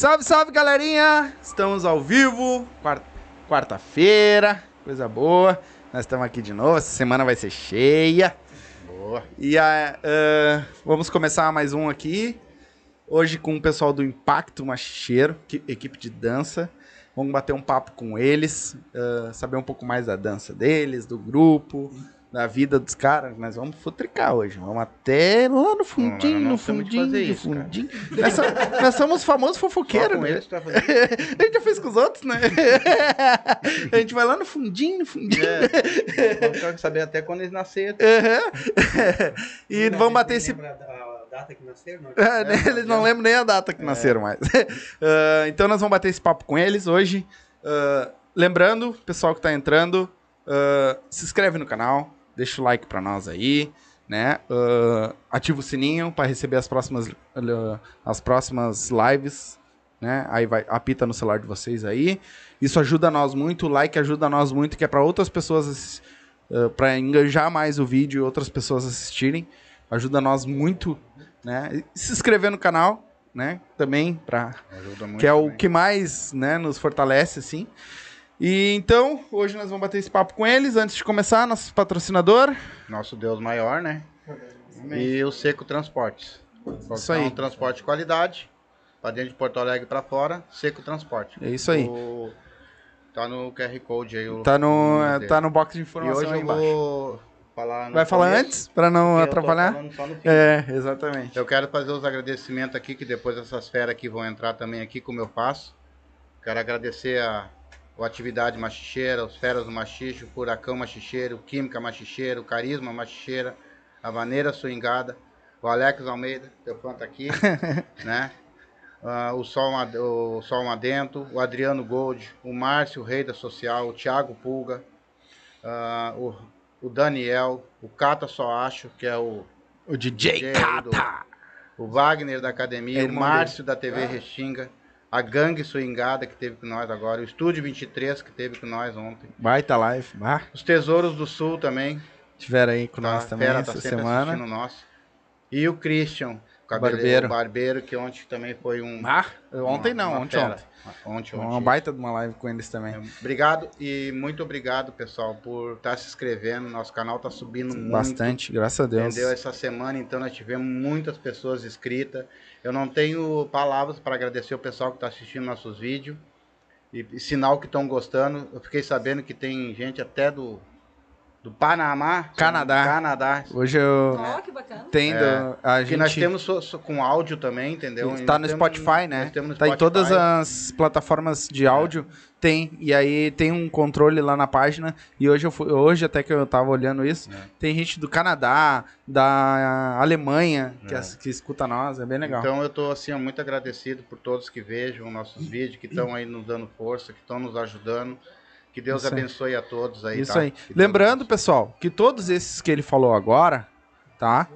Salve, salve, galerinha! Estamos ao vivo, quarta-feira, coisa boa. Nós estamos aqui de novo, essa semana vai ser cheia. Boa. E uh, vamos começar mais um aqui. Hoje com o pessoal do Impacto Machicheiro, equipe de dança. Vamos bater um papo com eles, uh, saber um pouco mais da dança deles, do grupo da vida dos caras, nós vamos futricar hoje. Vamos até lá no fundinho, no fundinho, no isso, fundinho. Nós, nós, somos famosos fofoqueiros, né? a gente já fez com os outros, né? a gente vai lá no fundinho, no fundinho. É, vamos saber até quando eles nasceram. Uhum. e vamos bater esse... data que nasceram? Não? É, né? eles não lembram nem a data que é. nasceram mais. Uh, então nós vamos bater esse papo com eles hoje. Uh, lembrando, pessoal que está entrando, uh, se inscreve no canal, deixa o like para nós aí, né? Uh, ativa o sininho para receber as próximas, uh, as próximas lives, né? Aí vai apita no celular de vocês aí. Isso ajuda nós muito, o like ajuda nós muito, que é para outras pessoas uh, para engajar mais o vídeo e outras pessoas assistirem. Ajuda nós muito, né? E se inscrever no canal, né? Também para que é o que mais, né, nos fortalece assim. E então, hoje nós vamos bater esse papo com eles. Antes de começar, nosso patrocinador. Nosso Deus maior, né? E o Seco Transportes. Isso aí. Um transporte de qualidade. Para dentro de Porto Alegre para fora, Seco Transporte. É isso aí. O... Tá no QR Code aí. O... Tá no, é, tá no box de informação e hoje aí embaixo. Vou falar Vai falar começo, antes, para não atrapalhar? É, exatamente. Eu quero fazer os agradecimentos aqui, que depois essas feras aqui vão entrar também aqui, como eu faço. Quero agradecer a o Atividade Machicheira, os Feras do Machixe, o Furacão Machicheiro, Química Machicheiro, Carisma Machicheira, a Vaneira Swingada, o Alex Almeida, teu fã tá aqui, né? Uh, o, Sol, o Sol Madento, o Adriano Gold, o Márcio, o Rei da Social, o Thiago Pulga, uh, o, o Daniel, o Cata Só Acho, que é o... O DJ, DJ Cata! Do, o Wagner da Academia, o Márcio da TV ah. Restinga, a Gangue Swingada que teve com nós agora, o Estúdio 23 que teve com nós ontem. Baita live. Ah. Os Tesouros do Sul também. Tiveram aí com tá, nós também Fera essa tá semana. Nosso. E o Christian, o barbeiro. barbeiro, que ontem também foi um. Ah, ontem uma, não, uma ontem, ontem. Ontem, ontem. Uma baita de uma live com eles também. É, obrigado e muito obrigado, pessoal, por estar tá se inscrevendo. Nosso canal está subindo muito. Bastante, graças a Deus. Entendeu? Essa semana, então, nós tivemos muitas pessoas inscritas. Eu não tenho palavras para agradecer o pessoal que está assistindo nossos vídeos. E, e sinal que estão gostando. Eu fiquei sabendo que tem gente até do do Panamá, Canadá. Canadá. Hoje eu oh, que bacana. tendo é, a gente nós temos so, so, com áudio também, entendeu? Está no Spotify, né? Está no Spotify. em todas as plataformas de áudio. É. Tem, e aí tem um controle lá na página. E hoje, eu fui, hoje até que eu tava olhando isso, é. tem gente do Canadá, da Alemanha, que, é. que escuta nós, é bem legal. Então eu tô assim, muito agradecido por todos que vejam nossos vídeos, que estão aí nos dando força, que estão nos ajudando. Que Deus Isso abençoe aí. a todos aí. Isso tá? aí. Que Lembrando, Deus... pessoal, que todos esses que ele falou agora, tá?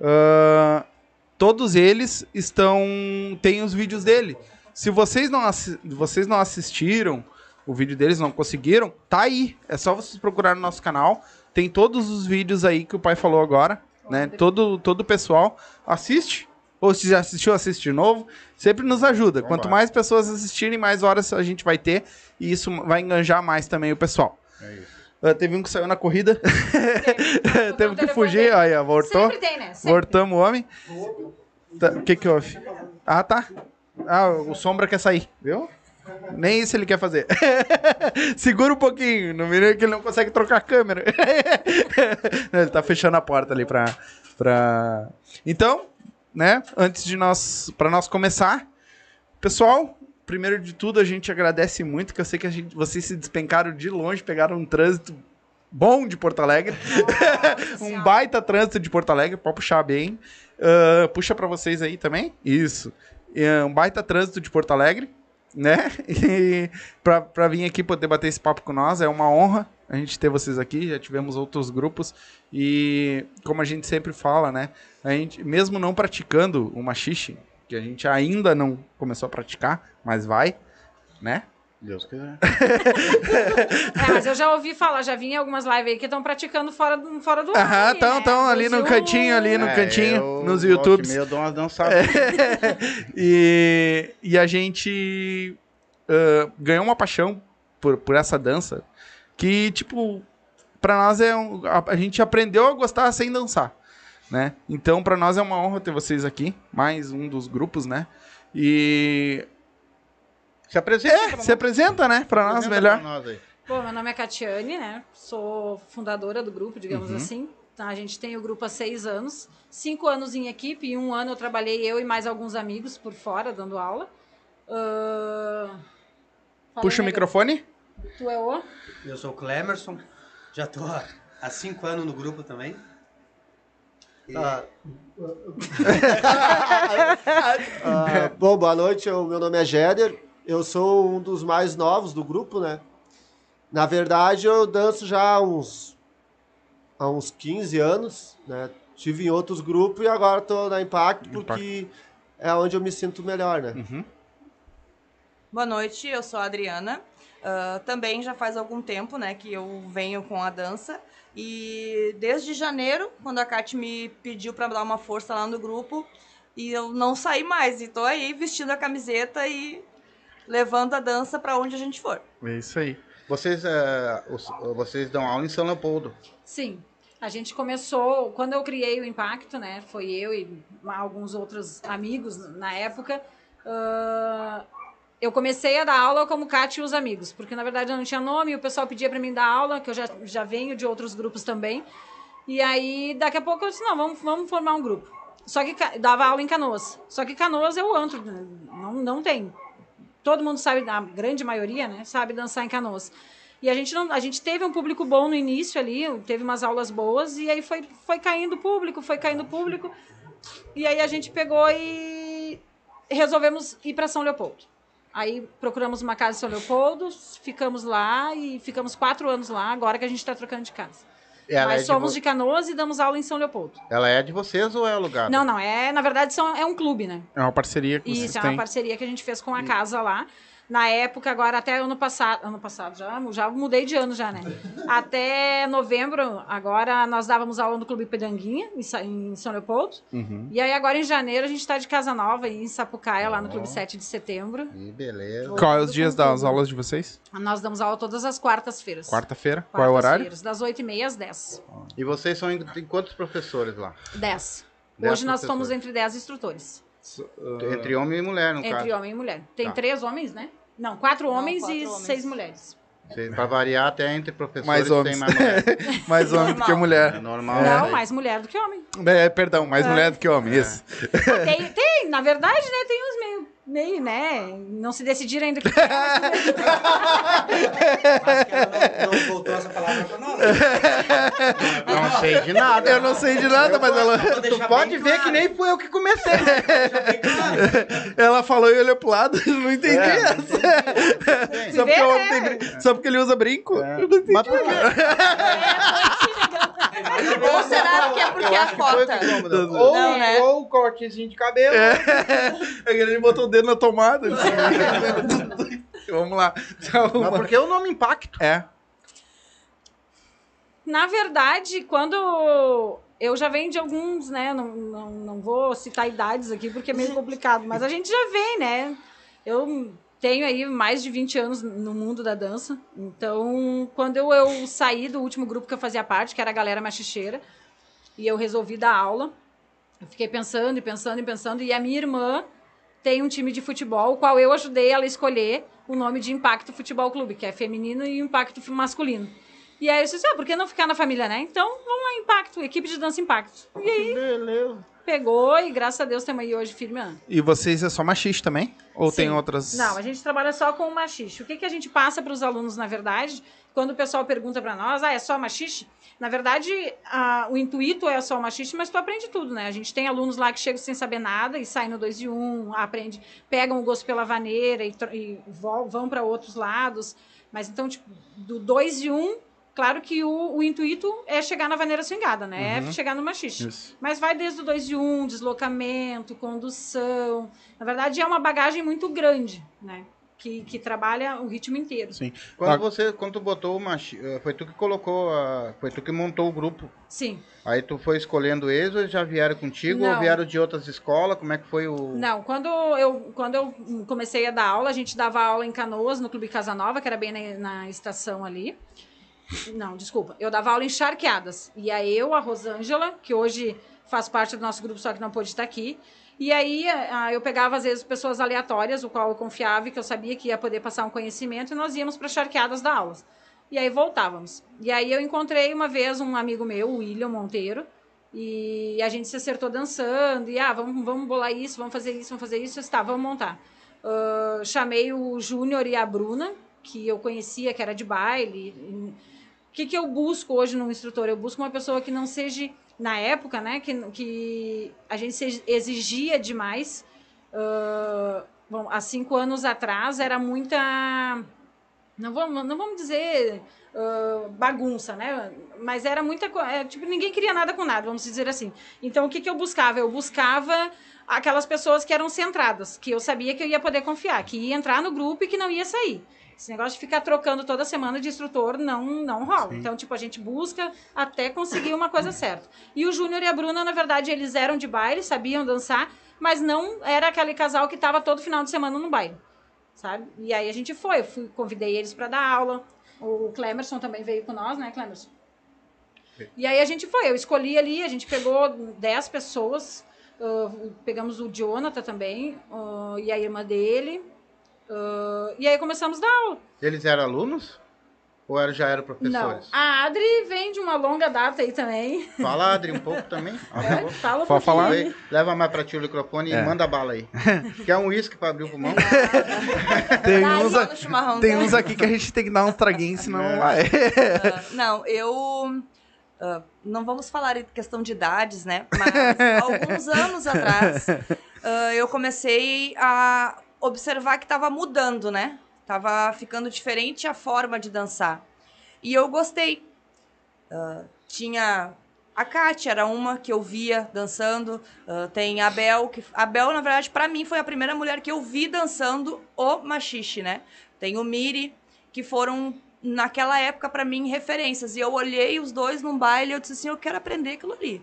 Uh, todos eles estão. Tem os vídeos dele. Se vocês não, vocês não assistiram o vídeo deles, não conseguiram, tá aí. É só vocês procurar no nosso canal. Tem todos os vídeos aí que o pai falou agora. Né? Todo, todo o pessoal assiste. Ou se já assistiu, assiste de novo. Sempre nos ajuda. Vamos Quanto lá. mais pessoas assistirem, mais horas a gente vai ter. E isso vai enganjar mais também o pessoal. É isso. Uh, teve um que saiu na corrida. Teve que fugir, aí, ó, voltou. Sempre tem, né? Sempre. Voltamos o homem. Tá, o que que houve? Ah, tá. Ah, o Sombra quer sair, viu? Nem isso ele quer fazer. Segura um pouquinho. No mínimo que ele não consegue trocar a câmera. ele tá fechando a porta ali pra... pra... Então, né? Antes de nós... Pra nós começar... Pessoal, primeiro de tudo, a gente agradece muito, que eu sei que a gente, vocês se despencaram de longe, pegaram um trânsito bom de Porto Alegre. um baita trânsito de Porto Alegre, pode puxar bem. Uh, puxa para vocês aí também. Isso. Uh, um baita trânsito de Porto Alegre, né? E pra vir aqui poder bater esse papo com nós, é uma honra a gente ter vocês aqui. Já tivemos outros grupos. E como a gente sempre fala, né? A gente, mesmo não praticando o machixe, que a gente ainda não começou a praticar, mas vai, né? Deus quiser. É, mas eu já ouvi falar, já vi em algumas lives aí que estão praticando fora do, fora do ar Aham, ali, tão, né? ali no cantinho, ali no É, cantinho, eu, nos e YouTubes. meia Eu dou umas dançadas. E, e a gente ah, ganhou uma paixão por, por essa dança que, tipo, pra nós é um, a, a gente aprendeu a gostar sem dançar, né? Então, pra nós é uma honra ter vocês aqui, mais um dos grupos, né? E Se apresenta. é, pra se apresenta, né? Pra nós melhor. pra nós aí. Bom, meu nome é Catiane, né? Sou fundadora do grupo, digamos Uhum. assim. Tá, a gente tem o grupo há seis anos. Cinco anos em equipe e um ano eu trabalhei eu e mais alguns amigos por fora, dando aula. Fala Puxa o microfone. Tu é o? Eu sou o Clemerson, já tô há cinco anos no grupo também. E- Ah. Ah, bom, boa noite. O meu nome é Jéder. Eu sou um dos mais novos do grupo, né? Na verdade, eu danço já há uns, há uns 15 anos, né? Tive em outros grupos e agora tô na Impact porque é onde eu me sinto melhor, né? Uhum. Boa noite, eu sou a Adriana. Ah, também já faz algum tempo, né, que eu venho com a dança. E desde janeiro, quando a Kat me pediu para dar uma força lá no grupo, e eu não saí mais. E tô aí vestindo a camiseta e levando a dança para onde a gente for. É isso aí. Vocês, eh, os- vocês dão aula em São Leopoldo. Sim. A gente começou, quando eu criei o Impacto, né? Foi eu e alguns outros amigos na época. ah, eu comecei a dar aula como Kátia e os amigos, porque na verdade eu não tinha nome, o pessoal pedia para mim dar aula, que eu já, já venho de outros grupos também. E aí, daqui a pouco eu disse: não, vamos, vamos formar um grupo. Só que dava aula em Canoas. Só que Canoas é o antro, né? não, não tem. Todo mundo sabe, a grande maioria, né? Sabe dançar em Canoas. E a gente, não, a gente teve um público bom no início ali, teve umas aulas boas, e aí foi, foi caindo público, foi caindo o público. E aí a gente pegou e resolvemos ir para São Leopoldo. Aí procuramos uma casa em São Leopoldo, ficamos lá e ficamos quatro anos lá, agora que a gente está trocando de casa. Ela, Nós é de somos vo- de Canoas e damos aula em São Leopoldo. ela é de vocês ou é alugada? Não, não, é, na verdade são, é um clube, né? É uma parceria que vocês Isso, é uma têm. parceria que a gente fez com a casa lá. Na época, agora até ano passado, ano passado já, já mudei de ano já, né? Até novembro, agora nós dávamos aula no Clube Pedanguinha, em São Leopoldo. Uhum. E aí agora em janeiro a gente está de casa nova em Sapucaia, lá no Clube 7 de setembro. Ih, beleza. Qual é os dias das aulas de vocês? Nós damos aula todas as quartas-feiras. Quarta-feira. Qual é o horário? Das 8h30 às 10. E vocês são em, em quantos professores lá? 10. Dez Hoje nós professores. somos entre 10 instrutores. Entre homem e mulher, no Entre caso. homem e mulher. Tem Tá. três homens, né? Não, quatro Não, homens quatro e homens. seis mulheres. Pra variar, até entre professores Mais tem homens. mais mulher. Mais homem do que É Normal. mulher. normal. Não, né? mais mulher do que homem. É, perdão, mais É. mulher do que homem, isso. Tem, tem, na verdade, né? Tem uns meio, meio, né? Não se decidiram ainda o que é, não, não voltou essa palavra pra nós. Não sei de nada. Eu não sei de nada, mas ela, Vou Tu pode ver claro. que nem fui eu que comecei. Claro. ela falou e olhou pro lado, eu não entendi É, essa. Só porque, vê, o homem né? tem brin- só porque ele usa brinco? É. Eu não entendi. Mas por quê? Ou será que é porque Eu a cota? Ou, Não, né? ou o cortezinho de cabelo. É que ele botou o dedo na tomada. assim. Vamos lá. Então, Mas por que o nome Impacto? É. Na verdade, quando eu já venho de alguns, né? Não, não, não vou citar idades aqui porque é meio complicado, mas a gente já vem, né? Eu tenho aí mais de 20 anos no mundo da dança. Então, quando eu, eu saí do último grupo que eu fazia parte, que era a Galera Machicheira, e eu resolvi dar aula, eu fiquei pensando e pensando e pensando, e a minha irmã tem um time de futebol, o qual eu ajudei ela a escolher o nome de Impacto Futebol Clube, que é feminino e Impacto masculino. E aí eu disse, ah, por que não ficar na família, né? Então, vamos lá, Impacto, equipe de dança Impacto. E aí, Beleza. Pegou e graças a Deus estamos aí hoje firme. E vocês é só machista também? Ou tem Sim. outras? Não, a gente trabalha só com o machixe. O que, que a gente passa para os alunos, na verdade, quando o pessoal pergunta para nós, ah, é só machixe? Na verdade, a- o intuito é só o machixe, mas tu aprende tudo, né? A gente tem alunos lá que chegam sem saber nada e saem no 2 de 1, um, aprende, pegam o gosto pela vaneira e, e vão para outros lados. Mas então, tipo, do 2 de 1, um, claro que o, o intuito é chegar na vaneira swingada, né? Uhum. É chegar no machixe. Isso. Mas vai desde o 2 de 1, um, deslocamento, condução. Na verdade, é uma bagagem muito grande, né? que, que trabalha o ritmo inteiro. Sim. Quando Ah. você, quando tu botou o machi... eh, foi tu que colocou, a... foi tu que montou o grupo. Sim. Aí tu foi escolhendo eles ou eles já vieram contigo ou Não. vieram de outras escolas? Como é que foi o... Não, quando eu, quando eu comecei a dar aula, a gente dava aula em Canoas, no Clube Casa Nova, que era bem na, na estação ali. Não, desculpa. Eu dava aula em Charqueadas. E aí eu, a Rosângela, que hoje faz parte do nosso grupo, só que não pôde estar aqui. E aí ah, eu pegava, às vezes, pessoas aleatórias, o qual eu confiava e que eu sabia que ia poder passar um conhecimento, e nós íamos para Charqueadas dar aulas. E aí voltávamos. E aí eu encontrei uma vez um amigo meu, o William Monteiro, e a gente se acertou dançando, e ah, vamos, vamos bolar isso, vamos fazer isso, vamos fazer isso, tá, vamos montar. Ah, chamei o Júnior e a Bruna, que eu conhecia, que era de baile. O que, que eu busco hoje no instrutor? Eu busco uma pessoa que não seja, na época, né, que, que a gente exigia demais. Ah, bom, há cinco anos atrás era muita. Não vamos, não vamos dizer ah, bagunça, né? Mas era muita coisa. tipo, ninguém queria nada com nada, vamos dizer assim. Então, o que, que eu buscava? Eu buscava aquelas pessoas que eram centradas, que eu sabia que eu ia poder confiar, que ia entrar no grupo e que não ia sair. Esse negócio de ficar trocando toda semana de instrutor não, não rola. Então, tipo, a gente busca até conseguir uma coisa certa. E o Júnior e a Bruna, na verdade, eles eram de baile, sabiam dançar, mas não era aquele casal que estava todo final de semana no baile, sabe? E aí a gente foi, eu fui, convidei eles para dar aula. O Clemerson também veio com nós, né, Clemerson? E aí a gente foi, eu escolhi ali, a gente pegou 10 pessoas, ah, pegamos o Jonathan também, ah, e a irmã dele, ah, e aí começamos a dar aula. Eles eram alunos? Ou eram, já eram Não, professores? a Adri vem de uma longa data aí também. Fala, Adri, um pouco também. É, fala um Pode falar? aí. Leva mais pra ti o microfone É. e manda bala aí. Quer um uísque pra abrir o pulmão? Tem Dá uns, a- tem uns aqui que a gente tem que dar uns traguinhos, senão não vai. Ah, não, eu. ah, não vamos falar em questão de idades, né? Mas alguns anos atrás, ah, eu comecei a observar que estava mudando, né? Tava ficando diferente a forma de dançar. E eu gostei. Ah, tinha. A Kátia era uma que eu via dançando. ah, tem a Bel, que. A Bel, na verdade, para mim, foi a primeira mulher que eu vi dançando o machixe, né? Tem o Miri, que foram naquela época para mim referências e eu olhei os dois num baile e eu disse assim, eu quero aprender aquilo ali.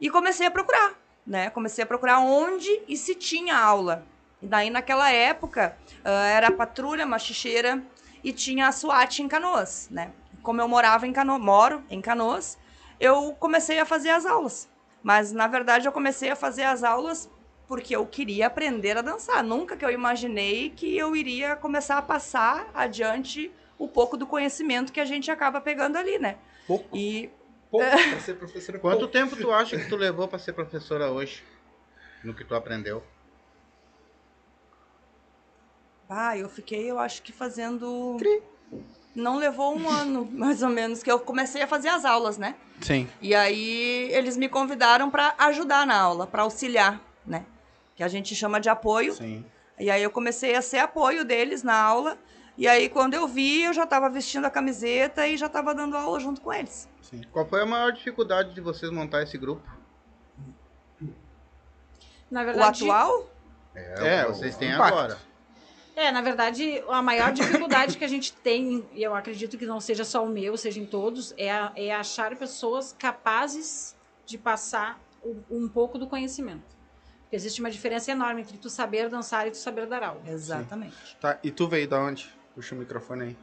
E comecei a procurar, né? Comecei a procurar onde e se tinha aula. E daí naquela época ah, era a patrulha machicheira e tinha a SWAT em Canoas, né? Como eu morava em Canoas, moro em Canoas, eu comecei a fazer as aulas. Mas na verdade eu comecei a fazer as aulas porque eu queria aprender a dançar. Nunca que eu imaginei que eu iria começar a passar adiante o pouco do conhecimento que a gente acaba pegando ali, né? Pouco, E pouco pra ser professora. Quanto pouco. tempo tu acha que tu levou pra ser professora hoje? No que tu aprendeu? Ah, eu fiquei, eu acho que fazendo não levou um ano, mais ou menos, que eu comecei a fazer as aulas, né? Sim. E aí eles me convidaram para ajudar na aula, para auxiliar, né? Que a gente chama de apoio. Sim. E aí eu comecei a ser apoio deles na aula. E aí quando eu vi, eu já estava vestindo a camiseta e já estava dando aula junto com eles. Sim. Qual foi a maior dificuldade de vocês montar esse grupo? Na O verdade, atual? É, É, o vocês o têm impacto. agora. É, na verdade, a maior dificuldade que a gente tem, e eu acredito que não seja só o meu, seja em todos, é, a- é achar pessoas capazes de passar o- um pouco do conhecimento. Porque existe uma diferença enorme entre tu saber dançar e tu saber dar aula. Exatamente. Tá, e tu veio da onde? Puxa o microfone aí.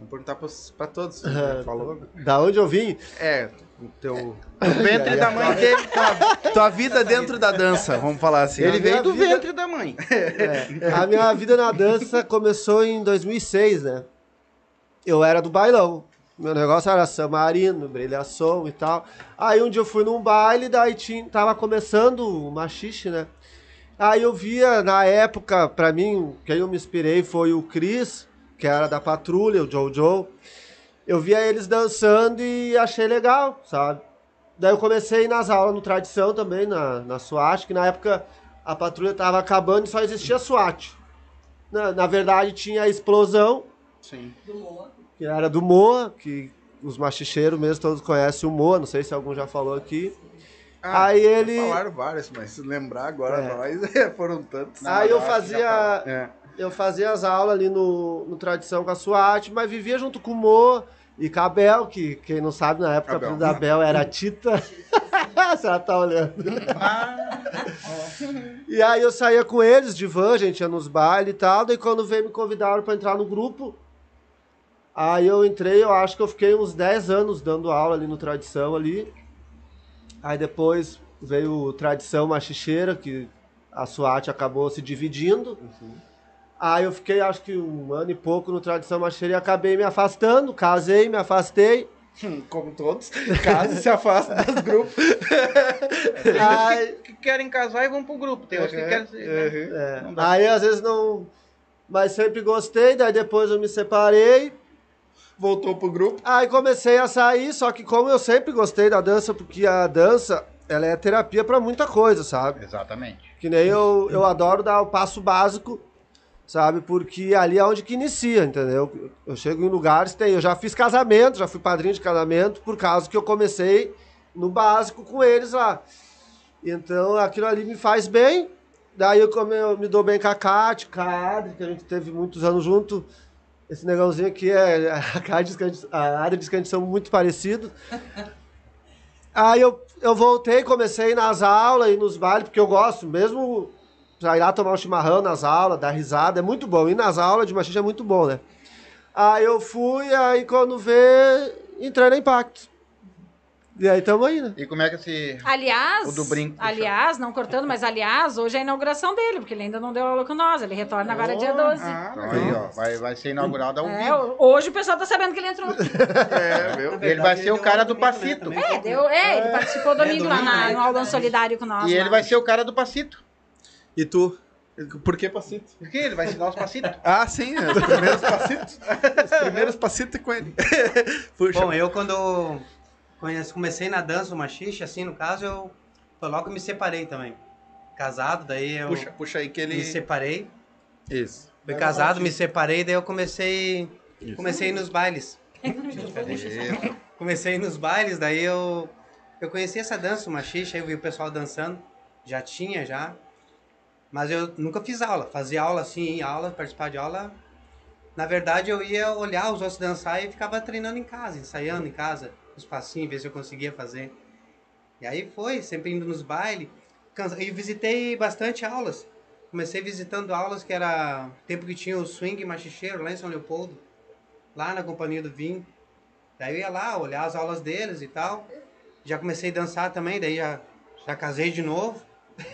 Vou perguntar pra todos. Ah, Falou? Da onde eu vim? É, o teu. O ventre da mãe dele. Tua vida dentro da dança, vamos falar assim. Ele veio do vida- ventre da mãe. É, a minha vida na dança começou em 2006, né? Eu era do bailão. Meu negócio era samarino, brilhação e tal. Aí um dia eu fui num baile, daí tinha, tava começando o machixe, né? Aí eu via, na época, pra mim, quem eu me inspirei foi o Chris, que era da patrulha, o Jojo. Eu via eles dançando e achei legal, sabe? Daí eu comecei nas aulas no Tradição também, na, na SWAT, que na época a patrulha tava acabando e só existia SWAT. Na, na verdade, tinha a explosão, Sim. que era do Moa, que os machicheiros mesmo todos conhecem o Moa, não sei se algum já falou aqui. Ah, aí ele. Falaram vários, mas se lembrar agora É. nós, foram tantos. Aí eu fazia. É. eu fazia as aulas ali no, no Tradição com a SWAT, mas vivia junto com o Mo e com a Bel, que quem não sabe, na época Abel. a da Bel era a Tita. Se ela tá olhando. E aí eu saía com eles de van, a gente ia nos bailes e tal. Daí quando veio me convidaram pra entrar no grupo, aí eu entrei, eu acho que eu fiquei uns 10 anos dando aula ali no Tradição ali. Aí depois veio o Tradição Machicheira, que a SWAT acabou se dividindo. Aí eu fiquei acho que um ano e pouco no Tradição Machicheira e acabei me afastando, casei, me afastei. Hum, Como todos, caso se afasta dos grupos. Aí, Que querem casar e vão pro grupo. Tem outros que querem ser. né? É, aí às vezes não. Mas sempre gostei, daí depois eu me separei. Voltou pro grupo. Aí comecei a sair, só que como eu sempre gostei da dança, porque a dança, ela é terapia pra muita coisa, sabe? Exatamente. Que nem eu, eu adoro dar o passo básico, sabe? Porque ali é onde que inicia, entendeu? Eu chego em lugares, tem, eu já fiz casamento, já fui padrinho de casamento, por causa que eu comecei no básico com eles lá. Então aquilo ali me faz bem. Daí eu, come- eu me dou bem com a Kátia, com a Adri, que a gente teve muitos anos junto. Esse negãozinho aqui é. A, Kátia diz a Adri diz que a gente são muito parecidos. Aí eu, eu voltei, comecei nas aulas e nos bailes, porque eu gosto, mesmo já ir lá tomar um chimarrão nas aulas, dar risada, é muito bom. Ir nas aulas de machixe é muito bom, né? Aí eu fui, aí quando vê, entrei na Impacto. E aí tamo aí, né? E como é que esse. Aliás, O do brinco, aliás, não cortando, mas aliás, hoje é a inauguração dele, porque ele ainda não deu aula com nós. Ele retorna agora dia 12. Ah, Então, aí, ó, vai, vai ser inaugurado ao É, vivo. hoje o pessoal tá sabendo que ele entrou. é, meu. E ele vai ser o cara do Passito. também, É, deu, é, ele participou domingo lá domingo, na, né? no aulão solidário com nós. E ele lá. vai ser o cara do Passito. E tu? Por que passito? Por quê? Ele vai ensinar os Passitos. Ah, sim, os primeiros passitos. Os primeiros passitos é com ele. Puxa. Bom, eu quando comecei na dança, o machixe, assim, no caso, eu foi logo me separei também. Casado, daí eu puxa, puxa aí que ele. me separei. Isso. Fui casado, me separei, daí eu comecei. Comecei a ir nos bailes. Comecei nos bailes, daí eu. Eu conheci essa dança, o machixe, aí eu vi o pessoal dançando. Já tinha, já. Mas eu nunca fiz aula. Fazia aula assim, aula, participar de aula. Na verdade, eu ia olhar os outros dançar e ficava treinando em casa, ensaiando em casa, os passinhos, ver se eu conseguia fazer. E aí foi, sempre indo nos bailes. E visitei bastante aulas. Comecei visitando aulas que era tempo que tinha o swing machicheiro lá em São Leopoldo, lá na Companhia do Vinho. Daí eu ia lá olhar as aulas deles e tal. Já comecei a dançar também, daí já, já casei de novo.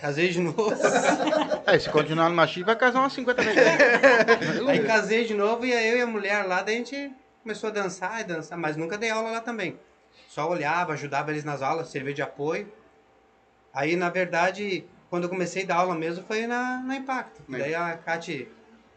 Casei de novo. É, se continuar no machismo, vai casar umas 50 vezes. Aí casei de novo e aí eu e a mulher lá, daí a gente começou a dançar e dançar, mas nunca dei aula lá também. Só olhava, ajudava eles nas aulas, servia de apoio. Aí, na verdade, quando eu comecei a dar aula mesmo, foi na, na Impacto. Daí a Kati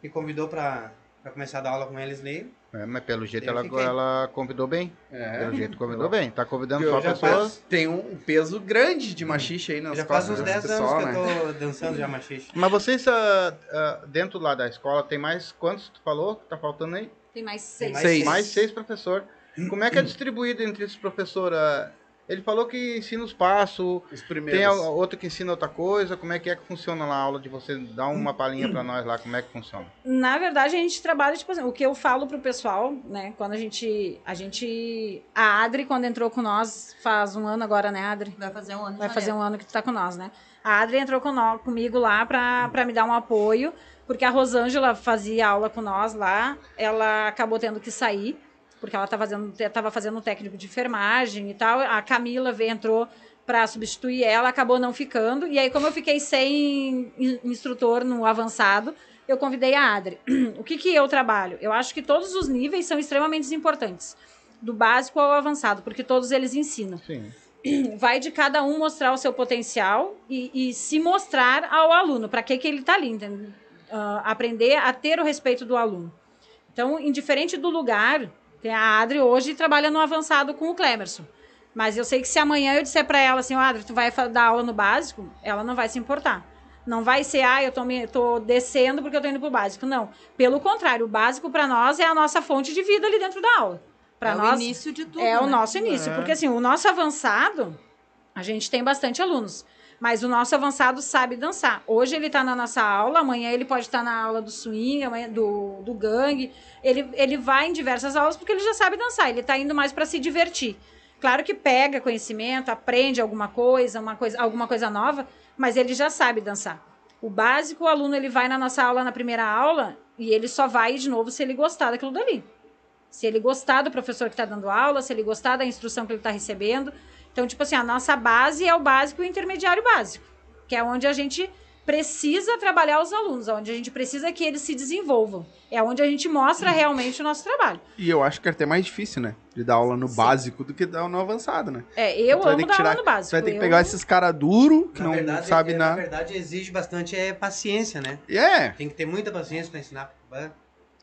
me convidou pra começar a dar aula com eles ali. É, mas pelo jeito ela, ela convidou bem. É. Pelo jeito convidou bem. Tá convidando Eu só já pessoas. faz- tem um peso grande de machixe aí nas já faz costas uns desse 10 anos pessoal, que né? eu tô dançando já machixe. Mas vocês, ah, ah, dentro lá da escola, tem mais quantos tu falou que tá faltando aí? Tem mais Tem seis. mais Seis. Mais seis professores. Como é que é distribuído entre esses professores? Ah, Ele falou que ensina os passos, Os tem outro que ensina outra coisa. Como é que é que funciona lá a aula de você? Dá uma palhinha pra nós lá, como é que funciona? Na verdade, a gente trabalha, tipo assim, o que eu falo pro pessoal, né? Quando a gente. A gente. A Adri, quando entrou com nós, faz um ano agora, né, Adri? Vai fazer um ano. Vai fazer um ano que tu tá com nós, né? A Adri entrou com nó- comigo lá pra me dar um apoio, porque a Rosângela fazia aula com nós lá, ela acabou tendo que sair, porque ela tava fazendo, tava fazendo um técnico de enfermagem e tal. A Camila veio, entrou pra substituir ela, acabou não ficando. E aí, como eu fiquei sem in- instrutor no avançado, eu convidei a Adri. O que, que eu trabalho? Eu acho que todos os níveis são extremamente importantes, do básico ao avançado, porque todos eles ensinam Sim. vai de cada um mostrar o seu potencial e, e se mostrar ao aluno, para que, que ele está ali? Ah, aprender a ter o respeito do aluno. Então, indiferente do lugar, tem a Adri hoje trabalha no avançado com o Clemerson. Mas eu sei que se amanhã eu disser para ela assim, "Ó, Adri, tu vai dar aula no básico, ela não vai se importar. Não vai ser, ah, eu tô, me, tô descendo porque eu tô indo pro básico. Não. Pelo contrário, o básico para nós é a nossa fonte de vida ali dentro da aula. Para é nós, o início de tudo. é o né? nosso início, porque assim, o nosso avançado, a gente tem bastante alunos. Mas o nosso avançado sabe dançar. Hoje ele está na nossa aula, amanhã ele pode estar na aula do swing, amanhã do, do gangue. Ele, ele vai em diversas aulas porque ele já sabe dançar. Ele está indo mais para se divertir. Claro que pega conhecimento, aprende alguma coisa, uma coisa, alguma coisa nova, mas ele já sabe dançar. O básico, o aluno ele vai na nossa aula na primeira aula e ele só vai de novo se ele gostar daquilo dali. Se ele gostar do professor que está dando aula, se ele gostar da instrução que ele está recebendo. Então, tipo assim, a nossa base é o básico e o intermediário básico, que é onde a gente precisa trabalhar os alunos, onde a gente precisa que eles se desenvolvam. É onde a gente mostra realmente o nosso trabalho. E eu acho que é até mais difícil, né? De dar aula no Sim. básico do que dar aula no avançado, né? É, eu ter amo que dar tirar- aula no básico. Você vai ter que eu- pegar esses caras duro que Na não verdade, sabe é, na nada. verdade, exige bastante é, paciência, né? É, Tem que ter muita paciência para ensinar.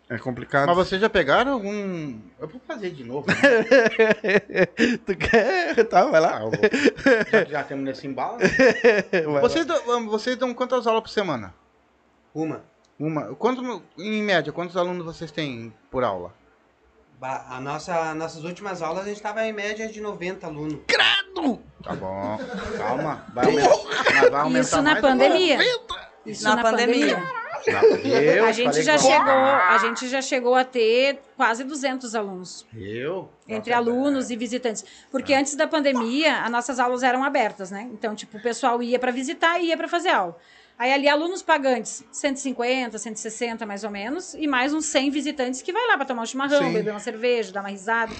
É complicado. Mas vocês já pegaram algum. Eu vou fazer de novo. Né? tu quer? Tá, vai lá. Ah. Já já temos nesse embalo. né? Vocês, dão, vocês dão quantas aulas por semana? Uma. Uma. Quanto, em média, quantos alunos vocês têm por aula? A nossa, nossas últimas aulas a gente estava em média de 90 alunos. Tá bom. Calma. Vai aumentar, vai aumentar Isso na mais pandemia. Isso Na na, pandemia. pandemia. Eu a gente já chegou, a gente já chegou a ter quase 200 alunos Eu? entre Nossa, alunos e visitantes, porque antes da pandemia as nossas aulas eram abertas, né? Então, tipo, o pessoal ia para visitar e ia para fazer aula. Aí ali alunos pagantes, 150, 160 mais ou menos, e mais uns 100 visitantes que vai lá para tomar um chimarrão, Sim. beber uma cerveja, dar uma risada.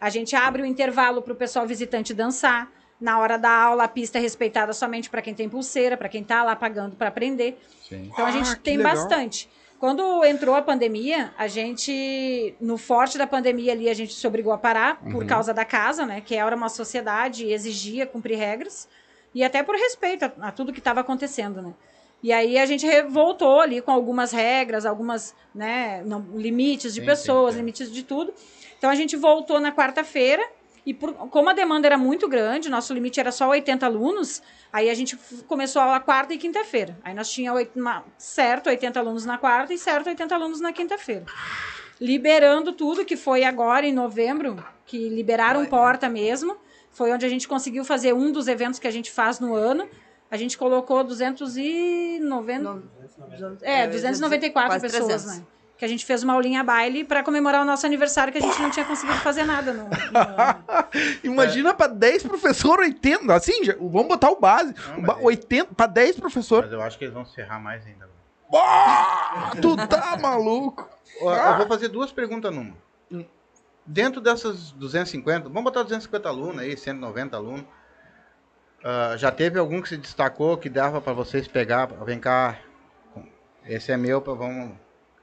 A gente abre o intervalo para o pessoal visitante dançar. Na hora da aula, a pista é respeitada somente para quem tem pulseira, para quem tá lá pagando para aprender. Sim. Então a gente Ah, tem legal. bastante. Quando entrou a pandemia, a gente, no forte da pandemia ali, a gente se obrigou a parar por Uhum. causa da casa, né? Que era uma sociedade e exigia cumprir regras. E até por respeito a, a tudo que estava acontecendo, né? E aí a gente voltou ali com algumas regras, algumas, né, não- limites de Sim, pessoas, sim, sim. limites de tudo. Então a gente voltou na quarta-feira e por- como a demanda era muito grande, nosso limite era só 80 alunos, aí a gente começou a quarta e quinta-feira. Aí nós tínhamos certo 80 alunos na quarta e certo 80 alunos na quinta-feira. Liberando tudo, que foi agora em novembro, que liberaram porta mesmo. Foi onde a gente conseguiu fazer um dos eventos que a gente faz no ano. A gente colocou 290. É, 294 Quase pessoas, 300. né? Que a gente fez uma aulinha baile para comemorar o nosso aniversário, que a gente não tinha conseguido fazer nada no, no. Imagina pra 10 professores, 80. Assim, já- vamos botar o base. Não, O ba- mas- 80 pra 10 professores. Mas eu acho que eles vão se ferrar mais ainda. Ah, tu tá maluco. Ó, Eu vou fazer duas perguntas numa. Dentro dessas 250, vamos botar 250 alunos aí, 190 alunos. ah, já teve algum que se destacou que dava para vocês pegar? Vem cá, esse é meu, pra- vamos,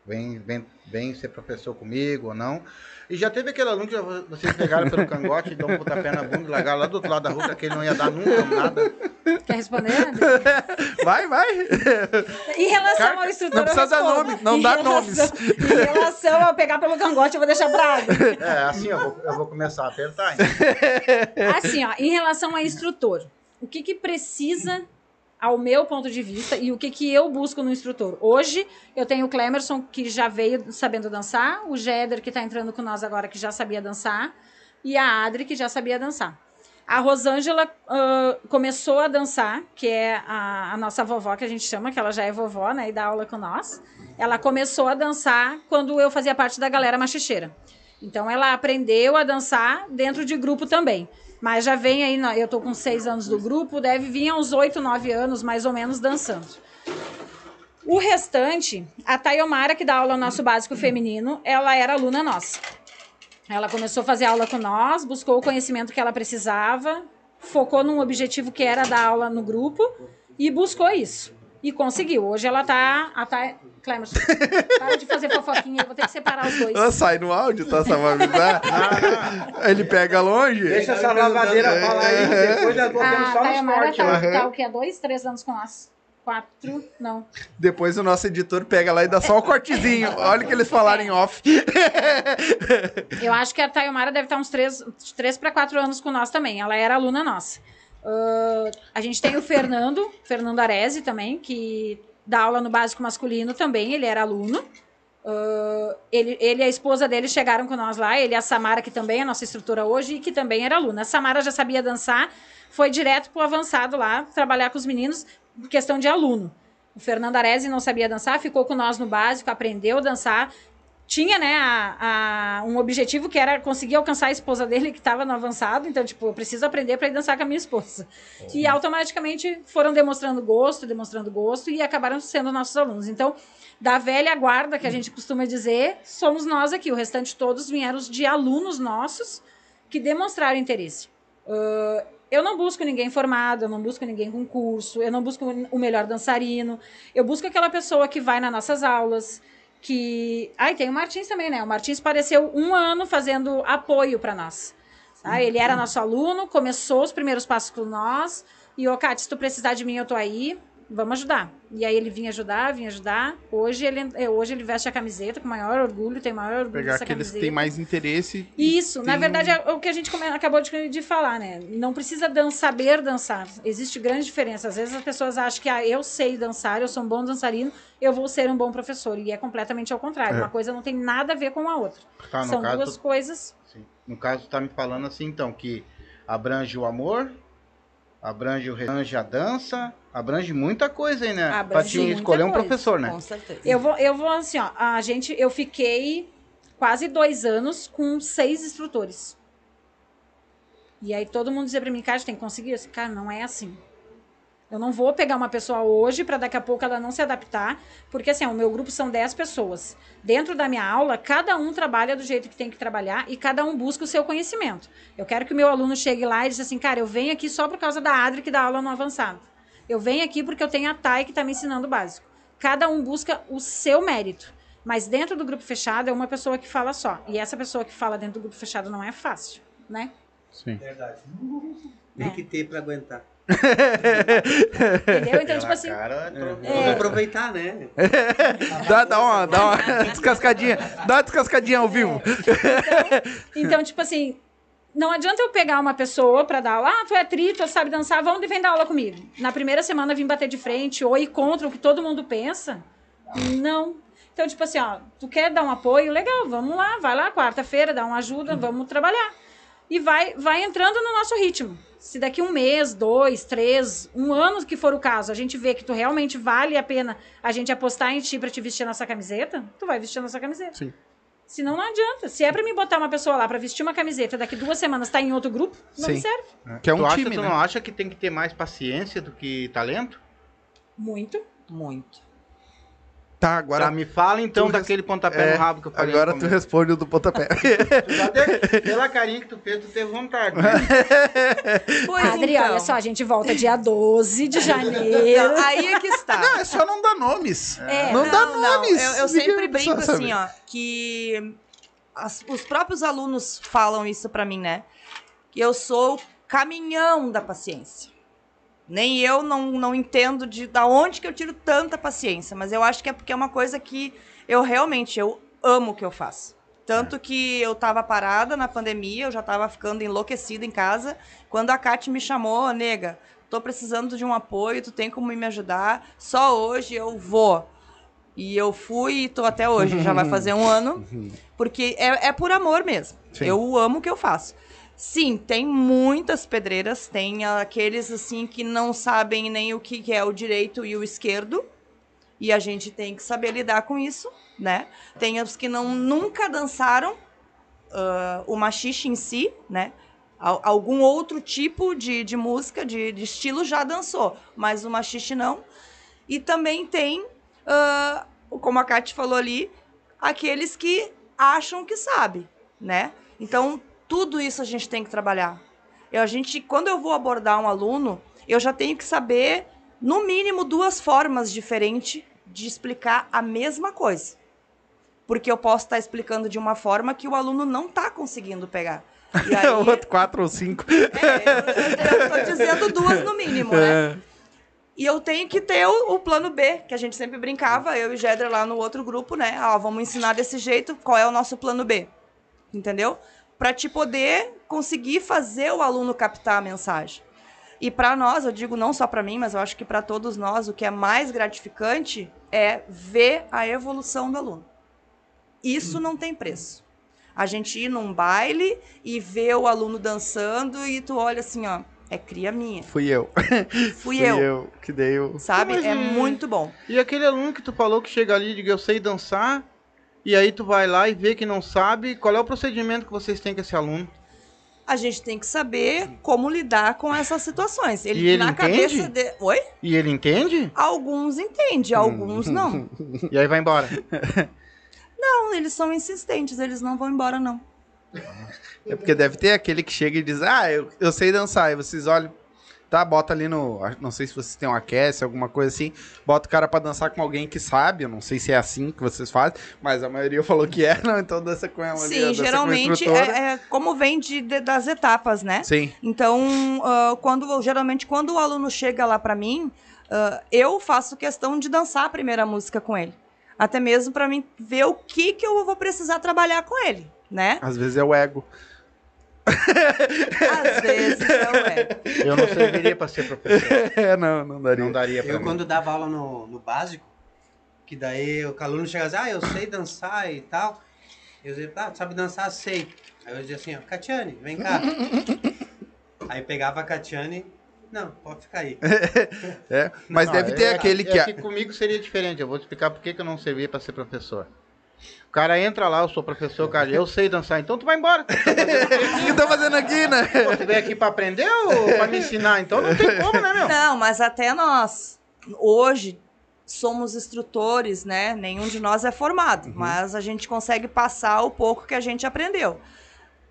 vem, vem, vem ser professor comigo ou não? E já teve aquele aluno que vocês pegaram pelo cangote e dão um pontapé na bunda e largaram lá do outro lado da rua, que ele não ia dar nunca nada. Quer responder? André? Vai, vai. Em relação Cara, ao instrutor, não precisa dar nome, não Em dá relação- nomes. Em relação ao pegar pelo cangote, eu vou deixar bravo. É, assim, eu vou, eu vou começar a apertar. então. Assim, ó, em relação a instrutor, o que que precisa, ao meu ponto de vista, e o que que eu busco no instrutor? Hoje, eu tenho o Clemerson, que já veio sabendo dançar, o Jeder, que tá entrando com nós agora, que já sabia dançar, e a Adri, que já sabia dançar. A Rosângela ah, começou a dançar, que é a, a nossa vovó, que a gente chama, que ela já é vovó, né, e dá aula com nós. Ela começou a dançar quando eu fazia parte da galera machicheira. Então ela aprendeu a dançar dentro de grupo também. Mas já vem aí, eu tô com seis anos do grupo, deve vir uns oito, nove anos mais ou menos dançando. O restante, a Tayomara, que dá aula no nosso básico feminino, ela era aluna nossa. Ela começou a fazer aula com nós, buscou o conhecimento que ela precisava, focou num objetivo que era dar aula no grupo e buscou isso. E conseguiu. Hoje ela tá. A Tay... Clemerson, para de fazer fofoquinha, eu vou ter que separar os dois. Ah, sai no áudio, tá? Só pra avisar. Ele pega longe. Deixa essa lavadeira falar aí, depois nós botamos A só nos Tayomara cortes. tá, lá. tá o quê? Há dois, três anos com nós? Quatro? Não. Depois o nosso editor pega lá e dá só o cortezinho. Olha o que eles falaram em off. Eu acho que a Tayomara deve estar uns três, três para quatro anos com nós também. Ela era aluna nossa. Ah, a gente tem o Fernando, Fernando Arese também, que dá aula no básico masculino também, ele era aluno. Uh, ele, ele e a esposa dele chegaram com nós lá, ele e a Samara, que também é nossa instrutora hoje e que também era aluna. A Samara já sabia dançar, foi direto pro avançado lá, trabalhar com os meninos, questão de aluno. O Fernando Aresi não sabia dançar, ficou com nós no básico, aprendeu a dançar. Tinha, né, a, a, um objetivo que era conseguir alcançar a esposa dele que estava no avançado. Então, tipo, eu preciso aprender para ir dançar com a minha esposa. E automaticamente foram demonstrando gosto, demonstrando gosto e acabaram sendo nossos alunos. Então, da velha guarda, que a gente costuma dizer, somos nós aqui. O restante todos vieram de alunos nossos que demonstraram interesse. Uh, eu não busco ninguém formado, eu não busco ninguém com curso, eu não busco o melhor dançarino. Eu busco aquela pessoa que vai nas nossas aulas, que... Ah, e tem o Martins também, né? O Martins pareceu um ano fazendo apoio para nós. Tá? Ele era nosso aluno, começou os primeiros passos com nós. E, ô, Kátia, se tu precisar de mim, eu tô aí vamos ajudar. E aí ele vinha ajudar, vinha ajudar. Hoje ele, é, hoje ele veste a camiseta com maior orgulho, tem maior orgulho Pegar dessa aqueles camiseta. que têm mais interesse. Isso, na verdade é o que a gente acabou de, de, falar, né? Não precisa dan saber dançar. Existe grande diferença. Às vezes as pessoas acham que ah, eu sei dançar, eu sou um bom dançarino, eu vou ser um bom professor. E é completamente ao contrário. É. Uma coisa não tem nada a ver com a outra. Tá, São caso, duas coisas. Sim. No caso, tá me falando assim, então, que abrange o amor, abrange, o, abrange a dança, abrange muita coisa aí, né? Abrange pra te escolher um professor, né? Com certeza. Eu vou, eu vou assim, ó, a gente, eu fiquei quase dois anos com seis instrutores. E aí todo mundo dizia pra mim, cara, tem que conseguir isso. Cara, não é assim. Eu não vou pegar uma pessoa hoje para daqui a pouco ela não se adaptar, porque assim, o meu grupo são 10 pessoas. Dentro da minha aula, cada um trabalha do jeito que tem que trabalhar e cada um busca o seu conhecimento. Eu quero que o meu aluno chegue lá e diga assim, cara, eu venho aqui só por causa da Adri que dá aula no avançado. Eu venho aqui porque eu tenho a Thay que está me ensinando o básico. Cada um busca o seu mérito. Mas dentro do grupo fechado é uma pessoa que fala só. E essa pessoa que fala dentro do grupo fechado não é fácil, né? Sim. Verdade. Tem que ter para aguentar. Entendeu? Então, tipo assim. Cara, é. Vamos aproveitar, né? dá, dá, uma, dá uma descascadinha. Dá uma descascadinha ao vivo. Então, então, tipo assim, não adianta eu pegar uma pessoa para dar aula. Ah, tu é tri, tu sabe dançar, vamos vem dar aula comigo. Na primeira semana vim bater de frente ou ir contra o que todo mundo pensa. Não. Então, tipo assim, ó, tu quer dar um apoio? Legal, vamos lá, vai lá, quarta-feira, dá uma ajuda, vamos trabalhar. E vai, vai entrando no nosso ritmo se daqui um mês, dois, três, um ano que for o caso, a gente vê que tu realmente vale a pena a gente apostar em ti pra te vestir a nossa camiseta, tu vai vestir a nossa camiseta. Sim. Senão não adianta. Se é pra me botar uma pessoa lá pra vestir uma camiseta, daqui duas semanas tá em outro grupo, não Sim. me serve. É. Que é um tu time, acha, tu né? não acha que tem que ter mais paciência do que talento? Muito. Muito. Tá, agora. Tá, me fala então tu daquele pontapé é, no rabo que eu falei. Agora tu responde o do pontapé. Teve- pela carinha que tu fez, tu teve vontade. Né? Pois Adri, então. olha só, a gente volta dia 12 de janeiro. Não, aí é que está. não, é só não dar nomes. É, não, dá nomes. Eu, eu sempre brinco assim, ó, que as- os próprios alunos falam isso pra mim, né? Que eu sou o caminhão da paciência. Nem eu não, não entendo de da onde que eu tiro tanta paciência, mas eu acho que é porque é uma coisa que eu realmente eu amo o que eu faço. Tanto que eu tava parada na pandemia, eu já tava ficando enlouquecida em casa, quando a Kate me chamou, nega, tô precisando de um apoio, tu tem como me ajudar? Só hoje eu vou. E eu fui e tô até hoje, já vai fazer um ano, porque é, é por amor mesmo. Sim. Eu amo o que eu faço. Sim, tem muitas pedreiras, tem aqueles assim que não sabem nem o que é o direito e o esquerdo, e a gente tem que saber lidar com isso, né? Tem os que não nunca dançaram ah, o machixe em si, né? Al- algum outro tipo de, de música, de, de estilo já dançou, mas o machixe não. E também tem, ah, como a Kate falou ali, aqueles que acham que sabe, né? Então, tudo isso a gente tem que trabalhar. Eu, a gente, quando eu vou abordar um aluno, eu já tenho que saber, no mínimo, duas formas diferentes de explicar a mesma coisa. Porque eu posso estar explicando de uma forma que o aluno não está conseguindo pegar. E aí, Outro quatro ou cinco. é, eu, tô dizendo duas no mínimo, né? É. E eu tenho que ter o, o plano B, que a gente sempre brincava, eu e Gedra lá no outro grupo, né? Ó, vamos ensinar desse jeito, qual é o nosso plano B? Entendeu? Para te poder conseguir fazer o aluno captar a mensagem. E para nós, eu digo não só para mim, mas eu acho que para todos nós, o que é mais gratificante é ver a evolução do aluno. Isso não tem preço. A gente ir num baile e ver o aluno dançando e tu olha assim, ó, é cria minha. Fui eu. Fui Fui eu. eu que dei o. Sabe? Mas, É hum, muito bom. E aquele aluno que tu falou que chega ali e diga, eu sei dançar, e aí tu vai lá e vê que não sabe, qual é o procedimento que vocês têm com esse aluno? A gente tem que saber como lidar com essas situações. Ele, E ele na entende? cabeça de... Oi? E ele entende? Alguns entendem, alguns não. E aí vai embora. Não, eles são insistentes, eles não vão embora, não. É porque deve ter aquele que chega e diz: Ah, eu, eu sei dançar. E vocês olham, tá? Bota ali no. Não sei se vocês têm um aquece, alguma coisa assim. Bota o cara pra dançar com alguém que sabe. Eu não sei se é assim que vocês fazem, mas a maioria falou que é, não. Então dança com ela. ali, Sim, dança com a geralmente instrutora. é, é como vem de, de- das etapas, né? Sim. Então, ah, quando geralmente quando o aluno chega lá pra mim, ah, eu faço questão de dançar a primeira música com ele. Até mesmo pra mim ver o que que eu vou precisar trabalhar com ele, né? Às vezes é o ego. Às vezes eu é. Eu não serviria pra ser professor. É, não, não daria. Não daria pra Eu, mim. quando dava aula no, no básico, que daí o aluno chegava assim, ah, eu sei dançar e tal. Eu dizia, ah, sabe dançar? Sei. Aí eu dizia assim, ó, Catiane, vem cá. aí pegava a Catiane, não, pode ficar aí. É, mas Não, deve ter é- aquele é que. que comigo seria diferente. Eu vou te explicar por que que eu não servia pra ser professor. O cara entra lá, eu sou professor, cara, eu sei dançar, então tu vai embora. O que tá fazendo aqui, né? Pô, tu veio aqui pra aprender ou pra me ensinar? Então não tem como, né, meu? Não, mas até nós hoje somos instrutores, né? Nenhum de nós é formado, mas a gente consegue passar o pouco que a gente aprendeu.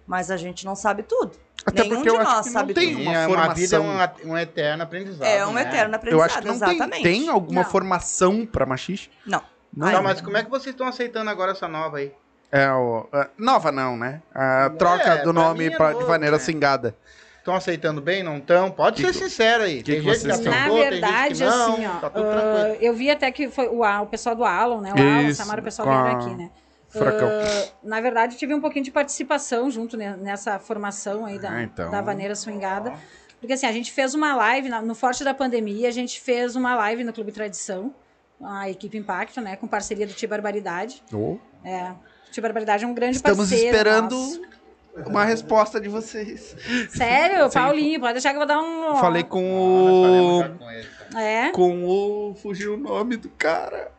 Mas a gente não sabe tudo. Até Nenhum porque de eu acho nós que não sabe tem tudo. uma formação. vida é um, um eterno aprendizado. É um né? eterno Eu aprendizado, acho que não tem, exatamente. tem alguma Não. formação pra machista? Não. Não. Tá, mas como é que vocês estão aceitando agora essa nova aí? É o. é, nova não, né? A troca É, do pra nome é pra- de novo, maneira né? cingada. Estão aceitando bem? Não estão? Pode Que ser sincero aí. que tem que gente que? Na gente verdade, que não, assim, ó, tá tudo tranquilo. eu vi até que foi o, o pessoal do Alon, né? O Isso, Samara, o pessoal a- aqui, né? Furacão. Ah, na verdade, tive um pouquinho de participação junto ne- nessa formação aí da, Ah, então. da Vaneira Swingada. Porque assim, a gente fez uma live, na- no Forte da Pandemia, a gente fez uma live no Clube Tradição, a equipe Impacto, né? Com parceria do Tia Barbaridade. Oh. É, o Tia Barbaridade é um grande Estamos parceiro. esperando nosso. uma resposta de vocês. Sério? Sim. Paulinho, pode deixar que eu vou dar um... Falei com o. com ele, tá? É. Com o. Fugiu o nome do cara.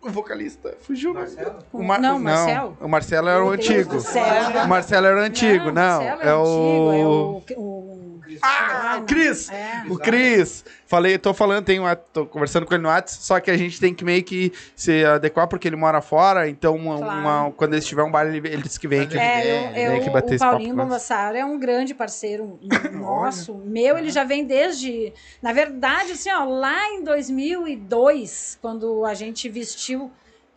O vocalista. Fugiu o nome. Marcelo? O Mar- Não, Marcelo. O Marcelo era o antigo. céu. O Marcelo era o antigo, não. Marcelo é, o... antigo, é o... o... Ah, não. o Cris! É. O Cris. Falei, tô falando, tenho, tô conversando com ele no WhatsApp, só que a gente tem que meio que se adequar porque ele mora fora, então uma- Claro. uma- quando ele estiver um baile, ele, ele disse que vem aqui. É, Vem, eu, vem eu, aqui bater o Paulinho. Bombassaro é um grande parceiro nosso, meu, ele já vem desde, na verdade, assim, ó, lá em 2002, quando a gente vestiu,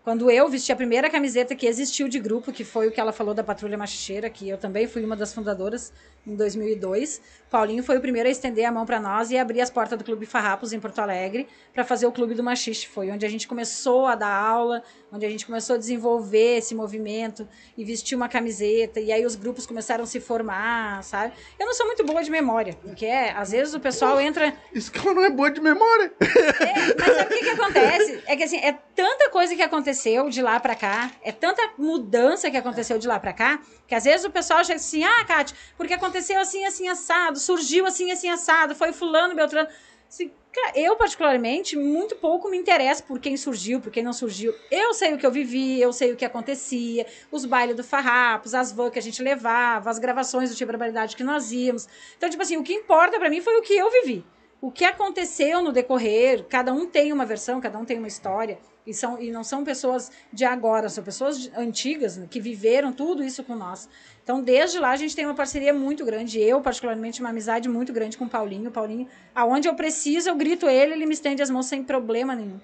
quando eu vesti a primeira camiseta que existiu de grupo, que foi o que ela falou da Patrulha Machicheira, que eu também fui uma das fundadoras em 2002, Paulinho foi o primeiro a estender a mão para nós e abrir as portas do Clube Farrapos em Porto Alegre para fazer o Clube do Machixe. Foi onde a gente começou a dar aula, onde a gente começou a desenvolver esse movimento e vestir uma camiseta. E aí os grupos começaram a se formar, sabe? Eu não sou muito boa de memória, porque é, às vezes o pessoal entra. Isso que ela não é boa de memória. É, mas sabe o que, que acontece? É que assim, é tanta coisa que aconteceu de lá pra cá, é tanta mudança que aconteceu de lá pra cá, que às vezes o pessoal chega assim, ah, Kátia, porque aconteceu assim, assim, assado, surgiu assim, assim, assado, foi fulano, beltrano. Assim, eu, particularmente, muito pouco me interesso por quem surgiu, por quem não surgiu. Eu sei o que eu vivi, eu sei o que acontecia, os bailes do Farrapos, as vans que a gente levava, as gravações do Tipo Barbaridade que nós íamos. Então, tipo assim, o que importa pra mim foi o que eu vivi o que aconteceu no decorrer, cada um tem uma versão, cada um tem uma história, e, são, e não são pessoas de agora, são pessoas antigas né, que viveram tudo isso com nós. Então, desde lá, a gente tem uma parceria muito grande. Eu, particularmente, uma amizade muito grande com o Paulinho. Paulinho, aonde eu preciso, eu grito ele, ele me estende as mãos sem problema nenhum.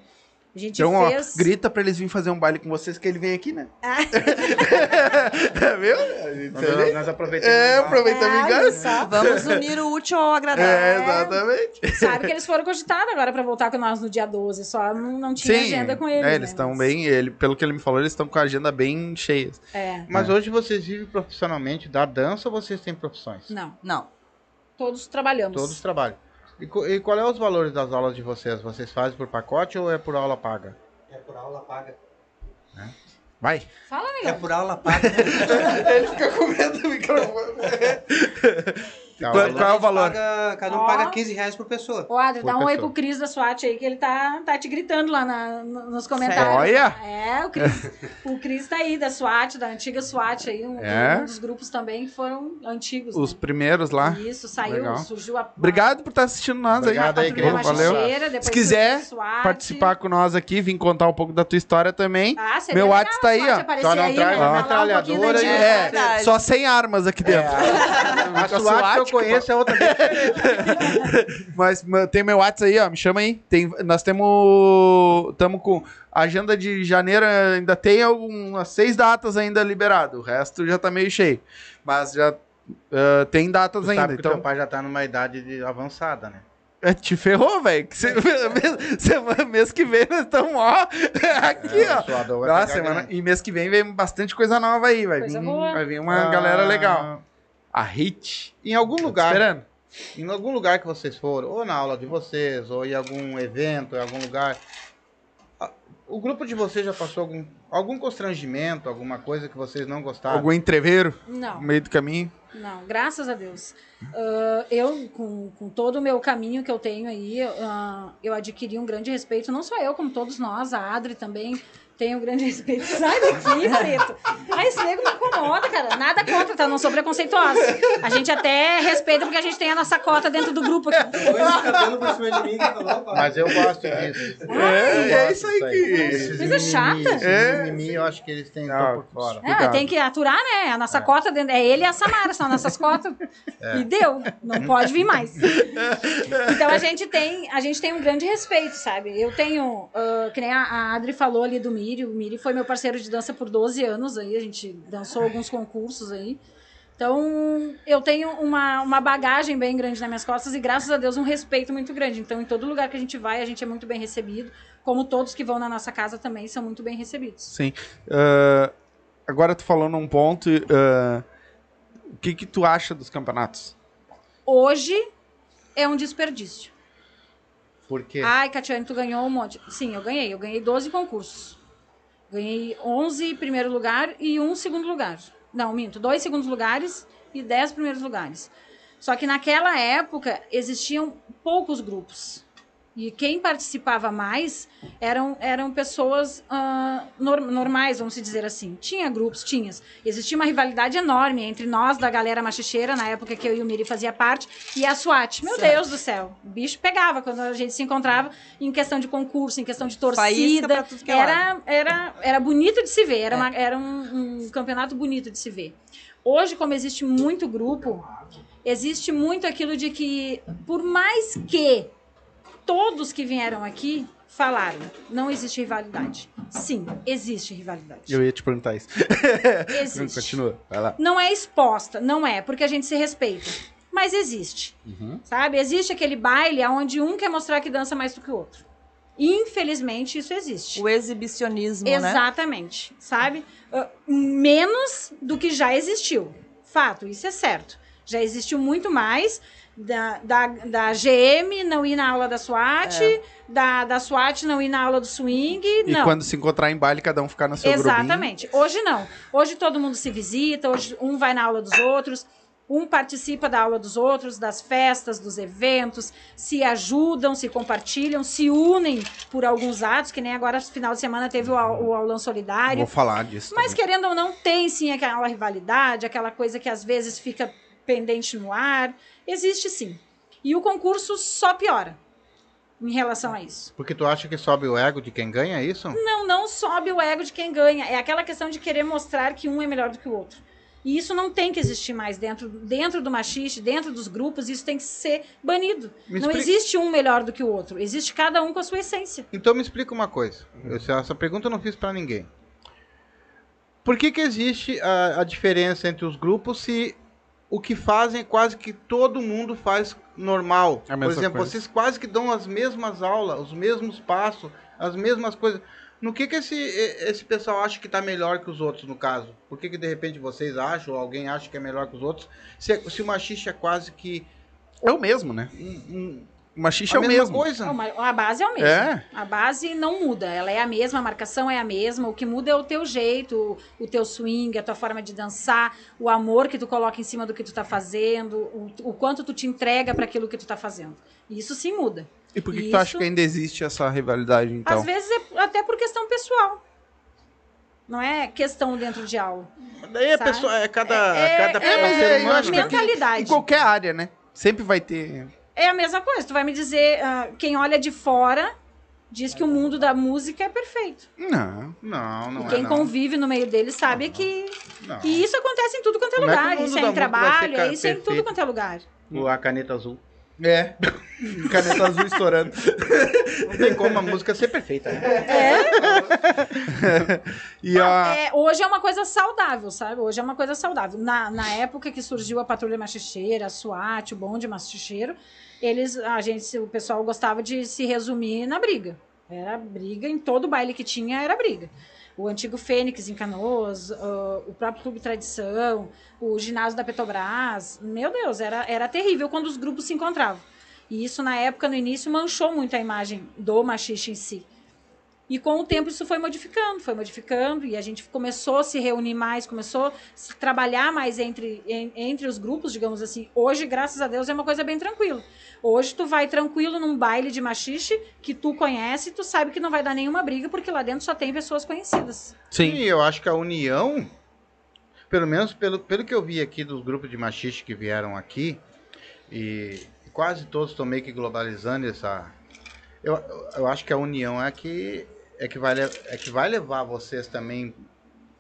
A gente Então, ó, fez. grita pra eles virem fazer um baile com vocês que ele vem aqui, né? Ah. Viu? Gente Nós, nós aproveitamos. É, lá. aproveita a É. Vamos unir o útil ao agradável. É, exatamente. Sabe que eles foram cogitados agora para voltar com nós no dia 12, só não, não tinha agenda com eles. É, né? eles estão Mas- bem, ele, pelo que ele me falou, eles estão com a agenda bem cheia. É, Mas hoje vocês vivem profissionalmente da dança ou vocês têm profissões? não. Não. Todos trabalhamos. Todos trabalham. E, e qual é os valores das aulas de vocês? Vocês fazem por pacote ou é por aula paga? É por aula paga. Vai. Fala, É amigão. por aula paga. Ele fica com medo do microfone. Tá, Qual- qual é o valor? Paga- cada um Ó. paga 15 reais por pessoa. Ô, Adri, Por dá um oi pro Cris da SWAT aí, que ele tá, tá te gritando lá na- no- nos comentários. Olha! É, o Cris, o Cris tá aí, da SWAT, da antiga SWAT aí, um, É? um dos grupos também que foram antigos. Os né? primeiros lá. Isso, saiu, Legal. surgiu a... Obrigado por estar assistindo nós Obrigado aí. aí, a querido. patrulha Valeu. Se quiser. Participar com nós aqui, vir contar um pouco da tua história também. Ah, Meu WhatsApp tá aí, ó. Só não aí, traz né? um metralhadora e- É, verdade. só sem armas aqui dentro. A A SWAT SWAT, conheço é outra. Mas ma- tem meu WhatsApp aí, ó. Me chama aí. Tem, nós temos. Estamos com. Agenda de janeiro ainda tem algumas seis datas ainda liberado. O resto já tá meio cheio. Mas já ah, tem datas Tu ainda. sabe que Então, teu pai já tá numa idade de- avançada, né? É, te ferrou, velho. Semana, mês que vem nós estamos, ó. Aqui, É, ó. Nossa, semana, grande. e mês que vem vem bastante coisa nova aí. Vai, vir, vai vir uma Ah, galera legal. A Hit. Em algum te lugar, Esperando. em algum lugar que vocês foram, ou na aula de vocês, ou em algum evento, em algum lugar, o grupo de vocês já passou algum, algum constrangimento, alguma coisa que vocês não gostaram? Algum entreveiro Não. no meio do caminho. Não, graças a Deus. Ah, eu, com, com todo o meu caminho que eu tenho aí, ah, eu adquiri um grande respeito, não só eu, como todos nós, a Adri também um grande respeito. Sai daqui, Preto. Ai, esse nego me incomoda, cara. Nada contra, tá? Não sou preconceituosa. A gente até respeita porque a gente tem a nossa cota dentro do grupo aqui. Pai. Mas eu gosto disso. Eu É, é gosto isso aí que. Esses Coisa chata. É. mimimi, eu acho que eles têm Não, por fora. É, tem que aturar, né? A nossa cota dentro. É ele e a Samara, são nossas cotas. E deu. Não pode vir mais. Então a gente tem, a gente tem um grande respeito, sabe? Eu tenho, ah, que nem a, Adri falou ali do Miri, o Miri foi meu parceiro de dança por 12 anos aí, a gente dançou alguns concursos aí. Então, eu tenho uma, uma bagagem bem grande nas minhas costas e, graças a Deus, um respeito muito grande. Então, em todo lugar que a gente vai, a gente é muito bem recebido. Como todos que vão na nossa casa também são muito bem recebidos. Sim. Ah, agora tu falou num ponto. ah, o que, que tu acha dos campeonatos? Hoje é um desperdício. Por quê? Ai, Catiane, tu ganhou um monte. Sim, eu ganhei. Eu ganhei 12 concursos. Ganhei 11 primeiro lugar e um segundo lugar. Não, minto. Dois segundos lugares e 10 primeiros lugares. Só que naquela época existiam poucos grupos. E quem participava mais eram, eram pessoas nor- normais, vamos dizer assim. Tinha grupos, tinha. Existia uma rivalidade enorme entre nós, da galera machicheira, na época que eu e o Miri fazia parte, e a SWAT. Meu Deus do céu, o bicho pegava quando a gente se encontrava em questão de concurso, em questão de torcida. que é. Era, era, era bonito de se ver, era, uma- era um, um campeonato bonito de se ver. Hoje, como existe muito grupo, existe muito aquilo de que, por mais que todos que vieram aqui falaram, não existe rivalidade. Sim, existe rivalidade. Eu ia te perguntar isso. Existe. Continua, vai lá. Não é exposta, não é, porque a gente se respeita. Mas existe. Uhum. Sabe? Existe aquele baile onde um quer mostrar que dança mais do que o outro. Infelizmente, isso existe. O exibicionismo, né? Exatamente, sabe? Ah, menos do que já existiu. Fato, isso é certo. Já existiu muito mais da, da, da GM não ir na aula da SWAT, da, da SWAT não ir na aula do swing. E não. quando se encontrar em baile, cada um ficar no seu grupinho. Exatamente. Hoje não. Hoje todo mundo se visita, hoje um vai na aula dos outros, um participa da aula dos outros, das festas, dos eventos, se ajudam, se compartilham, se unem por alguns atos, que nem agora, no final de semana, teve o, o aulão solidário. Vou falar disso. Mas também. querendo ou não, tem sim aquela rivalidade, aquela coisa que às vezes fica pendente no ar. Existe sim. E o concurso só piora em relação a isso. Porque tu acha que sobe o ego de quem ganha é isso? Não, não sobe o ego de quem ganha. É aquela questão de querer mostrar que um é melhor do que o outro. E isso não tem que existir mais dentro, dentro do machiste, dentro dos grupos, isso tem que ser banido. Me não explica- existe um melhor do que o outro. Existe cada um com a sua essência. Então me explica uma coisa. Eu- essa pergunta eu não fiz pra ninguém. Por que que existe a, a diferença entre os grupos se o que fazem quase que todo mundo faz normal? É Por exemplo, coisa. vocês quase que dão as mesmas aulas, os mesmos passos, as mesmas coisas. No que que esse, esse pessoal acha que tá melhor que os outros, no caso? Por que que de repente vocês acham, ou alguém acha que é melhor que os outros? Se, se o machista é quase que É o mesmo, né? um- um- machixe A é o mesma mesmo. coisa. Não, A base é o mesmo. É. A base não muda. Ela é a mesma, a marcação é a mesma. O que muda é o teu jeito, o, o teu swing, a tua forma de dançar, o amor que tu coloca em cima do que tu tá fazendo, o, o quanto tu te entrega para aquilo que tu tá fazendo. Isso sim muda. E por que, que Isso- tu acha que ainda existe essa rivalidade, então? Às vezes é até por questão pessoal. Não é questão dentro de aula. Daí a pessoa, é cada, É- cada é- cada é, acho que aqui- mentalidade. Em qualquer área, né? Sempre vai ter. É a mesma coisa. Tu vai me dizer, ah, quem olha de fora diz que o mundo da música é perfeito. Não. Não, não e é quem não. convive no meio dele sabe que. Não. E isso acontece em tudo quanto é Como é lugar. mundo isso é em trabalho, é isso é em tudo quanto é lugar. O- A caneta azul. É. Caneta azul estourando. Não tem como a música ser perfeita. né? E Não, a. é, hoje é uma coisa saudável, sabe? Hoje é uma coisa saudável. Na, na época que surgiu a Patrulha Machicheira, a SWAT, o Bonde Machicheiro, eles, a gente, o pessoal gostava de se resumir na briga. Era briga, em todo baile que tinha era briga. O antigo Fênix em Canoas, o próprio Clube Tradição, o ginásio da Petrobras. Meu Deus, era, era terrível quando os grupos se encontravam. E isso, na época, no início, manchou muito a imagem do machixe em si. E com o tempo isso foi modificando, foi modificando, e a gente começou a se reunir mais, começou a se trabalhar mais entre, en- entre os grupos, digamos assim. Hoje, graças a Deus, é uma coisa bem tranquila. Hoje tu vai tranquilo num baile de machixe que tu conhece, tu sabe que não vai dar nenhuma briga, porque lá dentro só tem pessoas conhecidas. Sim. E eu acho que a união, pelo menos pelo, pelo que eu vi aqui dos grupos de machiste que vieram aqui, e quase todos estão meio que globalizando essa. Eu, eu acho que a união é que, é, que vai, é que vai levar vocês também.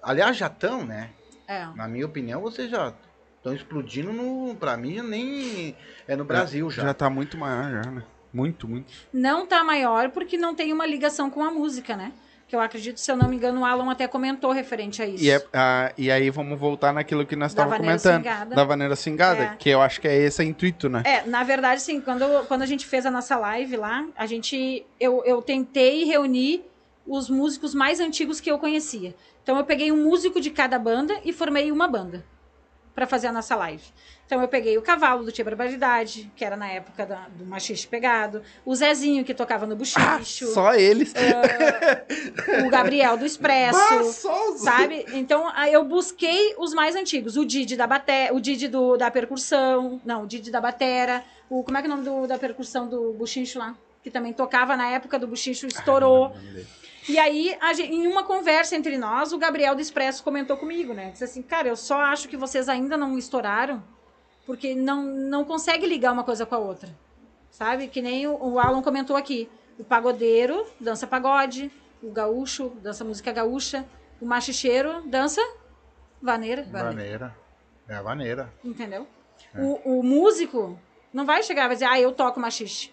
Aliás, já estão, né? É. Na minha opinião, vocês já estão explodindo no. Pra mim, nem é no Brasil já. Já tá muito maior, já, né? Muito, muito. Não tá maior porque não tem uma ligação com a música, né? Que eu acredito, se eu não me engano, o Alan até comentou referente a isso. E, é, ah, e aí vamos voltar naquilo que nós Da estávamos vaneira comentando. swingada. Da vaneira swingada. É. Que eu acho que é esse o intuito, né? É, na verdade, sim, quando, quando a gente fez a nossa live lá, a gente. Eu, eu tentei reunir os músicos mais antigos que eu conhecia. Então eu peguei um músico de cada banda e formei uma banda para fazer a nossa live. Então eu peguei o Cavalo do Tia Barbaridade, que era na época da- do Machixe Pegado, o Zezinho que tocava no Ah, Buchicho, só eles. o Gabriel do Expresso. Ah, só Sabe? Então, eu busquei os mais antigos. O Didi da bateria, o Didi do, da percussão, não, o Didi da batera, o como é que é o nome do, da percussão do buchincho lá? Que também tocava na época do buchincho, estourou. E aí, a gen- em uma conversa entre nós, o Gabriel do Expresso comentou comigo, né? Disse assim, cara, eu só acho que vocês ainda não estouraram, porque não, não consegue ligar uma coisa com a outra. Sabe? Que nem o, o Alan comentou aqui. O pagodeiro dança pagode, o gaúcho dança música gaúcha, o machicheiro dança vaneira, Vaneira. É a vaneira. entendeu? O, o músico não vai chegar e vai dizer, ah, eu toco machixe.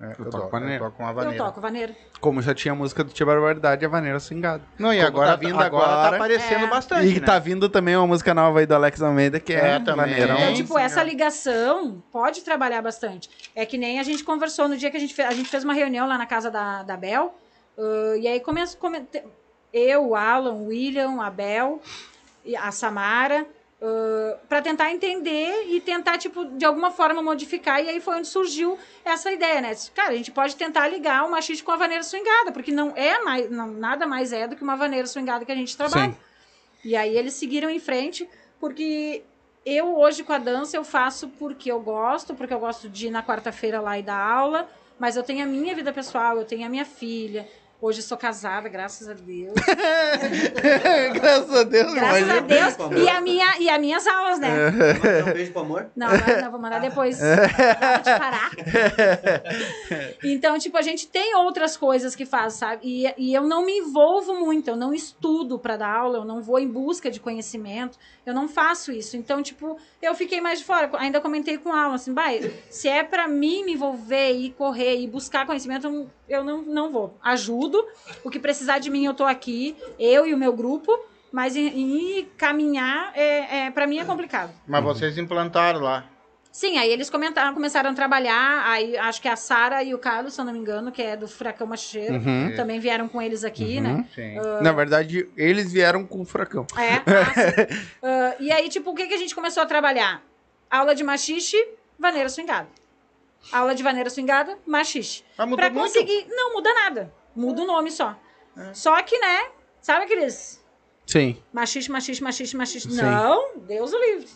É, Eu eu, toco toco, vaneira. eu toco uma Eu vaneira. toco vaneira. Como já tinha a música do Tia Barbaridade, a vaneira swingada. Não, e Como agora tá vindo agora, agora, tá aparecendo é. bastante, e né? tá vindo também uma música nova aí do Alex Almeida, que é, É, também. vaneirão. Então, Sim, tipo, essa ligação pode trabalhar bastante. É que nem a gente conversou no dia que a gente fez, a gente fez uma reunião lá na casa da, da Bel, ãh, e aí começou, eu, o Alan, o William, a Bel, a Samara, para tentar entender e tentar, tipo, de alguma forma modificar, e aí foi onde surgiu essa ideia, né? Cara, a gente pode tentar ligar o machiste com a vaneira swingada, porque não é mais, não, nada mais é do que uma vaneira swingada que a gente trabalha. Sim. E aí eles seguiram em frente, porque eu hoje com a dança eu faço porque eu gosto, porque eu gosto de ir na quarta-feira lá e dar aula, mas eu tenho a minha vida pessoal, eu tenho a minha filha. Hoje eu sou casada, graças a Deus. Graças a Deus, Graças a. Deus. E, a minha, e as minhas aulas, né? Um beijo pro amor. Não, não, não, vou mandar depois. Vou te parar. Então, tipo, a gente tem outras coisas que faz, sabe? E, e eu não me envolvo muito, eu não estudo para dar aula, eu não vou em busca de conhecimento, eu não faço isso. Então, tipo, eu fiquei mais de fora. Ainda comentei com a aula, assim, vai, se é para mim me envolver e correr e buscar conhecimento, eu não- eu não, não vou. Ajudo, o que precisar de mim, eu tô aqui, eu e o meu grupo. Mas em, em caminhar, é, é, para mim é complicado. Mas vocês implantaram lá. Sim, aí eles comentaram, começaram a trabalhar. Aí acho que a Sara e o Carlos, se eu não me engano, que é do Furacão Macheiro, Uhum. também vieram com eles aqui, Uhum. né? Sim. Na verdade, eles vieram com o furacão. É, ah. Ah, e aí, tipo, o que, que a gente começou a trabalhar? Aula de machixe, vaneira swingada. Aula de vaneira swingada, machixe. Pra muito? conseguir. Não muda nada. Muda o nome só. Só que, né? Sabe aqueles Sim, machixe, machixe, machixe, machixe? Sim. Não, Deus o livre.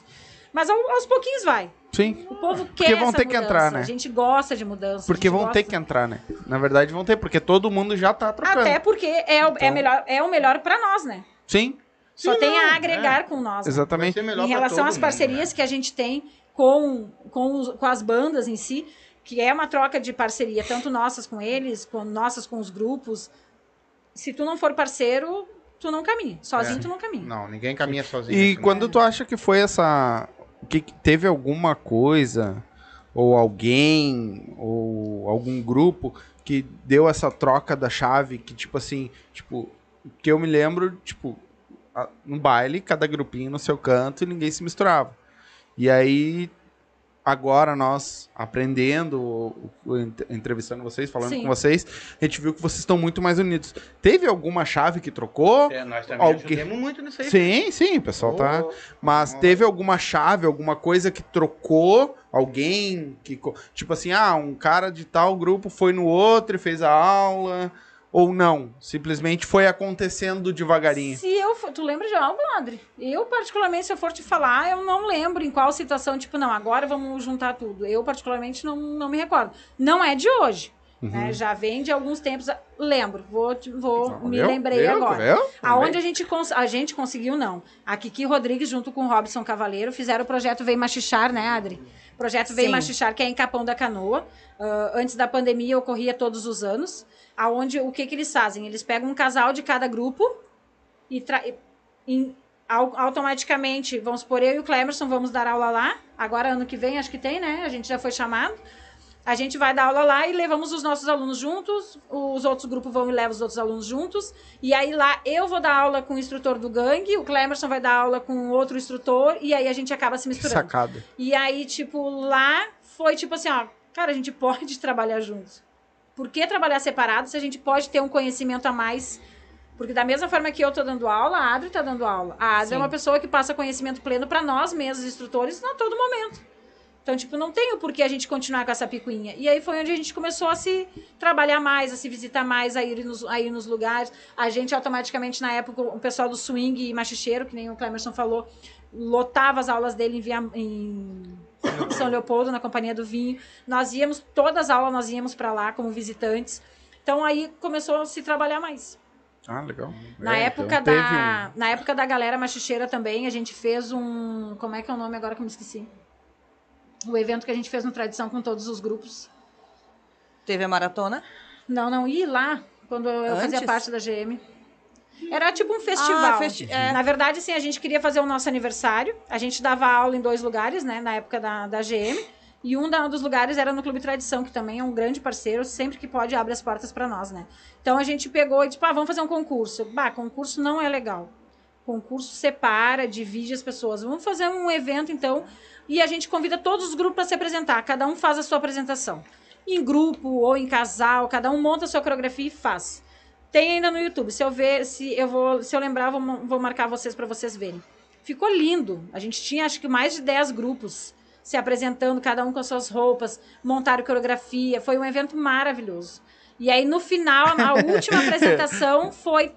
Mas ao- aos pouquinhos vai. sim. O povo quer vão essa ter que mudança. entrar, né? A gente gosta de mudança. Porque vão ter gosta. que entrar, né? Na verdade vão ter, porque todo mundo já tá trocando. Até porque é, o- é, Então- melhor, é o melhor pra nós, né? Sim, Só Sim, tem não, a agregar com nós. né? Exatamente. melhor em relação às mundo, parcerias né? que a gente tem com, com, os- com as bandas em si, que é uma troca de parceria, tanto nossas com eles, com nossas com os grupos. Se tu não for parceiro, tu não caminha. Sozinho É. tu não caminha. Não, ninguém caminha sozinho. E assim, né? quando tu acha que foi essa. Que teve alguma coisa, ou alguém, ou algum grupo que deu essa troca da chave, que tipo assim, tipo, que eu me lembro, tipo, no baile, cada grupinho no seu canto e ninguém se misturava. E aí, agora nós aprendendo, entrevistando vocês, falando Sim. com vocês, a gente viu que vocês estão muito mais unidos. Teve alguma chave que trocou? É, nós também Alguém- muito nisso aí. Sim, sim, o pessoal tá. Mas Ó. teve alguma chave, alguma coisa que trocou? Alguém que. Tipo assim, ah, um cara de tal grupo foi no outro e fez a aula. Ou não? Simplesmente foi acontecendo devagarinho. Se eu for, tu lembra de algo, André? Eu, particularmente, se eu for te falar, eu não lembro em qual situação, tipo, não, agora vamos juntar tudo. Eu, particularmente, não, não me recordo. Não é de hoje. Uhum. né? Já vem de alguns tempos. Lembro, vou, te- vou me lembrei Viu? agora. Viu? Aonde a gente, cons- a gente conseguiu, não. A Kiki Rodrigues, junto com o Robson Cavaleiro, fizeram o projeto Vem Machichar, né, Adri? Projeto Vem Sim. Machichar, que é em Capão da Canoa. Ah, antes da pandemia, ocorria todos os anos. Aonde, o que que eles fazem? Eles pegam um casal de cada grupo e, tra- e- em- au- automaticamente, vamos supor, eu e o Clemerson vamos dar aula lá. Agora, ano que vem, acho que tem, né? A gente já foi chamado. A gente vai dar aula lá e levamos os nossos alunos juntos, os outros grupos vão e levam os outros alunos juntos. E aí lá eu vou dar aula com o instrutor do gangue, o Clemerson vai dar aula com outro instrutor, e aí a gente acaba se misturando. sacada. E aí, tipo, lá foi tipo assim, ó, cara, a gente pode trabalhar juntos. Por que trabalhar separado se a gente pode ter um conhecimento a mais? Porque da mesma forma que eu tô dando aula, a Adri tá dando aula. A Adri Sim. é uma pessoa que passa conhecimento pleno para nós mesmos, instrutores, a todo momento. Então, tipo, não tem o porquê a gente continuar com essa picuinha. E aí foi onde a gente começou a se trabalhar mais, a se visitar mais, a ir nos, a ir nos lugares. A gente automaticamente, na época, o pessoal do swing e machicheiro, que nem o Clemerson falou, lotava as aulas dele em, Via- em São Leopoldo, na Companhia do Vinho. Nós íamos, todas as aulas nós íamos para lá como visitantes. Então aí começou a se trabalhar mais. Ah, legal. Na É, época então da na época da galera machicheira também, a gente fez um, como é que é o nome agora que eu me esqueci? O evento que a gente fez no Tradição com todos os grupos. Teve a maratona. Não, não, ir lá, quando eu fazia parte da GM. Era tipo um festival. Ah, festi- é. Na verdade, assim, a gente queria fazer o nosso aniversário. A gente dava aula em dois lugares, né? Na época da, da GM. E um da- dos lugares era no Clube Tradição, que também é um grande parceiro. Sempre que pode, abre as portas para nós, né? Então a gente pegou e tipo, ah, vamos fazer um concurso. Bah, concurso não é legal. Concurso separa, divide as pessoas. Vamos fazer um evento, então. E a gente convida todos os grupos para se apresentar. Cada um faz a sua apresentação. Em grupo ou em casal, cada um monta a sua coreografia e faz. Tem ainda no YouTube. Se eu ver, se eu vou, se eu lembrar, eu vou, vou marcar vocês para vocês verem. Ficou lindo. A gente tinha acho que mais de 10 grupos se apresentando, cada um com as suas roupas, montaram coreografia. Foi um evento maravilhoso. E aí no final, a última apresentação foi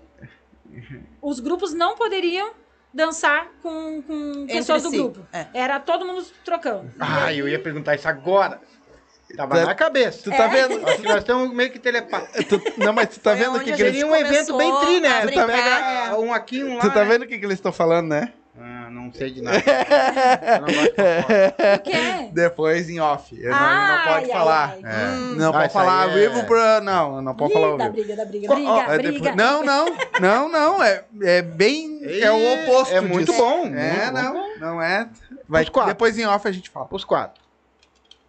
os grupos não poderiam dançar com, com pessoas do si. grupo. É. Era todo mundo trocando. Ah, eu ia perguntar isso agora. Tava Tá- na cabeça. Tu tá vendo? Acho que nós estamos meio que telepáticos. Tu- não, mas tu tá Foi vendo o que, que eles. Seria um evento bem tri, né? Tu brincar. pega um aqui, um lá. Tu tá né? vendo o que, que eles estão falando, né? Ah, não sei de nada. Não gosto de fofoca. O quê? Depois em off. Eu não, não pode ai, falar. ai. É. Hum. Não Ah, pode falar ao é- vivo pra. Não, não pode falar Ih, da vivo. briga, da briga, Ó, briga, é briga. depois- Não, não, não, não. É, é bem. É o oposto. É muito disso. bom. É, muito bom. não, não é. Vai, depois em off a gente fala. Os quatro.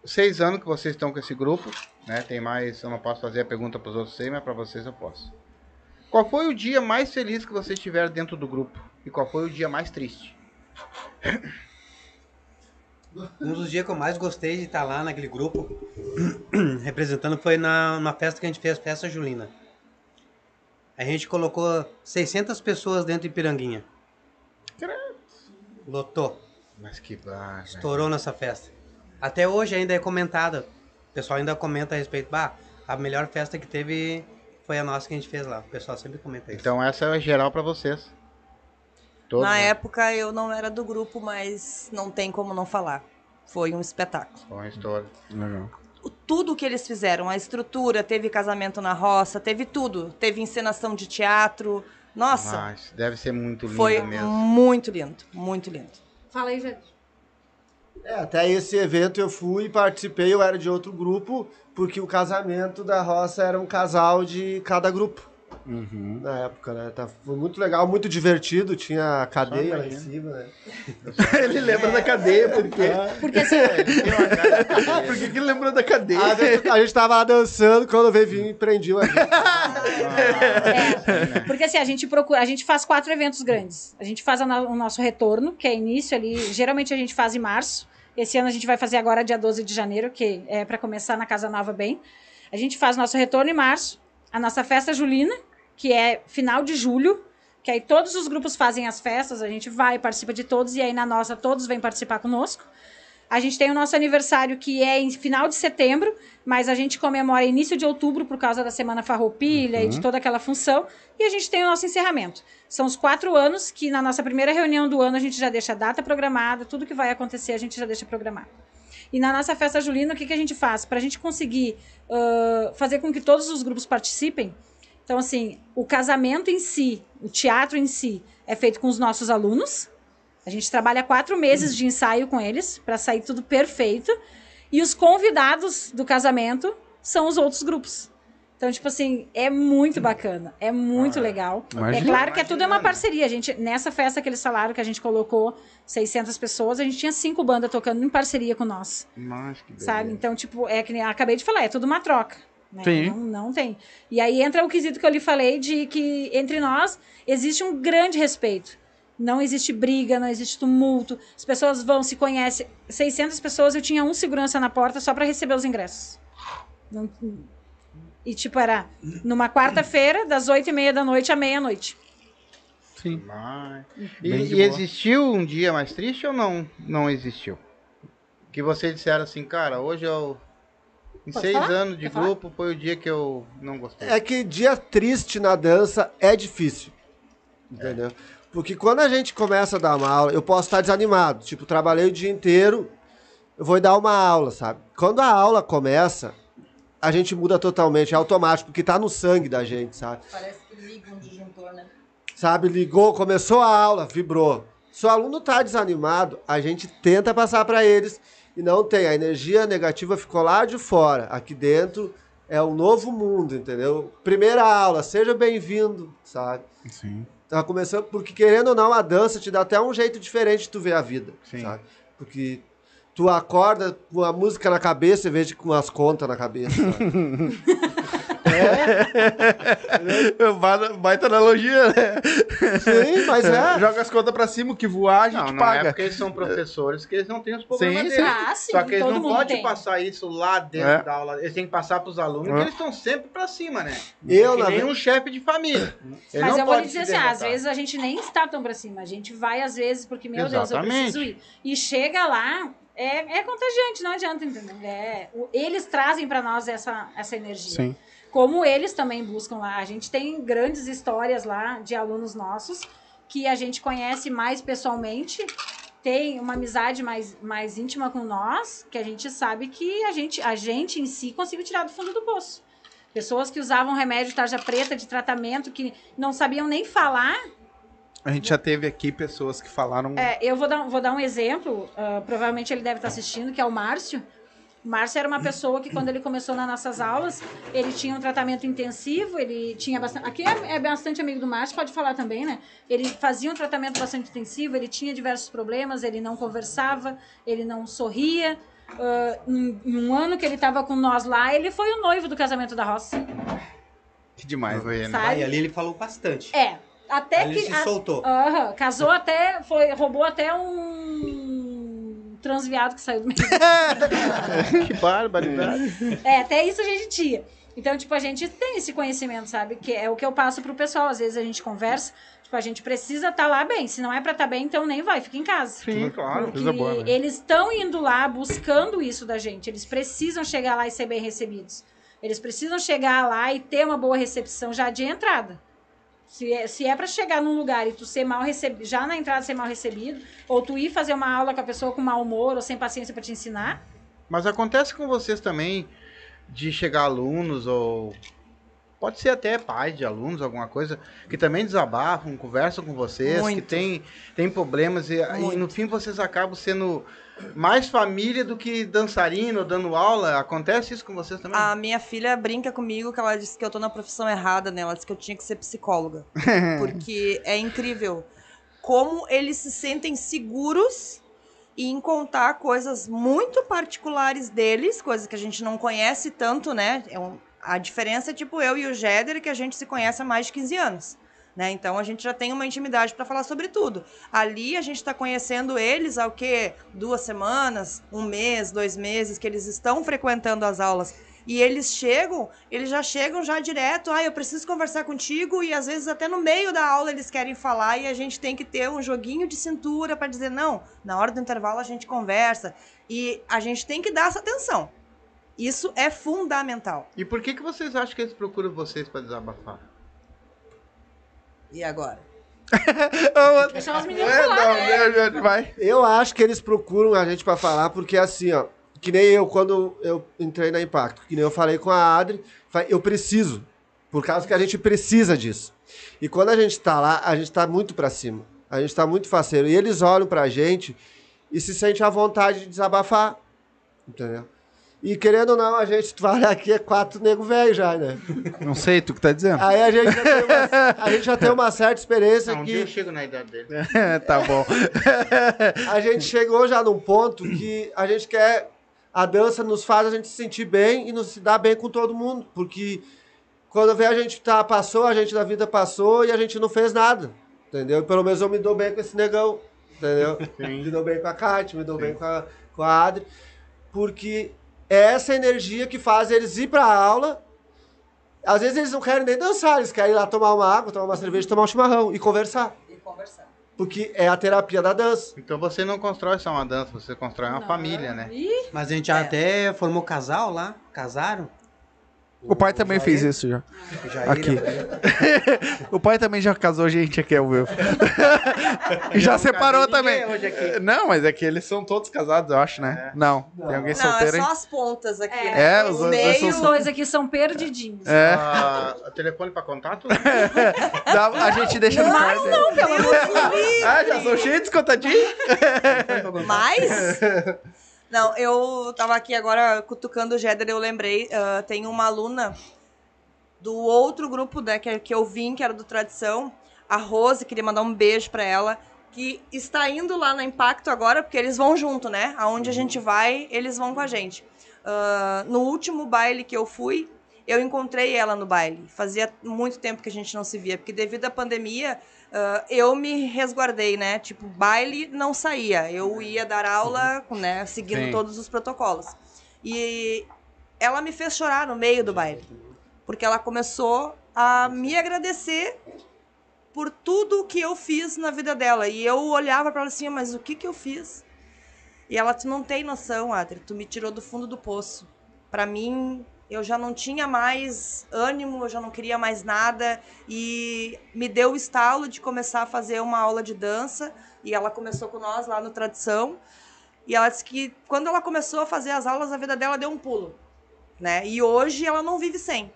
Seis anos que vocês estão com esse grupo, né? Tem mais, eu não posso fazer a pergunta para os outros seis, mas para vocês eu posso. Qual foi o dia mais feliz que vocês tiveram dentro do grupo? E qual foi o dia mais triste? Um dos dias que eu mais gostei de estar lá naquele grupo, representando, foi na, numa festa que a gente fez, Festa Julina. A gente colocou 600 pessoas dentro de Piranguinha. Lotou. Mas que bar, velho. Estourou nessa festa. Até hoje ainda é comentada. O pessoal ainda comenta a respeito, bah, a melhor festa que teve foi a nossa que a gente fez lá. O pessoal sempre comenta isso. Então essa é geral pra vocês. Todos, Na né? época eu não era do grupo, mas não tem como não falar. Foi um espetáculo. Bom história. Legal. O- Tudo que eles fizeram, a estrutura, teve casamento na roça, teve tudo. Teve encenação de teatro. Nossa, Mas deve ser muito lindo foi mesmo. muito lindo, muito lindo. Fala aí, Jader. É, até esse evento eu fui e participei, eu era de outro grupo, porque o casamento da roça era um casal de cada grupo. Uhum. Na época, né? Tá, foi muito legal, muito divertido, tinha cadeia lá em cima, né? ele lembra da cadeia, por quê? Porque assim, por que, ele lembrou da cadeia? A gente, a gente tava lá dançando, quando veio vir, prendiam a gente. É, porque assim, a gente procura, a gente faz quatro eventos grandes. A gente faz a no- o nosso retorno, que é início ali, geralmente a gente faz em março. Esse ano a gente vai fazer agora dia 12 de janeiro, que é para começar na Casa Nova bem. A gente faz nosso retorno em março, a nossa festa julina, que é final de julho, que aí todos os grupos fazem as festas, a gente vai, participa de todos e aí na nossa todos vêm participar conosco. A gente tem o nosso aniversário que é em final de setembro, mas a gente comemora início de outubro por causa da Semana Farroupilha e de toda aquela função. E a gente tem o nosso encerramento. São os quatro anos que na nossa primeira reunião do ano a gente já deixa a data programada, tudo que vai acontecer a gente já deixa programado. E na nossa festa julina, o que, que a gente faz? Para a gente conseguir ãh, fazer com que todos os grupos participem. Então, assim, o casamento em si, o teatro em si, é feito com os nossos alunos. A gente trabalha quatro meses de ensaio com eles para sair tudo perfeito. E os convidados do casamento são os outros grupos. Então, tipo assim, é muito bacana, é muito Ah, legal. imagina. é claro que é tudo é uma parceria. A gente, nessa festa que eles falaram que a gente colocou 600 pessoas, a gente tinha cinco bandas tocando em parceria com nós, Mas que sabe? beleza. Então, tipo, é que nem acabei de falar, é tudo uma troca. né? Sim. Não, não tem. E aí entra o quesito que eu lhe falei de que entre nós existe um grande respeito. Não existe briga, não existe tumulto. As pessoas vão, se conhecem. 600 pessoas, eu tinha um segurança na porta só para receber os ingressos. Não- e, tipo, era numa quarta-feira, das oito e meia da noite à meia-noite. Sim. Mas- E, e existiu um dia mais triste ou não? Não existiu. Que vocês disseram assim, cara, hoje eu. Em Pode seis falar? anos de Quer falar? grupo foi o dia que eu não gostei. É que dia triste na dança é difícil. Entendeu? Porque quando a gente começa a dar uma aula, eu posso estar desanimado. Tipo, trabalhei o dia inteiro, eu vou dar uma aula, sabe? Quando a aula começa, a gente muda totalmente, é automático, porque tá no sangue da gente, sabe? Parece que liga um disjuntor, né? Sabe, ligou, começou a aula, vibrou. Se o aluno tá desanimado, a gente tenta passar para eles e não tem. A energia negativa ficou lá de fora. Aqui dentro é um novo mundo, entendeu? Primeira aula, seja bem-vindo, sabe? Sim. Tá começando, porque querendo ou não, a dança te dá até um jeito diferente de tu ver a vida, Sim. sabe? Porque tu acorda com a música na cabeça em vez de com as contas na cabeça, sabe? Ba- Baita analogia, né? Sim, mas é. Joga as contas pra cima, o que voar, a gente Não, não paga. é porque eles são professores que eles não têm os problemas Sim, deles. Ah, sim, Só que eles não podem passar isso lá dentro É. da aula. Eles têm que passar pros alunos, É. que eles estão sempre pra cima, né? Eu, que na nem um chefe de família. Ele Mas não eu vou lhe dizer assim, às vezes a gente nem está tão pra cima. A gente vai, às vezes, porque, meu Deus, eu Exatamente. preciso ir. E chega lá, é, é contagiante, não adianta, entendeu? É, o- eles trazem pra nós essa, essa energia. Sim. Como eles também buscam lá. A gente tem grandes histórias lá de alunos nossos que a gente conhece mais pessoalmente, tem uma amizade mais, mais íntima com nós, que a gente sabe que a gente, a gente em si conseguiu tirar do fundo do poço. Pessoas que usavam remédio tarja preta de tratamento, que não sabiam nem falar. A gente já teve aqui pessoas que falaram. É, eu vou dar, vou dar um exemplo, ah, provavelmente ele deve estar assistindo, que é o Márcio. O Márcio era uma pessoa que, quando ele começou nas nossas aulas, ele tinha um tratamento intensivo, ele tinha bastante. Aqui é, é bastante amigo do Márcio, pode falar também, né? Ele fazia um tratamento bastante intensivo, ele tinha diversos problemas, ele não conversava, ele não sorria. Ah, em, em um ano que ele estava com nós lá, ele foi o noivo do casamento da roça. Que demais. Foi, né? Sabe? Aí ali ele falou bastante. É. Até ele que. se a- soltou. Aham, casou até, foi, roubou até um transviado que saiu do meio. Que barbaridade. É, até isso a gente tinha. Então, tipo, a gente tem esse conhecimento, sabe? Que é o que eu passo pro pessoal. Às vezes a gente conversa. Tipo, a gente precisa estar lá bem. Se não é pra estar bem, então nem vai, fica em casa. Sim, claro. Porque boa, né? eles estão indo lá buscando isso da gente. Eles precisam chegar lá e ser bem recebidos. Eles precisam chegar lá e ter uma boa recepção já de entrada. Se é, se é para chegar num lugar e tu ser mal recebido, já na entrada ser mal recebido, ou tu ir fazer uma aula com a pessoa com mau humor ou sem paciência para te ensinar, Mas acontece com vocês também de chegar alunos ou pode ser até pais de alunos, alguma coisa, que também desabafam, conversam com vocês, que Muito. tem, tem problemas e, e no fim vocês acabam sendo mais família do que dançarino, dando aula. Acontece isso com vocês também? A minha filha brinca comigo que ela disse que eu tô na profissão errada, né? Ela disse que eu tinha que ser psicóloga. porque é incrível como eles se sentem seguros em contar coisas muito particulares deles, coisas que a gente não conhece tanto, né? É um- a diferença é tipo eu e o Jéder, que a gente se conhece há mais de 15 anos. Né? Então a gente já tem uma intimidade para falar sobre tudo. Ali a gente está conhecendo eles há o quê? Duas semanas, um mês, dois meses que eles estão frequentando as aulas. E eles chegam, eles já chegam já direto, ah, eu preciso conversar contigo, e às vezes até no meio da aula eles querem falar, e a gente tem que ter um joguinho de cintura para dizer, não, na hora do intervalo a gente conversa. E a gente tem que dar essa atenção. Isso é fundamental. E por que, que vocês acham que eles procuram vocês para desabafar? E agora? deixar os meninos É, falar. não, né? Eu acho que eles procuram a gente pra falar, porque assim, ó, que nem eu, quando eu entrei na Impacto, que nem eu falei com a Adri, eu preciso, por causa que a gente precisa disso. E quando a gente tá lá, a gente tá muito pra cima, a gente tá muito faceiro. E eles olham pra gente e se sentem à vontade de desabafar, entendeu? E querendo ou não, a gente trabalha aqui é quatro nego velho já, né? Não sei, tu que tá dizendo. Aí a gente já tem uma, a gente já tem uma certa experiência Não, um que... dia eu chego na idade dele. tá bom. a gente chegou já num ponto que a gente quer. A dança nos faz a gente se sentir bem e nos se dar bem com todo mundo. Porque quando vê a gente tá, passou, a gente da vida passou e a gente não fez nada. Entendeu? Pelo menos eu me dou bem com esse negão. Entendeu? Me dou bem com a Kátia, me dou bem com a, com a Adri. Porque é essa energia que faz eles ir pra aula. Às vezes eles não querem nem dançar, eles querem ir lá tomar uma água, tomar uma cerveja, tomar um chimarrão e conversar. E conversar. Porque é a terapia da dança. Então você não constrói só uma dança, você constrói uma Não. família, né? Mas a gente É. até formou casal lá, casaram. O pai também fez Jair- isso já. o Jair, Aqui. né? O pai também já casou gente aqui, ao vivo. E já não separou também. hoje aqui. Não, mas é que eles são todos casados, eu acho, né? Não. Tem alguém Não, é solteiro, só as pontas aqui, É. né? É, o os dois- dois os aqui são perdidinhos. É, Ah, telefone para contato? dá- a gente deixa no card. aí. Não, pelo amor de Deus. Ah, já são cheios de contatinho? Mas. Não, eu tava aqui agora cutucando o Jéder, eu lembrei, ah, tem uma aluna do outro grupo né, que, que eu vim, que era do Tradição, a Rose, queria mandar um beijo pra ela, que está indo lá na Impacto agora, porque eles vão junto, né? Aonde a gente vai, eles vão com a gente. Ah, no último baile que eu fui, eu encontrei ela no baile. Fazia muito tempo que a gente não se via, porque devido à pandemia, ah, eu me resguardei, né? Tipo, baile não saía. Eu ia dar aula, né? Seguindo Sim. todos os protocolos. E ela me fez chorar no meio do baile. Porque ela começou a me agradecer por tudo que eu fiz na vida dela. E eu olhava para ela assim, mas o que que eu fiz? E ela, tu não tem noção, Adri, tu me tirou do fundo do poço. Para mim, eu já não tinha mais ânimo, eu já não queria mais nada e me deu o estalo de começar a fazer uma aula de dança e ela começou com nós lá no Tradição. E ela disse que quando ela começou a fazer as aulas, a vida dela deu um pulo, né? E hoje ela não vive sem.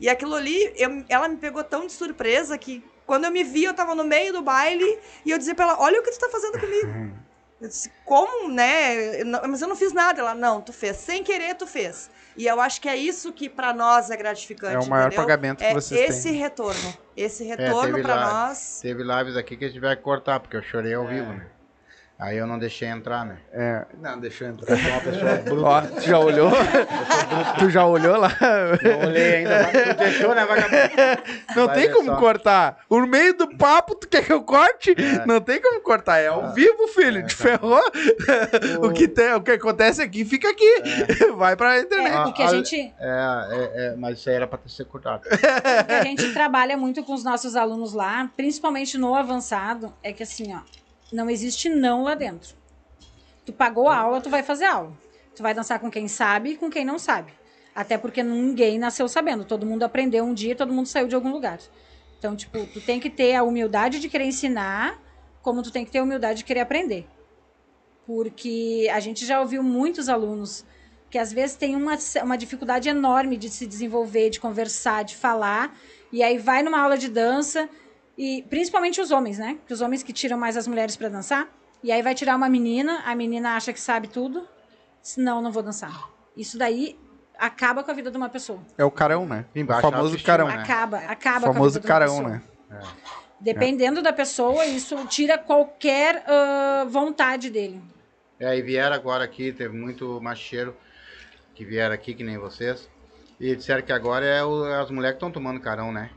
E aquilo ali, eu- ela me pegou tão de surpresa que quando eu me vi, eu tava no meio do baile e eu dizia pra ela: Olha o que tu tá fazendo comigo. Eu disse: Como, né? Eu não- Mas eu não fiz nada. Ela: Não, tu fez. Sem querer, tu fez. E eu acho que é isso que pra nós é gratificante. É o maior entendeu? pagamento que é vocês esse têm. retorno. Esse retorno teve pra lá- nós. Teve lives aqui que a gente vai cortar, porque eu chorei ao É. vivo, né? Aí eu não deixei entrar, né? É. Não, deixa eu Eu entrar. sou uma pessoa bruta. Ó, tu já olhou? tu já olhou lá? Não olhei ainda. mas Tu deixou, né, vagabundo? Não Vai tem ver como só. cortar. No meio do papo, tu quer que eu corte? É. Não tem como cortar. É ao vivo, filho. É, Te tá. ferrou. o, que tem, o que acontece aqui, fica aqui. Vai pra internet. É, o que a a- gente, É, é, é, mas isso aí era pra ter ser cortado. o que a gente trabalha muito com os nossos alunos lá, principalmente no avançado, é que assim, ó, não existe não lá dentro. Tu pagou a aula, tu vai fazer aula. Tu vai dançar com quem sabe e com quem não sabe. Até porque ninguém nasceu sabendo. Todo mundo aprendeu um dia, todo mundo saiu de algum lugar. Então, tipo, tu tem que ter a humildade de querer ensinar, como tu tem que ter a humildade de querer aprender. Porque a gente já ouviu muitos alunos que às vezes tem uma, uma dificuldade enorme de se desenvolver, de conversar, de falar, e aí vai numa aula de dança, e principalmente os homens, né? Que os homens que tiram mais as mulheres para dançar, e aí vai tirar uma menina, a menina acha que sabe tudo, não, não vou dançar. Isso daí acaba com a vida de uma pessoa. É o carão, né? Embaixo o famoso carão. né? Acaba, acaba O com a famoso vida de uma carão, pessoa. né? Dependendo da pessoa, isso tira qualquer ah, vontade dele. É, e vieram agora aqui, teve muito macheiro que vieram aqui, que nem vocês. E disseram que agora é o- as mulheres que estão tomando carão, né?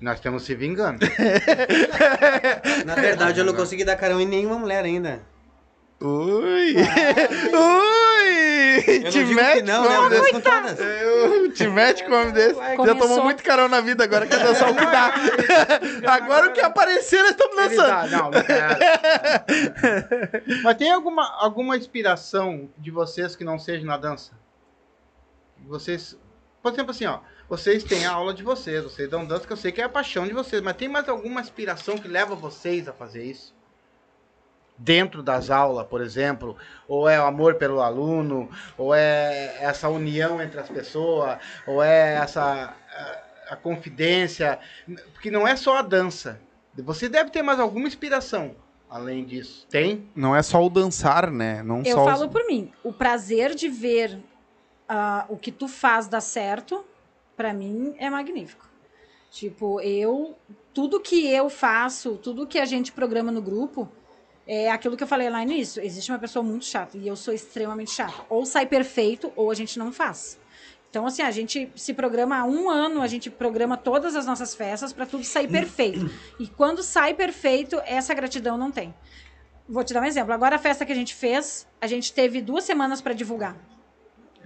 Nós estamos se vingando. Na verdade, eu não consegui dar carão em nenhuma mulher ainda. Ui! Ui! Eu não Te digo mete que não, com né? homem Mas desse. com todas. Eu- Te mete com homem desse. Já Começou- tomou muito carão na vida, agora quer dançar o que dá. Agora o que aparecer, nós estamos dançando. não, é. Mas tem alguma, alguma inspiração de vocês que não seja na dança? Vocês, por exemplo, assim, ó, vocês têm a aula de vocês, vocês dão dança que eu sei que é a paixão de vocês, mas tem mais alguma inspiração que leva vocês a fazer isso? Dentro das aulas, por exemplo, ou é o amor pelo aluno, ou é essa união entre as pessoas, ou é essa a, a confidência, porque não é só a dança. Você deve ter mais alguma inspiração além disso. Tem? Não é só o dançar, né? Não Eu só os- falo por mim. O prazer de ver ah, o que tu faz dar certo, pra mim, é magnífico. Tipo, eu. Tudo que eu faço, tudo que a gente programa no grupo, é aquilo que eu falei lá no início. Existe uma pessoa muito chata e eu sou extremamente chata. Ou sai perfeito, ou a gente não faz. Então, assim, a gente se programa há um ano, a gente programa todas as nossas festas para tudo sair perfeito. E quando sai perfeito, essa gratidão não tem. Vou te dar um exemplo. Agora a festa que a gente fez, a gente teve duas semanas para divulgar.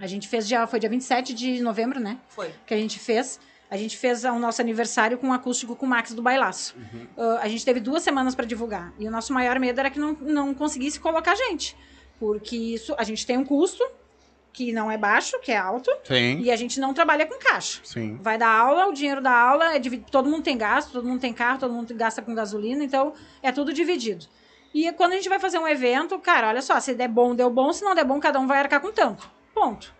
A gente fez dia, foi dia 27 de novembro, né? Foi. Que a gente fez. A gente fez o nosso aniversário com um acústico com o Max do Bailaço. Ah, a gente teve duas semanas para divulgar. E o nosso maior medo era que não, não conseguisse colocar gente. Porque isso, a gente tem um custo que não é baixo, que é alto, Sim, e a gente não trabalha com caixa. sim. Vai dar aula, o dinheiro da aula é dividido. Todo mundo tem gasto, todo mundo tem carro, todo mundo gasta com gasolina, então é tudo dividido. E quando a gente vai fazer um evento, cara, olha só, se der bom, deu bom, se não der bom, cada um vai arcar com tanto. Ponto.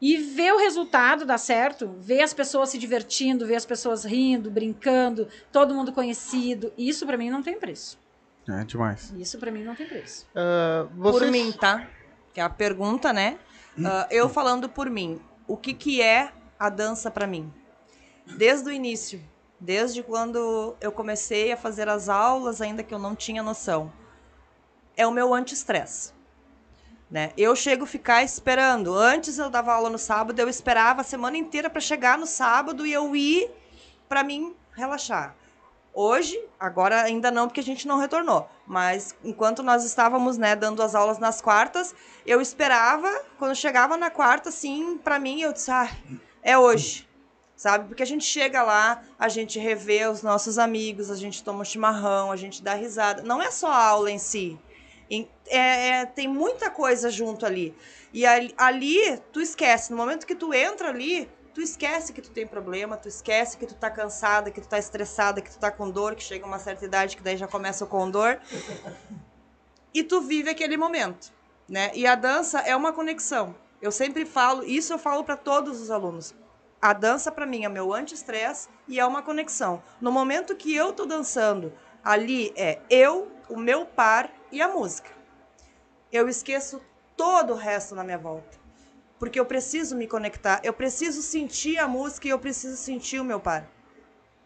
E ver o resultado dar certo, ver as pessoas se divertindo, ver as pessoas rindo, brincando, todo mundo conhecido, isso pra mim não tem preço. É demais. Isso pra mim não tem preço. Por vocês- mim, tá? Que é a pergunta, né? Ah, eu falando por mim, o que que é a dança pra mim? Desde o início, desde quando eu comecei a fazer as aulas, ainda que eu não tinha noção, é o meu anti-estresse. Né? Eu chego a ficar esperando. Antes eu dava aula no sábado, eu esperava a semana inteira para chegar no sábado e eu ir para mim relaxar. Hoje, agora ainda não, porque a gente não retornou. Mas enquanto nós estávamos, né, dando as aulas nas quartas, eu esperava, quando chegava na quarta, assim, pra mim, eu disse, ah, é hoje. Sabe? Porque a gente chega lá, a gente revê os nossos amigos, a gente toma um chimarrão, a gente dá risada. Não é só a aula em si. É- é- tem muita coisa junto ali. E ali, ali, tu esquece. No momento que tu entra ali, tu esquece que tu tem problema, tu esquece que tu tá cansada, que tu tá estressada, que tu tá com dor, que chega uma certa idade que daí já começa o condor. E tu vive aquele momento, né? E a dança é uma conexão. Eu sempre falo, isso eu falo para todos os alunos. A dança para mim é meu anti-estresse e é uma conexão. No momento que eu tô dançando, ali é eu, o meu par e a música. Eu esqueço todo o resto na minha volta. Porque eu preciso me conectar, eu preciso sentir a música e eu preciso sentir o meu par.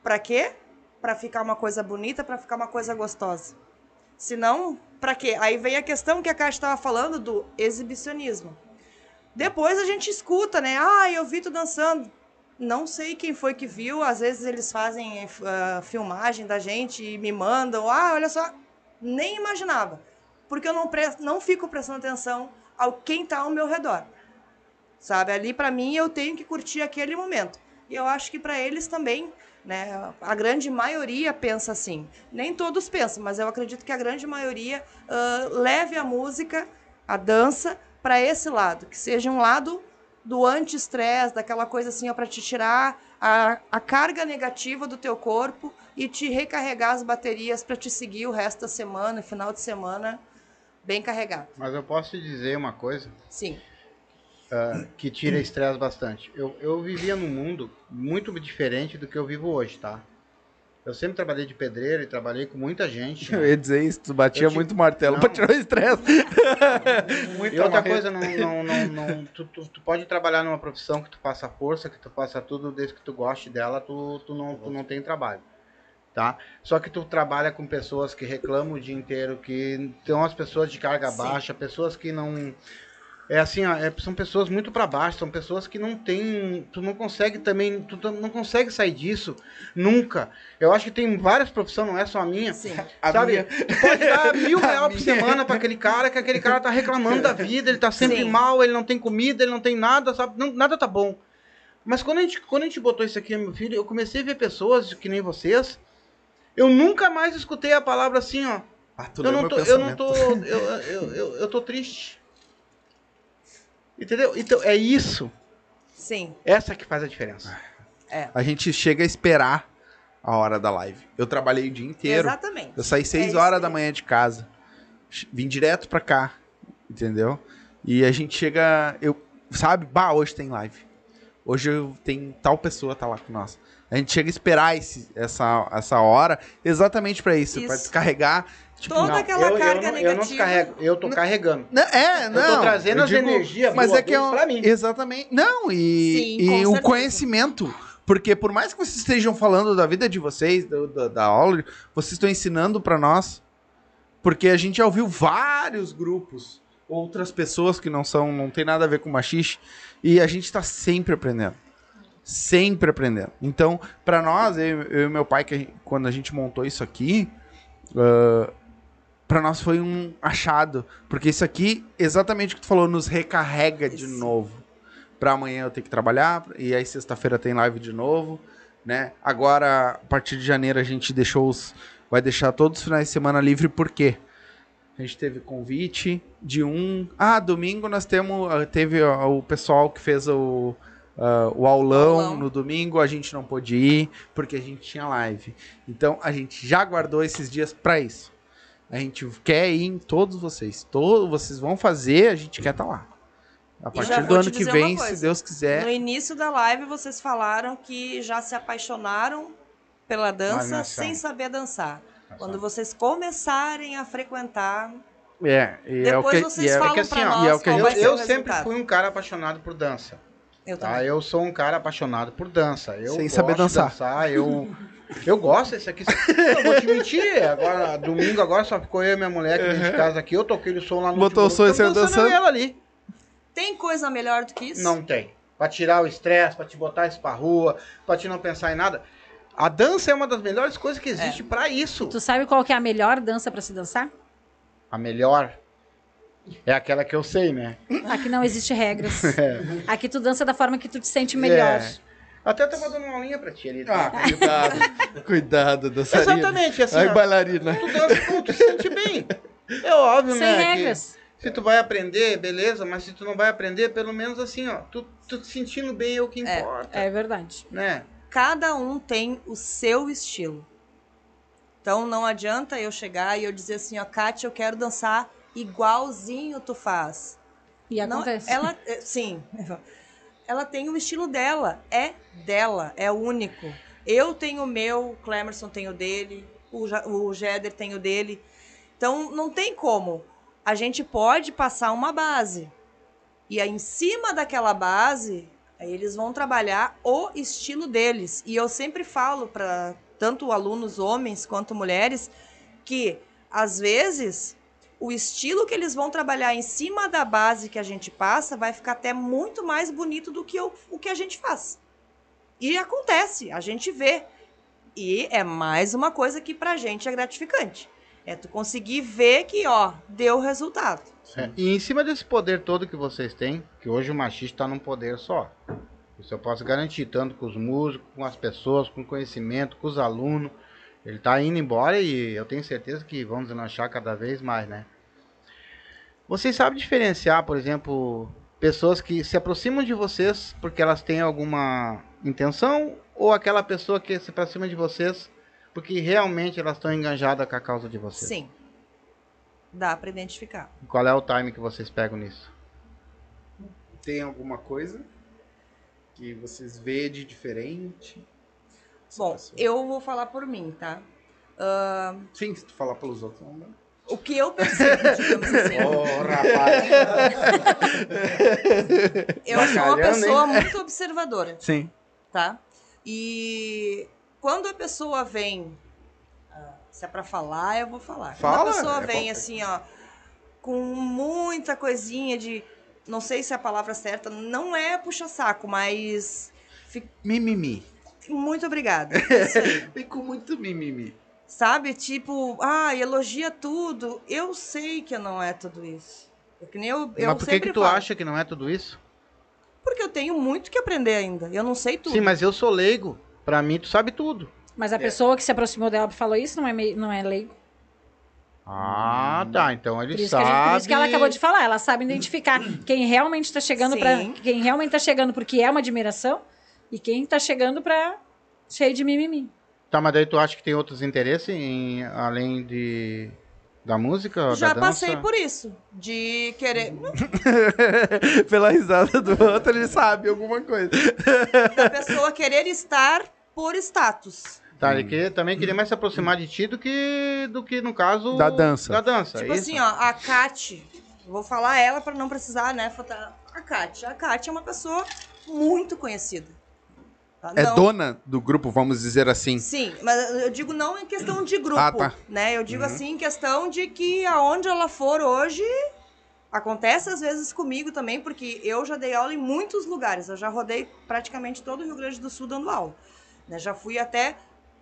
Para quê? Para ficar uma coisa bonita, para ficar uma coisa gostosa. Senão, Pra quê? Aí vem a questão que a Kátia estava falando do exibicionismo. Depois a gente escuta, né? Ah, eu vi tu dançando. Não sei quem foi que viu. Às vezes eles fazem uh, filmagem da gente e me mandam. Ah, olha só. Nem imaginava. Porque eu não, presto, não fico prestando atenção ao quem tá ao meu redor. Sabe? Ali, para mim, eu tenho que curtir aquele momento. E eu acho que para eles também, né? A grande maioria pensa assim. Nem todos pensam, mas eu acredito que a grande maioria uh, leve a música, a dança, para esse lado. Que seja um lado do anti-estresse, daquela coisa assim, para te tirar a, a carga negativa do teu corpo e te recarregar as baterias para te seguir o resto da semana, final de semana, bem carregado. Mas eu posso te dizer uma coisa? Sim. Uh, que tira estresse bastante. Eu, eu vivia num mundo muito diferente do que eu vivo hoje, tá? Eu sempre trabalhei de pedreiro e trabalhei com muita gente. Eu ia dizer isso, tu batia muito martelo Não. pra tirar o estresse. E outra coisa, não, não, não, não- tu, tu, tu pode trabalhar numa profissão que tu passa força, que tu faça tudo desde que tu goste dela, tu, tu, não, tu não tem trabalho. Tá? Só que tu trabalha com pessoas que reclamam o dia inteiro, que são as pessoas de carga Sim. baixa, pessoas que não. É assim, ó, é- são pessoas muito para baixo, são pessoas que não tem, tu não consegue também, tu não consegue sair disso nunca. Eu acho que tem várias profissões, não é só a minha. Sim. A Sabe, minha- tu pode dar mil reais por semana pra aquele cara, que aquele cara tá reclamando da vida, ele tá sempre Sim. mal, ele não tem comida, ele não tem nada, sabe? Não- nada tá bom. Mas quando a, gente, quando a gente botou isso aqui, meu filho, eu comecei a ver pessoas que nem vocês. Eu nunca mais escutei a palavra assim, ó. Ah, tu Eu não, tô, eu não tô. Eu, eu, eu, eu tô triste. Entendeu? Então é isso. Sim. Essa que faz a diferença. A gente chega a esperar a hora da live. Eu trabalhei o dia inteiro. Exatamente. Eu saí 6 isso horas da manhã de casa. Vim direto pra cá. Entendeu? E a gente chega. Eu, sabe? Bah, hoje tem live. Hoje tem tal pessoa tá lá com nós. A gente chega a esperar esse, essa, essa hora exatamente pra isso, pra Isso. descarregar. Tipo, Toda Não, aquela eu, carga eu não, eu não negativa. eu tô carregando. Não, é, não. eu tô trazendo eu as energias Mas é que é um, pra mim. Exatamente. Não, e, Sim, e o certeza. conhecimento. Porque por mais que vocês estejam falando da vida de vocês, do- da, da aula, vocês estão ensinando pra nós. Porque a gente já ouviu vários grupos, outras pessoas que não são, não tem nada a ver com machixe, e a gente tá sempre aprendendo. Sempre aprendendo. Então, pra nós, eu, eu e meu pai, que a gente- quando a gente montou isso aqui, ah, pra nós foi um achado. Porque isso aqui, exatamente o que tu falou, nos recarrega de Isso. novo. Pra amanhã eu ter que trabalhar, e aí sexta-feira tem live de novo, né? Agora, a partir de janeiro, a gente deixou os. Vai deixar todos os finais de semana livre, por quê? A gente teve convite de um. Ah, domingo nós temos. ah, Teve o pessoal que fez o, ah, o aulão, Aulão. no domingo, a gente não pôde ir, porque a gente tinha live. Então a gente já guardou esses dias pra isso. A gente quer ir em todos vocês. Todos vocês vão fazer, a gente quer estar lá. A partir já do ano que vem, se. Deus quiser. No início da live, vocês falaram que já se apaixonaram pela dança sem saber dançar. Quando vocês começarem a frequentar, É, e é o depois que, vocês e é, falam que assim, pra ó, nós e é o que a qual gente- vai Eu, eu o sempre fui um cara apaixonado por dança. Eu Tá? também. Eu sou um cara apaixonado por dança. Eu Sem gosto saber de dançar. eu, eu gosto desse aqui. Eu vou te mentir. Agora, domingo agora só ficou eu e minha mulher aqui dentro de casa aqui. Eu toquei o som lá no Botou o som e saiu eu dançando ela ali. Tem coisa melhor do que isso? Não tem. Pra tirar o estresse, pra te botar isso pra rua, pra te não pensar em nada. A dança é uma das melhores coisas que existe pra isso. Tu sabe qual que é a melhor dança pra se dançar? A melhor é aquela que eu sei, né? Aqui não existe regras. É. Aqui tu dança da forma que tu te sente melhor. É. Até tava dando uma aulinha pra ti ali. Ah, tá? cuidado. cuidado, dançarina. Exatamente, assim. Ai, bailarina. tu dança como tu se sente bem. É óbvio, Sem né? que- regras. Se tu vai aprender, beleza, mas se tu não vai aprender, pelo menos assim, ó, tu, tu te sentindo bem é o que É, importa, É verdade. né? Cada um tem o seu estilo. Então não adianta eu chegar e eu dizer assim, ó, Kátia, eu quero dançar igualzinho tu faz. E Não, acontece. ela, é, sim, ela tem o estilo dela, é dela, é único. Eu tenho o meu, o Clemerson tem o dele, o, Jeder tem o dele. Então não tem como. A gente pode passar uma base. E aí, em cima daquela base, aí eles vão trabalhar o estilo deles. E eu sempre falo para tanto alunos homens quanto mulheres que às vezes o estilo que eles vão trabalhar em cima da base que a gente passa vai ficar até muito mais bonito do que o, o que a gente faz. E acontece, a gente vê. E é mais uma coisa que pra gente é gratificante. É tu conseguir ver que, ó, deu resultado. É, E em cima desse poder todo que vocês têm, que hoje o machista está num poder só. Isso eu posso garantir, tanto com os músicos, com as pessoas, com o conhecimento, com os alunos. Ele está indo embora e eu tenho certeza que vamos deslanchar cada vez mais, né? Vocês sabem diferenciar, por exemplo, pessoas que se aproximam de vocês porque elas têm alguma intenção ou aquela pessoa que se aproxima de vocês porque realmente elas estão enganjadas com a causa de vocês? Sim. Dá pra identificar. Qual é o time que vocês pegam nisso? Tem alguma coisa que vocês vê de diferente? Bom, eu vou falar por mim, tá? Ah, Sim, se tu falar pelos outros, não dá. o que eu percebo, digamos assim. Ô, rapaz! Eu sou uma pessoa hein? muito observadora, Sim. tá? E quando a pessoa vem, ah, se é pra falar, eu vou falar. Fala, quando a pessoa é vem bom. assim, ó, com muita coisinha de, não sei se é a palavra certa, não é puxa-saco, mas Mimimi. Muito obrigada. Com muito mimimi. Sabe? Tipo, ah, elogia tudo. Eu sei que não é tudo isso. É que nem eu, eu Mas por que, sempre que tu falo. acha que não é tudo isso? Porque eu tenho muito que aprender ainda. Eu não sei tudo. Sim, mas eu sou leigo. Pra mim, tu sabe tudo. Mas a pessoa que se aproximou dela e falou isso não é, meio, não é leigo. Ah, tá. Então ele Por isso, sabe. que gente- por isso que ela acabou de falar. Ela sabe identificar quem realmente está chegando para quem realmente tá chegando porque é uma admiração e quem tá chegando pra cheio de mimimi. Tá, mas daí tu acha que tem outros interesses em, além de da música? Já da passei por isso. De querer. Pela risada do outro, ele sabe alguma coisa. da pessoa querer estar por status. Tá, ele que- também queria mais se aproximar de ti do que, do que no caso. Da dança. Da dança. Tipo é assim, isso? ó, a Kate. Vou falar ela pra não precisar, né? A Kate. A Kate é uma pessoa muito conhecida. Tá? É Não- dona do grupo, vamos dizer assim. Sim, mas eu digo não em questão de grupo, Ah, tá. né? Eu digo assim em questão de que aonde ela for hoje acontece às vezes comigo também, porque eu já dei aula em muitos lugares. Eu já rodei praticamente todo o Rio Grande do Sul dando aula. né? Já fui até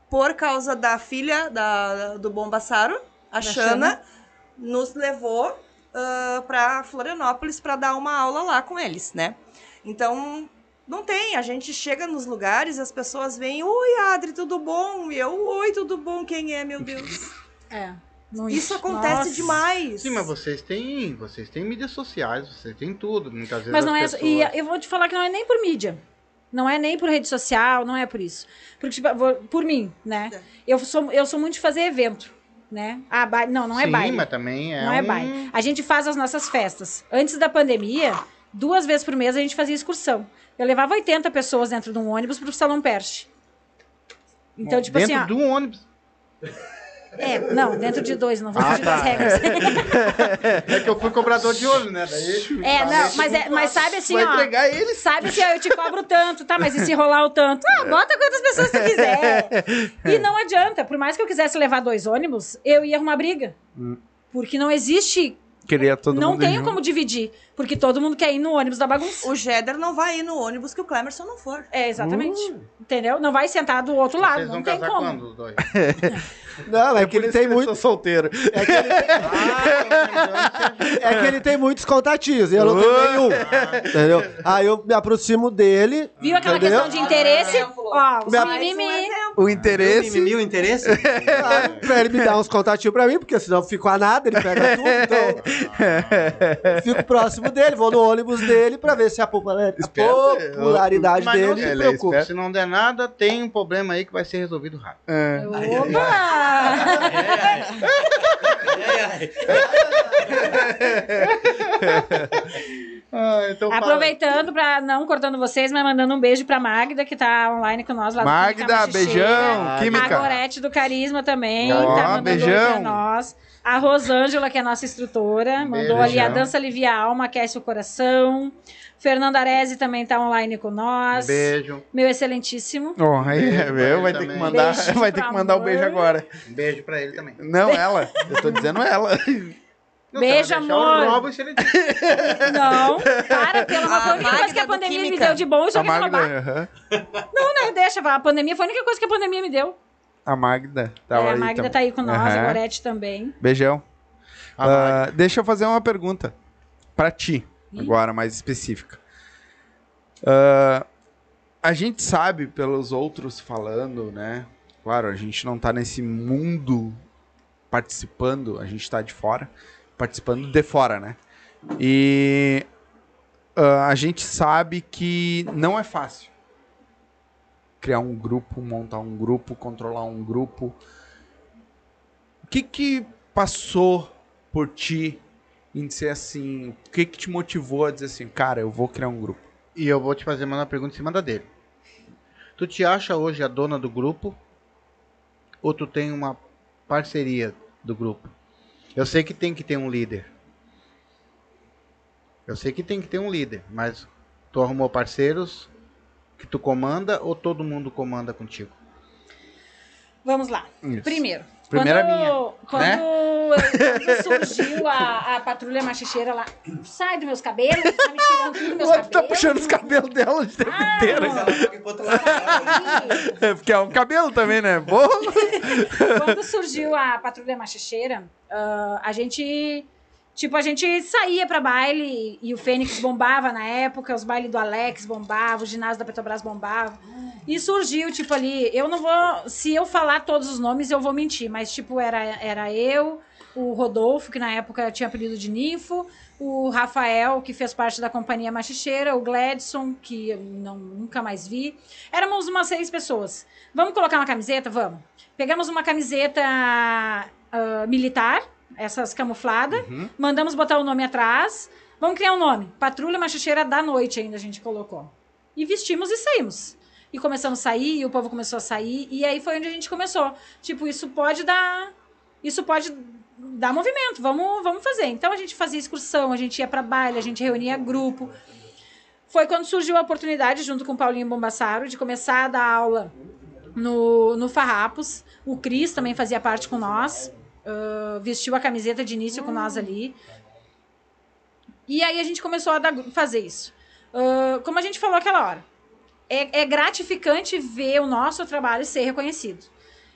por causa da filha da, do Bombassaro, a Xana, nos levou ah, pra Florianópolis para dar uma aula lá com eles, né? Então, não tem. A gente chega nos lugares e as pessoas vêm, oi, Adri, tudo bom? E eu, oi, tudo bom? Quem é, meu Deus? É. Não- Isso acontece Nossa. demais. Sim, mas vocês têm. Vocês têm mídias sociais, vocês têm tudo. Muitas vezes. Mas não é. as E pessoas- eu vou te falar que não é nem por mídia. Não é nem por rede social, não é por isso. Porque, tipo, vou- por mim, né? É. Eu sou, eu sou muito de fazer evento, né? Ah, baile. Não, não é Sim, baile. mas também é. não é um- baile. A gente faz as nossas festas. Antes da pandemia, duas vezes por mês a gente fazia excursão. Eu levava 80 pessoas dentro de um ônibus pro Salão Perche. Então, tipo Dentro assim, ó, de um ônibus. é, não, dentro de dois, não vou Ah, fugir tá. das regras. É que eu fui cobrador de ônibus, né? Daí. É, não, mas, é, mas sabe assim, Vai ó. entregar ele. Sabe assim, ó, eu te cobro tanto, tá? Mas e se rolar o tanto? Ah, bota quantas pessoas tu quiser. E não adianta, por mais que eu quisesse levar dois ônibus, eu ia arrumar briga. Porque não existe, Queria todo não mundo tenho junto. como dividir. Porque todo mundo quer ir no ônibus da bagunça. O Jeder não vai ir no ônibus que o Clemerson não for. É, exatamente. Entendeu? Não vai sentar do outro lado, Vocês não vão tem casar como. quando, os dois? Não, é que ele tem muito. solteiro. É que ele, é que ele tem muitos contatinhos e eu não tenho nenhum. Entendeu? Aí eu me aproximo dele. Viu aquela Entendeu? questão de interesse? exemplo. Ó, os mimimi. O interesse. mimimi, o interesse? Ah, pra ele me dar uns contatinhos pra mim, porque senão eu fico a nada, ele pega tudo. Então, eu fico próximo dele, vou no ônibus dele pra ver se a a popularidade Mas não dele se preocupa. Se não der nada, tem um problema aí que vai ser resolvido rápido. É. Opa! Ah, então. Aproveitando pra não cortando vocês, mas mandando um beijo pra Magda, que tá online com nós lá Magda, beijão. A Química. Gorete do Carisma também, Ó, tá mandando beijão. oi pra nós. A Rosângela, que é a nossa instrutora, mandou ali a Beijão. dança alivia a alma, aquece o coração. Fernanda Arese também tá online com nós. Beijo. Meu excelentíssimo. Ó, aí, ele Vai ter que mandar, vai ter que mandar o beijo agora. Um beijo pra ele também. Não, ela. Eu tô dizendo ela. Não, Beijo, amor. Roubo ele Não, para, pelo amor. A Foi a única coisa que a pandemia me Química. deu de bom, A eu quero Magda, roubar. aham. Não, né, deixa, a pandemia foi a única coisa que a pandemia me deu. A Magda tava É, a aí Magda também. tá aí com nós, Aham. a Gorete também. Beijão. Ah, deixa eu fazer uma pergunta pra ti, agora mais específica. Ah, a gente sabe pelos outros falando, né? Claro, a gente não tá nesse mundo participando, a gente tá de fora, participando de fora, né? E ah, a gente sabe que não é fácil criar um grupo, montar um grupo, controlar um grupo. O que que passou por ti em ser assim? O que que te motivou a dizer assim, cara, eu vou criar um grupo? E eu vou te fazer uma pergunta em cima da dele. Tu te acha hoje a dona do grupo? Ou tu tem uma parceria do grupo? Eu sei que tem que ter um líder. Eu sei que tem que ter um líder, mas tu arrumou parceiros que tu comanda ou todo mundo comanda contigo? Vamos lá. Isso. Primeiro. Primeiro quando, minha, Quando, né? quando surgiu a, a patrulha machicheira lá, sai dos meus cabelos, tá me tirando tudo dos meus tá cabelos. puxando os cabelos dela o tempo Ah, inteiro. É, Porque é um cabelo também, né? Boa. Quando surgiu a patrulha machicheira, ah, a gente. Tipo, a gente saía pra baile e o Fênix bombava na época, os bailes do Alex bombavam, o ginásio da Petrobras bombava. E surgiu, tipo, ali, eu não vou. Se eu falar todos os nomes, eu vou mentir, mas, tipo, era, era eu, o Rodolfo, que na época tinha apelido de Ninfo, o Rafael, que fez parte da companhia machicheira, o Gladson, que eu não, nunca mais vi. Éramos umas seis pessoas. Vamos colocar uma camiseta? Vamos. Pegamos uma camiseta ah, militar, essas camufladas, mandamos botar o nome atrás. Vamos criar um nome. Patrulha Machicheira da Noite ainda a gente colocou. E vestimos e saímos. E começamos a sair, e o povo começou a sair, e aí foi onde a gente começou. Tipo, isso pode dar. Isso pode dar movimento, vamos, vamos fazer. Então a gente fazia excursão, a gente ia pra baile, a gente reunia grupo. Foi quando surgiu a oportunidade, junto com o Paulinho Bombassaro, de começar a dar aula no, no Farrapos. O Cris também fazia parte com nós. Ah, vestiu a camiseta de início com nós ali. E aí a gente começou a dar- fazer isso. Ah, como a gente falou aquela hora, é, é gratificante ver o nosso trabalho ser reconhecido.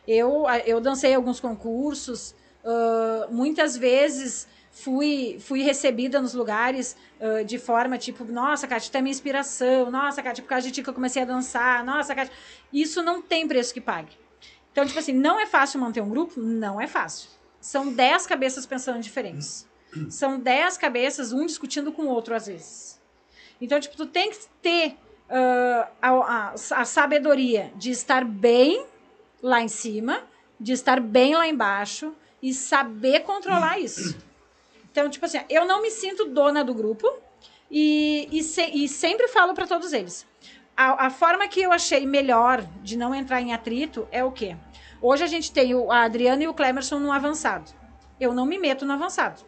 Eu, eu dancei alguns concursos, ah, muitas vezes fui, fui recebida nos lugares ah, de forma tipo, nossa, Kátia, tu é minha inspiração, nossa, Kátia, por causa de ti que eu comecei a dançar, nossa, Kátia. Isso não tem preço que pague. Então, tipo assim, não é fácil manter um grupo? Não é fácil. São dez cabeças pensando diferentes. São dez cabeças, um discutindo com o outro, às vezes. Então, tipo, tu tem que ter ah, a, a- a sabedoria de estar bem lá em cima, de estar bem lá embaixo e saber controlar isso. Então, tipo assim, eu não me sinto dona do grupo e, e, se- e sempre falo para todos eles. A, a forma que eu achei melhor de não entrar em atrito é o quê? Hoje a gente tem o, a Adriana e o Clemerson no avançado. Eu não me meto no avançado.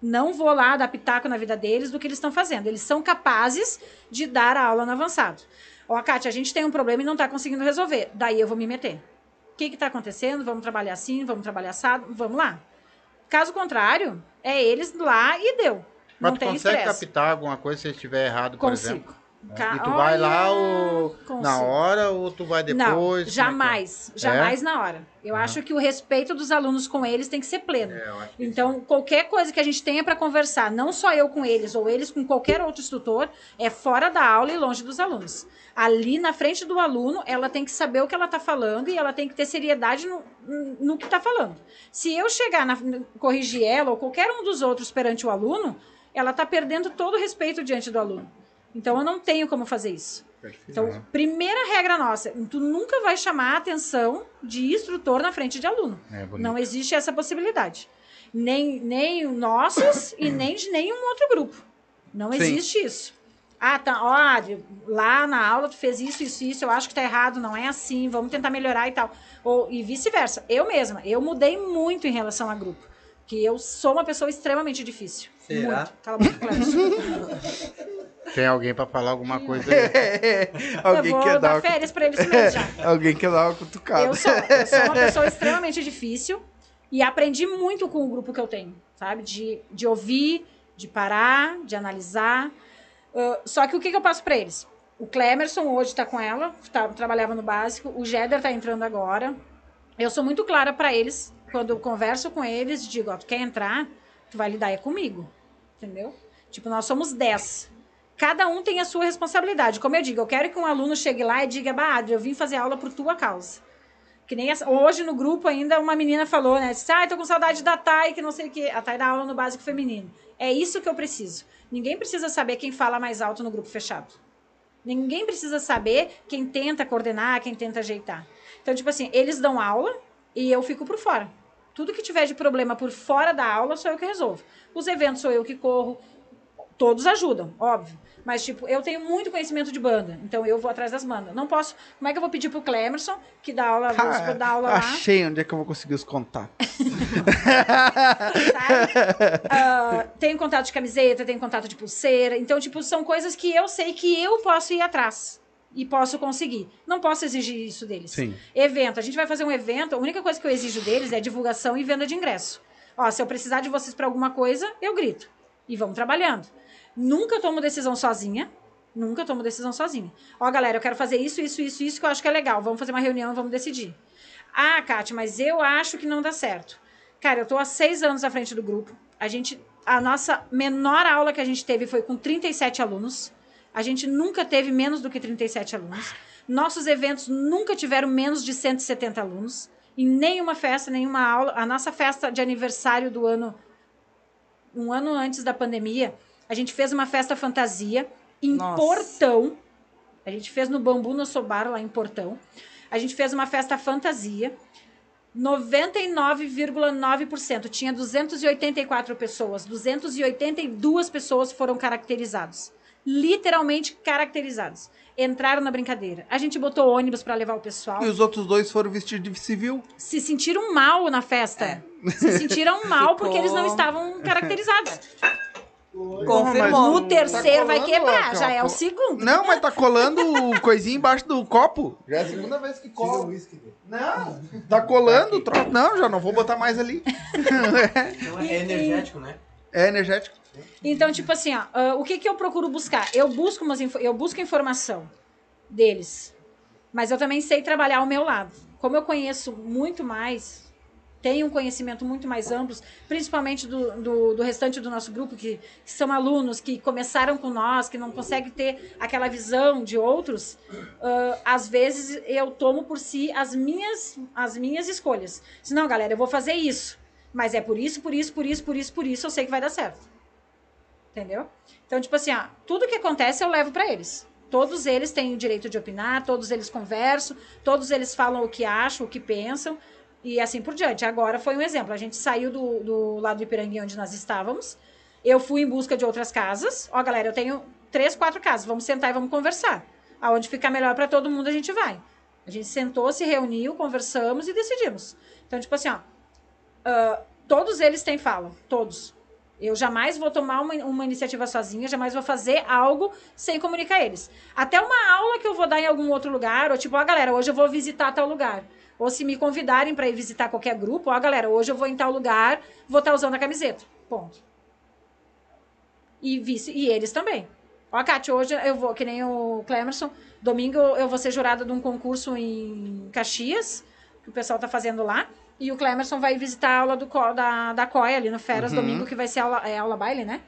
Não vou lá dar pitaco na vida deles do que eles estão fazendo. Eles são capazes de dar a aula no avançado. Ó, Kátia, a gente tem um problema e não está conseguindo resolver. Daí eu vou me meter. O que está acontecendo? Vamos trabalhar assim, vamos trabalhar assado, vamos lá. Caso contrário, é eles lá e deu. Mas não tu consegue estresse. captar alguma coisa se estiver errado, por exemplo? Ca- E tu vai lá ou na hora ou tu vai depois? Não, Como é que é? jamais. Jamais na hora. Eu acho que o respeito dos alunos com eles tem que ser pleno. É, Então, qualquer coisa que a gente tenha para conversar, não só eu com eles ou eles com qualquer outro instrutor, é fora da aula e longe dos alunos. Ali na frente do aluno, ela tem que saber o que ela está falando e ela tem que ter seriedade no, no que está falando. Se eu chegar na corrigir ela ou qualquer um dos outros perante o aluno, ela está perdendo todo o respeito diante do aluno. Então, eu não tenho como fazer isso. Então, primeira regra nossa, tu nunca vai chamar a atenção de instrutor na frente de aluno. É. Não existe essa possibilidade. Nem, nem os nossos e nem de nenhum outro grupo. Não Sim. existe isso. Ah, tá, ó, lá na aula tu fez isso, isso, isso, eu acho que tá errado, não é assim, vamos tentar melhorar e tal. Ou, e vice-versa. Eu mesma, eu mudei muito em relação a grupo. Que eu sou uma pessoa extremamente difícil. Será? Muito. Cala a boca. Tem alguém pra falar alguma coisa aí? Alguém eu vou quer dar dar uma... férias pra eles mesmo já. Alguém quer dar uma cutucada. Eu sou, eu sou uma pessoa extremamente difícil. E aprendi muito com o grupo que eu tenho, sabe? De, de ouvir, de parar, de analisar. Uh, só que o que, que eu passo para eles? O Clemerson hoje está com ela, tá, trabalhava no básico. O Jeder está entrando agora. Eu sou muito clara para eles, quando eu converso com eles, digo, ó, tu quer entrar, tu vai lidar é comigo, entendeu? Tipo, nós somos 10. Cada um tem a sua responsabilidade. Como eu digo, eu quero que um aluno chegue lá e diga, bah, Adri, eu vim fazer aula por tua causa. Que nem essa, hoje no grupo ainda uma menina falou, né? Disse, ah, tô com saudade da Thay, que não sei o quê. A Thay dá aula no básico feminino. É isso que eu preciso. Ninguém precisa saber quem fala mais alto no grupo fechado. Ninguém precisa saber quem tenta coordenar, quem tenta ajeitar. Então, tipo assim, eles dão aula e eu fico por fora. Tudo que tiver de problema por fora da aula sou eu que resolvo. Os eventos sou eu que corro. Todos ajudam, óbvio. Mas, tipo, eu tenho muito conhecimento de banda. Então eu vou atrás das bandas. Não posso. Como é que eu vou pedir pro Clemerson, que dá aula, vamos supor, dá aula lá. Achei onde é que eu vou conseguir os contatos. sabe? Ah, tenho contato de camiseta, tenho contato de pulseira. Então, tipo, são coisas que eu sei que eu posso ir atrás. E posso conseguir. Não posso exigir isso deles. Sim. Evento. A gente vai fazer um evento. A única coisa que eu exijo deles é divulgação e venda de ingresso. Ó, se eu precisar de vocês para alguma coisa, eu grito. E vamos trabalhando. Nunca tomo decisão sozinha. Nunca tomo decisão sozinha. Ó, galera, eu quero fazer isso, isso, isso, isso que eu acho que é legal. Vamos fazer uma reunião e vamos decidir. Ah, Kátia, mas eu acho que não dá certo. Cara, eu tô há seis anos à frente do grupo. A gente. A nossa menor aula que a gente teve foi com 37 alunos. A gente nunca teve menos do que 37 alunos. Nossos eventos nunca tiveram menos de 170 alunos. Em nenhuma festa, nenhuma aula. A nossa festa de aniversário do ano. Um ano antes da pandemia, a gente fez uma festa fantasia em Nossa. Portão. A gente fez no Bambu no Sobar, lá em Portão. A gente fez uma festa fantasia. 99,9%. Tinha 284 pessoas. 282 pessoas foram caracterizadas. Literalmente caracterizadas. Entraram na brincadeira. A gente botou ônibus para levar o pessoal. E os outros dois foram vestidos de civil. Se sentiram mal na festa. Se sentiram mal porque eles não estavam caracterizados. Confirmou. No terceiro vai colando, quebrar, já é o segundo. Não, mas tá colando o coisinho embaixo do copo. Já é a segunda vez que cola. whisky. Não, tá colando o troço. Não, já não vou botar mais ali. Então é energético, né? É energético. Então, tipo assim, ó, ah, o que, que eu procuro buscar? Eu busco, umas, eu busco informação deles, mas eu também sei trabalhar ao meu lado. Como eu conheço muito mais, tenho um conhecimento muito mais amplo, principalmente do, do, do restante do nosso grupo, que, que são alunos que começaram com nós, que não conseguem ter aquela visão de outros, ah, às vezes eu tomo por si as minhas, as minhas escolhas. Se não, galera, eu vou fazer isso. Mas é por isso, por isso, por isso, por isso, por isso, eu sei que vai dar certo. Entendeu? Então, tipo assim, ó, tudo que acontece eu levo pra eles. Todos eles têm o direito de opinar, todos eles conversam, todos eles falam o que acham, o que pensam, e assim por diante. Agora foi um exemplo. A gente saiu do, do lado do Ipiranguinha onde nós estávamos. Eu fui em busca de outras casas. Ó, galera, eu tenho três, quatro casas. Vamos sentar e vamos conversar. Aonde ficar melhor pra todo mundo, a gente vai. A gente sentou, se reuniu, conversamos e decidimos. Então, tipo assim, ó, ah, todos eles têm fala, todos. Eu jamais vou tomar uma, uma iniciativa sozinha, jamais vou fazer algo sem comunicar eles. Até uma aula que eu vou dar em algum outro lugar, ou tipo, ó, galera, hoje eu vou visitar tal lugar. Ou se me convidarem para ir visitar qualquer grupo, ó, galera, hoje eu vou em tal lugar, vou estar usando a camiseta. Ponto. E, vice, e eles também. Ó, Kátia, hoje eu vou, que nem o Clemerson, domingo eu vou ser jurada de um concurso em Caxias, que o pessoal tá fazendo lá. E o Clemerson vai visitar a aula do, da, da COI ali no Feras, domingo, que vai ser aula, é, aula baile, né?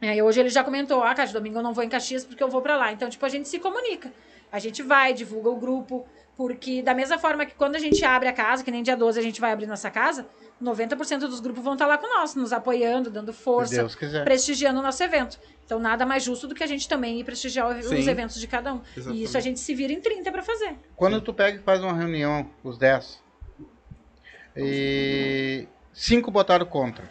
É, e hoje ele já comentou, ah, Kátia, domingo eu não vou em Caxias porque eu vou pra lá. Então, tipo, a gente se comunica. A gente vai, divulga o grupo, porque da mesma forma que quando a gente abre a casa, que nem dia 12 a gente vai abrir nossa casa, 90% dos grupos vão estar lá com nós, nos apoiando, dando força, prestigiando o nosso evento. Então, nada mais justo do que a gente também ir prestigiar os Sim. eventos de cada um. E isso a gente se vira em 30 pra fazer. Quando tu pega e faz uma reunião, os 10, e cinco botaram contra,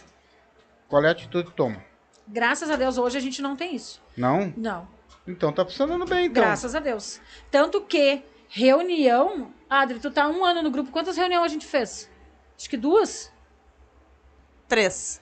qual é a atitude que toma? Graças a Deus, hoje a gente não tem isso. Não? Não. Então tá funcionando bem, então. Graças a Deus. Tanto que reunião. Adri, tu tá um ano no grupo. Quantas reuniões a gente fez? Acho que duas. Três.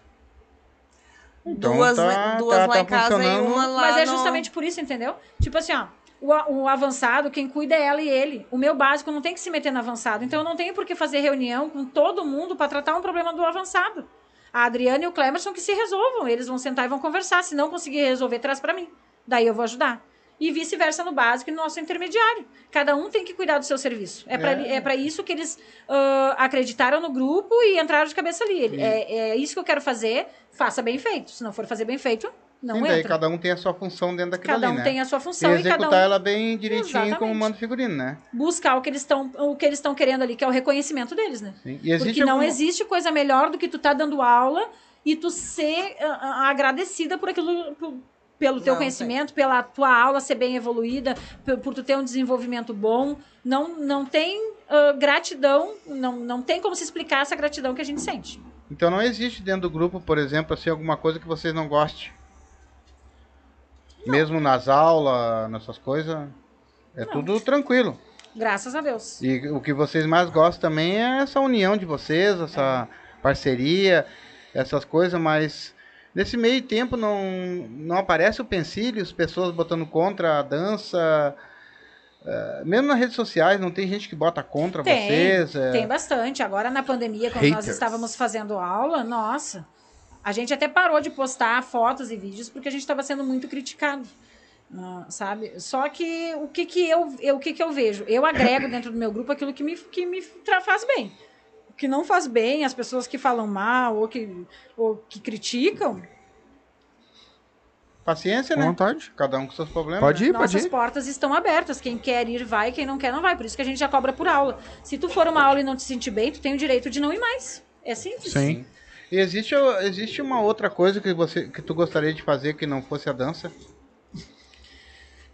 Então duas tá- duas tá- lá tá em casa e uma lá Mas é no- justamente por isso, entendeu? Tipo assim, ó. O, o avançado, quem cuida é ela e ele. O meu básico não tem que se meter no avançado. Então eu não tenho por que fazer reunião com todo mundo para tratar um problema do avançado. A Adriana e o Clemerson que se resolvam. Eles vão sentar e vão conversar. Se não conseguir resolver, traz para mim. Daí eu vou ajudar. E vice-versa no básico e no nosso intermediário. Cada um tem que cuidar do seu serviço. É para é. isso que eles ah, acreditaram no grupo e entraram de cabeça ali. Ele- É, é isso que eu quero fazer, faça bem feito. Se não for fazer bem feito, não Sim, daí entra. cada um tem a sua função dentro daquilo Cada um ali, né? tem a sua E função e, executar cada um ela bem direitinho como Exatamente. manda o figurino, né? buscar o que eles estão o que eles estão querendo ali, que é o reconhecimento deles, né? Sim. E existe Porque não alguma- existe coisa melhor do que tu tá dando aula e tu ser ah, ah, agradecida por aquilo por- pelo teu Não, conhecimento, pela tua aula ser bem evoluída, por, por tu ter um desenvolvimento bom. Não, não tem ah, gratidão, não, não tem como se explicar essa gratidão que a gente sente. Então não existe dentro do grupo, por exemplo, assim, alguma coisa que vocês não gostem. Mesmo nas aulas, nessas coisas, é tudo tranquilo. Graças a Deus. E o que vocês mais gostam também é essa união de vocês, essa parceria, essas coisas, mas nesse meio tempo não, não aparece o pensilho, as pessoas botando contra a dança. eh, mesmo nas redes sociais, não tem gente que bota contra Tem, vocês. é. Tem bastante. Agora, na pandemia, quando nós Haters. estávamos fazendo aula, nossa, a gente até parou de postar fotos e vídeos porque a gente estava sendo muito criticado. ah, sabe? Só que o que que eu, eu- o que que eu vejo? Eu agrego dentro do meu grupo aquilo que me, que me faz bem. O que não faz bem, as pessoas que falam mal ou que, ou que criticam, Paciência, né? vontade. Cada um com seus problemas. Pode né? ir, pode nossas ir. portas estão abertas. Quem quer ir, vai. Quem não quer, não vai. Por isso que a gente já cobra por aula. Se tu for uma aula e não te sentir bem, tu tem o direito de não ir mais. É simples. Sim. E existe, existe uma outra coisa que você que tu gostaria de fazer que não fosse a dança?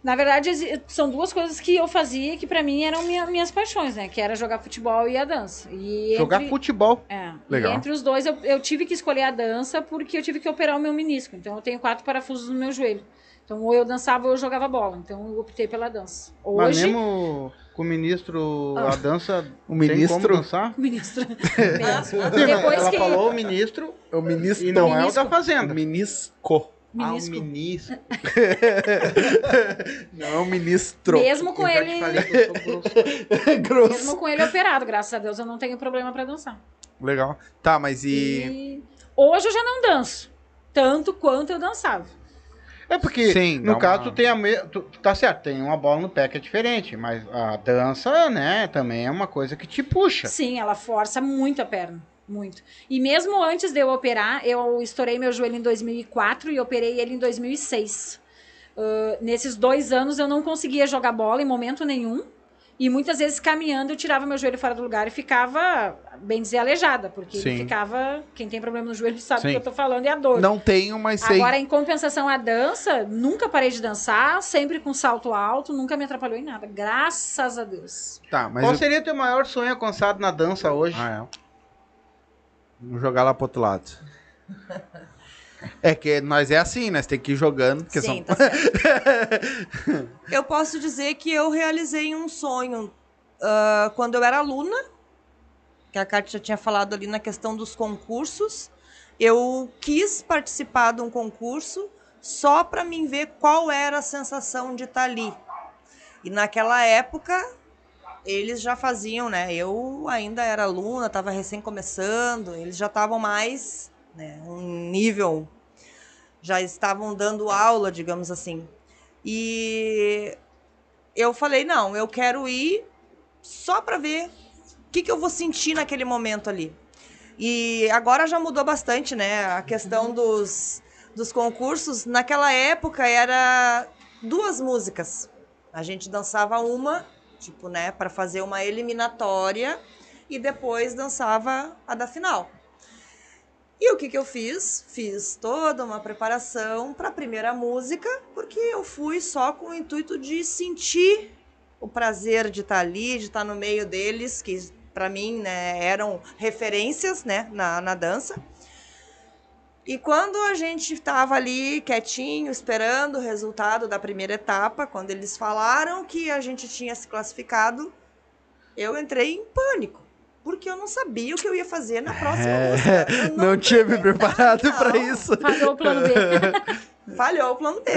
Na verdade, são duas coisas que eu fazia que pra mim eram minha- minhas paixões, né? Que era jogar futebol e a dança. E Jogar entre, futebol. é, Legal. E entre os dois, eu, eu tive que escolher a dança porque eu tive que operar o meu menisco. Então, eu tenho quatro parafusos no meu joelho. Então, ou eu dançava ou eu jogava bola. Então, eu optei pela dança. Mas Hoje, mesmo com o ministro, Ah. a dança O tem como ministro- dançar? ministro. Sim, mas Depois ela que- falou o ministro É o ministro. e não é o Menisco. da fazenda. Menisco. Ah, o Menisco. ministro. Não é o ministro. Mesmo com ele. falei grosso. Grosso. Mesmo com ele operado, graças a Deus, eu não tenho problema pra dançar. Legal. Tá, mas e. E hoje eu já não danço. Tanto quanto eu dançava. É porque, Sim, no uma- caso, tu tem a me... tu, tá certo, tem uma bola no pé que é diferente, mas a dança, né, também é uma coisa que te puxa. Sim, ela força muito a perna. Muito. E mesmo antes de eu operar, eu estourei meu joelho em 2004 e operei ele em 2006. Ah, nesses dois anos eu não conseguia jogar bola em momento nenhum. E muitas vezes caminhando eu tirava meu joelho fora do lugar e ficava, bem dizer, aleijada. Porque ele Sim. ficava. Quem tem problema no joelho sabe o que eu tô falando, é a dor. Não tenho, mas sei. Agora, em compensação à dança, nunca parei de dançar, sempre com salto alto, nunca me atrapalhou em nada. Graças a Deus. Tá, mas. Qual eu- seria teu maior sonho alcançado na dança hoje? Ah, é. Vamos jogar lá pro outro lado. É que nós é assim, né? Você tem que ir jogando. Sim, são... tá certo. eu posso dizer que eu realizei um sonho ah, quando eu era aluna, que a Kátia já tinha falado ali na questão dos concursos. Eu quis participar de um concurso só para mim ver qual era a sensação de estar ali. E naquela época eles já faziam, né? Eu ainda era aluna, estava recém começando, eles já estavam mais, né, um nível já estavam dando aula, digamos assim. E eu falei, não, eu quero ir só para ver o que, que eu vou sentir naquele momento ali. E agora já mudou bastante, né? A questão dos, dos concursos. Naquela época era duas músicas. A gente dançava uma, tipo, né, para fazer uma eliminatória e depois dançava a da final. E o que, que eu fiz? Fiz toda uma preparação para a primeira música, porque eu fui só com o intuito de sentir o prazer de estar ali, de estar no meio deles, que para mim né, eram referências né, na, na dança. E quando a gente estava ali quietinho, esperando o resultado da primeira etapa, quando eles falaram que a gente tinha se classificado, eu entrei em pânico. Porque eu não sabia o que eu ia fazer na próxima É, música. Eu não tinha me preparado Não. pra isso. Falhou o plano B. Falhou o plano B.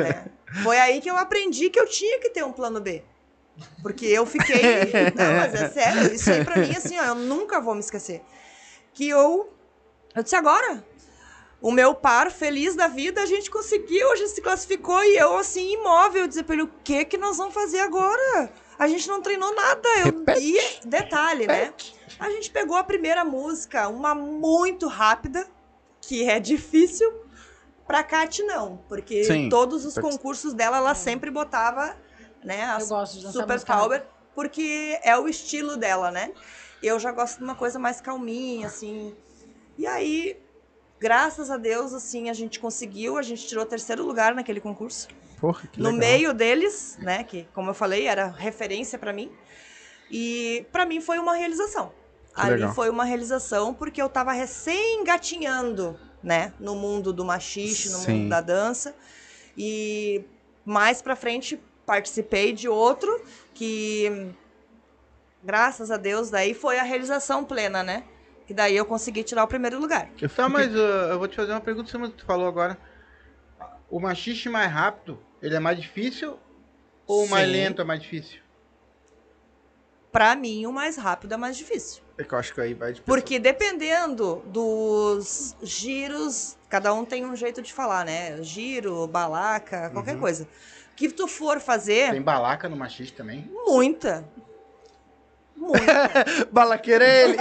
né? Foi aí que eu aprendi que eu tinha que ter um plano B. Porque eu fiquei. Não, mas é sério, isso aí pra mim, assim, ó, eu nunca vou me esquecer. Que eu. Eu disse agora. O meu par, feliz da vida, a gente conseguiu, a gente se classificou e eu, assim, imóvel, dizer pra ele: o que que nós vamos fazer agora? A gente não treinou nada. Eu, e detalhe, né? A gente pegou a primeira música, uma muito rápida, que é difícil. Pra Kat, não. Porque Sim. todos os concursos dela, ela sempre botava, né, a Eu gosto de Super Power, porque é o estilo dela, né? Eu já gosto de uma coisa mais calminha, assim. E aí, graças a Deus, assim, a gente conseguiu, a gente tirou terceiro lugar naquele concurso Porra, que no legal. meio deles, né, que como eu falei, era referência pra mim. E pra mim foi uma realização. Que Ali legal. foi uma realização porque eu tava recém engatinhando, né, no mundo do machixe, no Sim. mundo da dança. E mais pra frente participei de outro que graças a Deus daí foi a realização plena, né? Que daí eu consegui tirar o primeiro lugar. Tá, mas uh, eu vou te fazer uma pergunta cima do que tu falou agora. O machixe mais rápido, ele é mais difícil ou o mais Sim. lento é mais difícil? Pra mim, o mais rápido é mais difícil. É que eu acho que aí vai de Porque dependendo dos giros, cada um tem um jeito de falar, né? Giro, balaca, qualquer Uhum. coisa. Que tu for fazer, Tem balaca no machixe também? muita. Muita. Balaqueira é ele,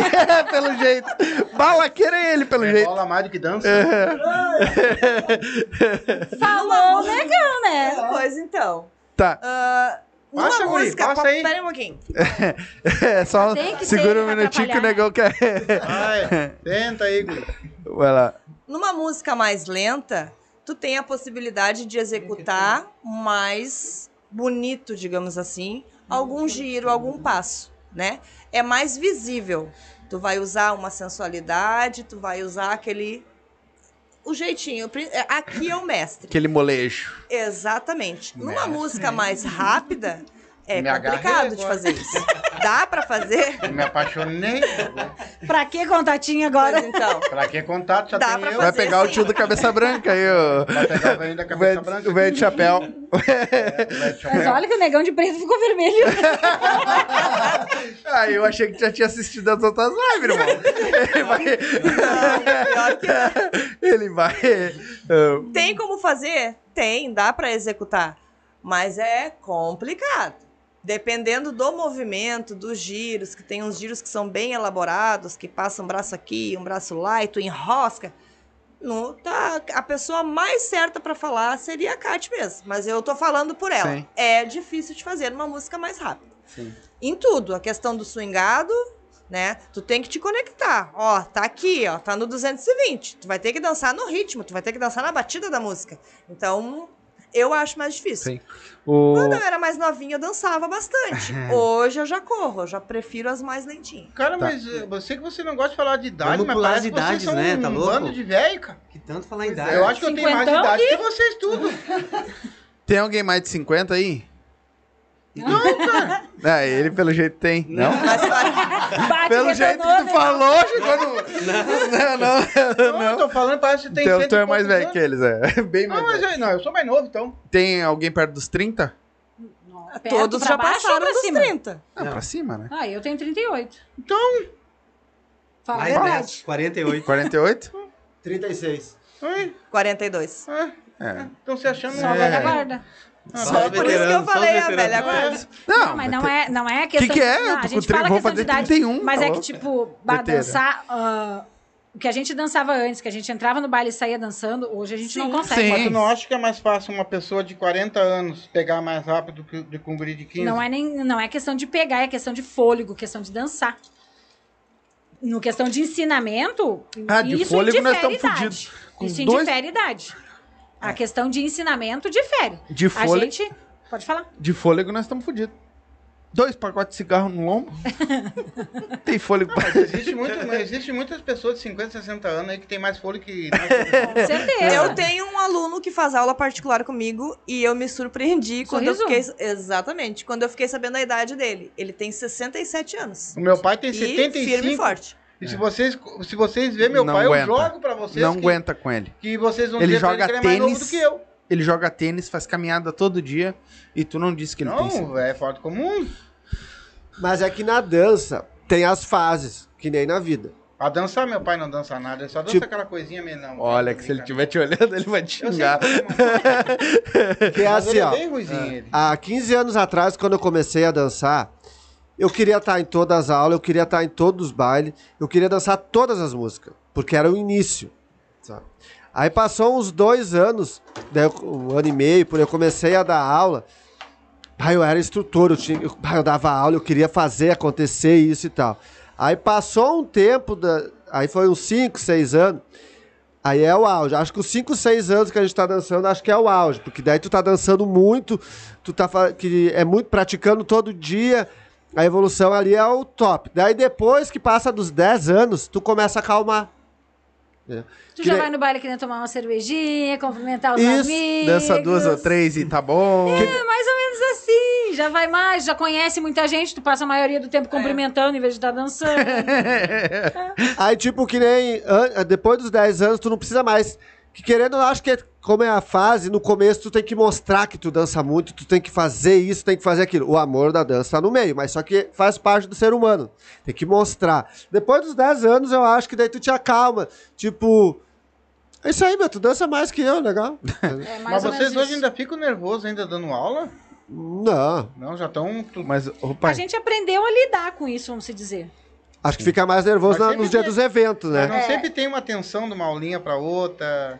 pelo jeito. Balaqueira é ele, pelo É jeito. bola mais do que dança? Falou, negão, né? pois então. Tá, Passa, guri, música. pa- aí. Pera um pouquinho. é só segura um minutinho que o negão quer. Vai, tenta aí, guri. Vai lá. Numa música mais lenta, tu tem a possibilidade de executar mais bonito, digamos assim, algum giro, algum passo, né? É mais visível. Tu vai usar uma sensualidade, tu vai usar aquele o jeitinho. É, Aqui é o mestre. Aquele molejo. Exatamente. Numa Mestre. música mais rápida, é Me agarrei complicado de agora. fazer isso. Dá pra fazer? Eu me apaixonei. Pra que contatinho agora? Pois então. Pra que contato? Já Dá tem pra eu. Vai pegar o assim. tio do cabeça branca aí, ó. Vai pegar o velho da O cabeça branca. O velho de chapéu. É, o de. Mas olha que o negão de preto ficou vermelho. Ah, eu achei que já tinha assistido as outras lives, irmão. Ele vai. Pior que não. Ele vai. Tem como fazer? Tem, dá pra executar. Mas é complicado. Dependendo do movimento, dos giros, que tem uns giros que são bem elaborados, que passa um braço aqui, um braço lá, e tu enrosca. No, tá, a pessoa mais certa pra falar seria a Kat mesmo. Mas eu tô falando por ela. Sim. É difícil de fazer numa música mais rápida. Sim. Em tudo. A questão do swingado, né? Tu tem que te conectar. Ó, tá aqui, ó, tá no 220. Tu vai ter que dançar no ritmo, tu vai ter que dançar na batida da música. Então, eu acho mais difícil. Sim. O... Quando eu era mais novinha, eu dançava bastante. Hoje eu já corro, eu já prefiro as mais lentinhas. Cara, Tá. mas eh, você que você não gosta de falar de idade, Vamos mas parece as que vocês idades, são né? um Tá louco? bando de velho, cara. Que tanto falar em idade. Eu acho que eu tenho mais idade que vocês tudo. Tem alguém mais de 50 aí? Não, cara. Ah, ele pelo jeito tem. Não? Bate Pelo jeito que tu falou, chegou no. Não, não, Não, não. eu tô falando, parece que tem Então, tu é mais velho que anos. eles, é. Bem mais Não, mas velho. eu, não, eu sou mais novo, então. Tem alguém perto dos 30? Perto Todos já passaram pra dos cima? 30. Ah, Não. pra cima, né? Ah, eu tenho 38. Então, Fala a Mais verdade. 10, 48. 48? 36. ai, 42. ah, É. estão se achando... Só a É. velha guarda. Ah, Só Por isso que eu veteranos, só os falei a velha guarda. Não, mas não tem- é, não é a questão que é? Não, Eu a tô com gente tri- fala vou questão fazer de idade, 31, mas tá é que, tipo, dançar... ah, o que a gente dançava antes, que a gente entrava no baile e saía dançando, hoje a gente não Sim. consegue. Sim. Mas tu não acha que é mais fácil uma pessoa de 40 anos pegar mais rápido que, do que um guri de 15? Não é, nem, não é questão de pegar, é questão de fôlego, questão de dançar. No questão de ensinamento, Ah, de isso fôlego nós estamos idade. fudidos. Com Isso dois- indifere idade. A questão de ensinamento difere. De A fôlego, gente... Pode falar. de fôlego nós estamos fodidos. Dois pacotes de cigarro no lombo. Tem fôlego pra... Mas existe, muito, mas existe muitas pessoas de 50, 60 anos aí que tem mais fôlego que... Com certeza. Eu tenho um aluno que faz aula particular comigo e eu me surpreendi quando eu fiquei. Exatamente, quando eu fiquei sabendo a idade dele. Ele tem 67 anos. O meu pai tem E firme e 75. forte. E se vocês, se vocês verem meu Não pai, aguenta. eu jogo pra vocês Não que, aguenta com ele. que vocês vão Ele dizer pra joga que ele é mais novo tênis. do que eu. ele joga tênis, faz caminhada todo dia, e tu não disse que ele tem Não, é fora do comum. Mas é que na dança tem as fases, que nem na vida. A dançar, meu pai não dança nada, ele só dança Tipo- aquela coisinha meio não. Olha, que se ele estiver te olhando, ele vai te xingar. que é, é assim, ele é ó. bem ruizinho, ele. Há 15 anos atrás, quando eu comecei a dançar, eu queria estar em todas as aulas, eu queria estar em todos os bailes, eu queria dançar todas as músicas, porque era o início. sabe? Aí passou uns dois anos, um ano e meio, por eu comecei a dar aula. Aí eu era instrutor, eu, tinha, eu, dava aula, eu queria fazer acontecer isso e tal. Aí passou um tempo, da, aí foi uns 5, 6 anos. Aí é o auge. Acho que os 5, 6 anos que a gente tá dançando, acho que é o auge. Porque daí tu tá dançando muito, tu tá que é muito praticando todo dia. A evolução ali é o top. Daí depois que passa dos 10 anos, tu começa a acalmar. Tu Que já vai no baile querendo tomar uma cervejinha, cumprimentar os Isso, amigos. Dança duas ou três e tá bom. É mais ou menos assim. Já vai mais, já conhece muita gente, tu passa a maioria do tempo cumprimentando em vez de estar dançando. Aí, tipo, que nem depois dos 10 anos, tu não precisa mais. Que querendo, eu acho que é, como é a fase, no começo tu tem que mostrar que tu dança muito, tu tem que fazer isso, tem que fazer aquilo. O amor da dança tá no meio, mas só que faz parte do ser humano. Tem que mostrar. Depois dos 10 anos, eu acho que daí tu te acalma. Tipo. É isso aí, meu, tu dança mais que eu, legal? É Mas vocês hoje ainda ficam nervosos ainda dando aula? não. Não, já estão... Mas, ô, A gente aprendeu a lidar com isso, vamos se dizer. Acho que fica mais nervoso na- nos dias tem- dos eventos, né? Não É. sempre tem uma tensão de uma aulinha pra outra.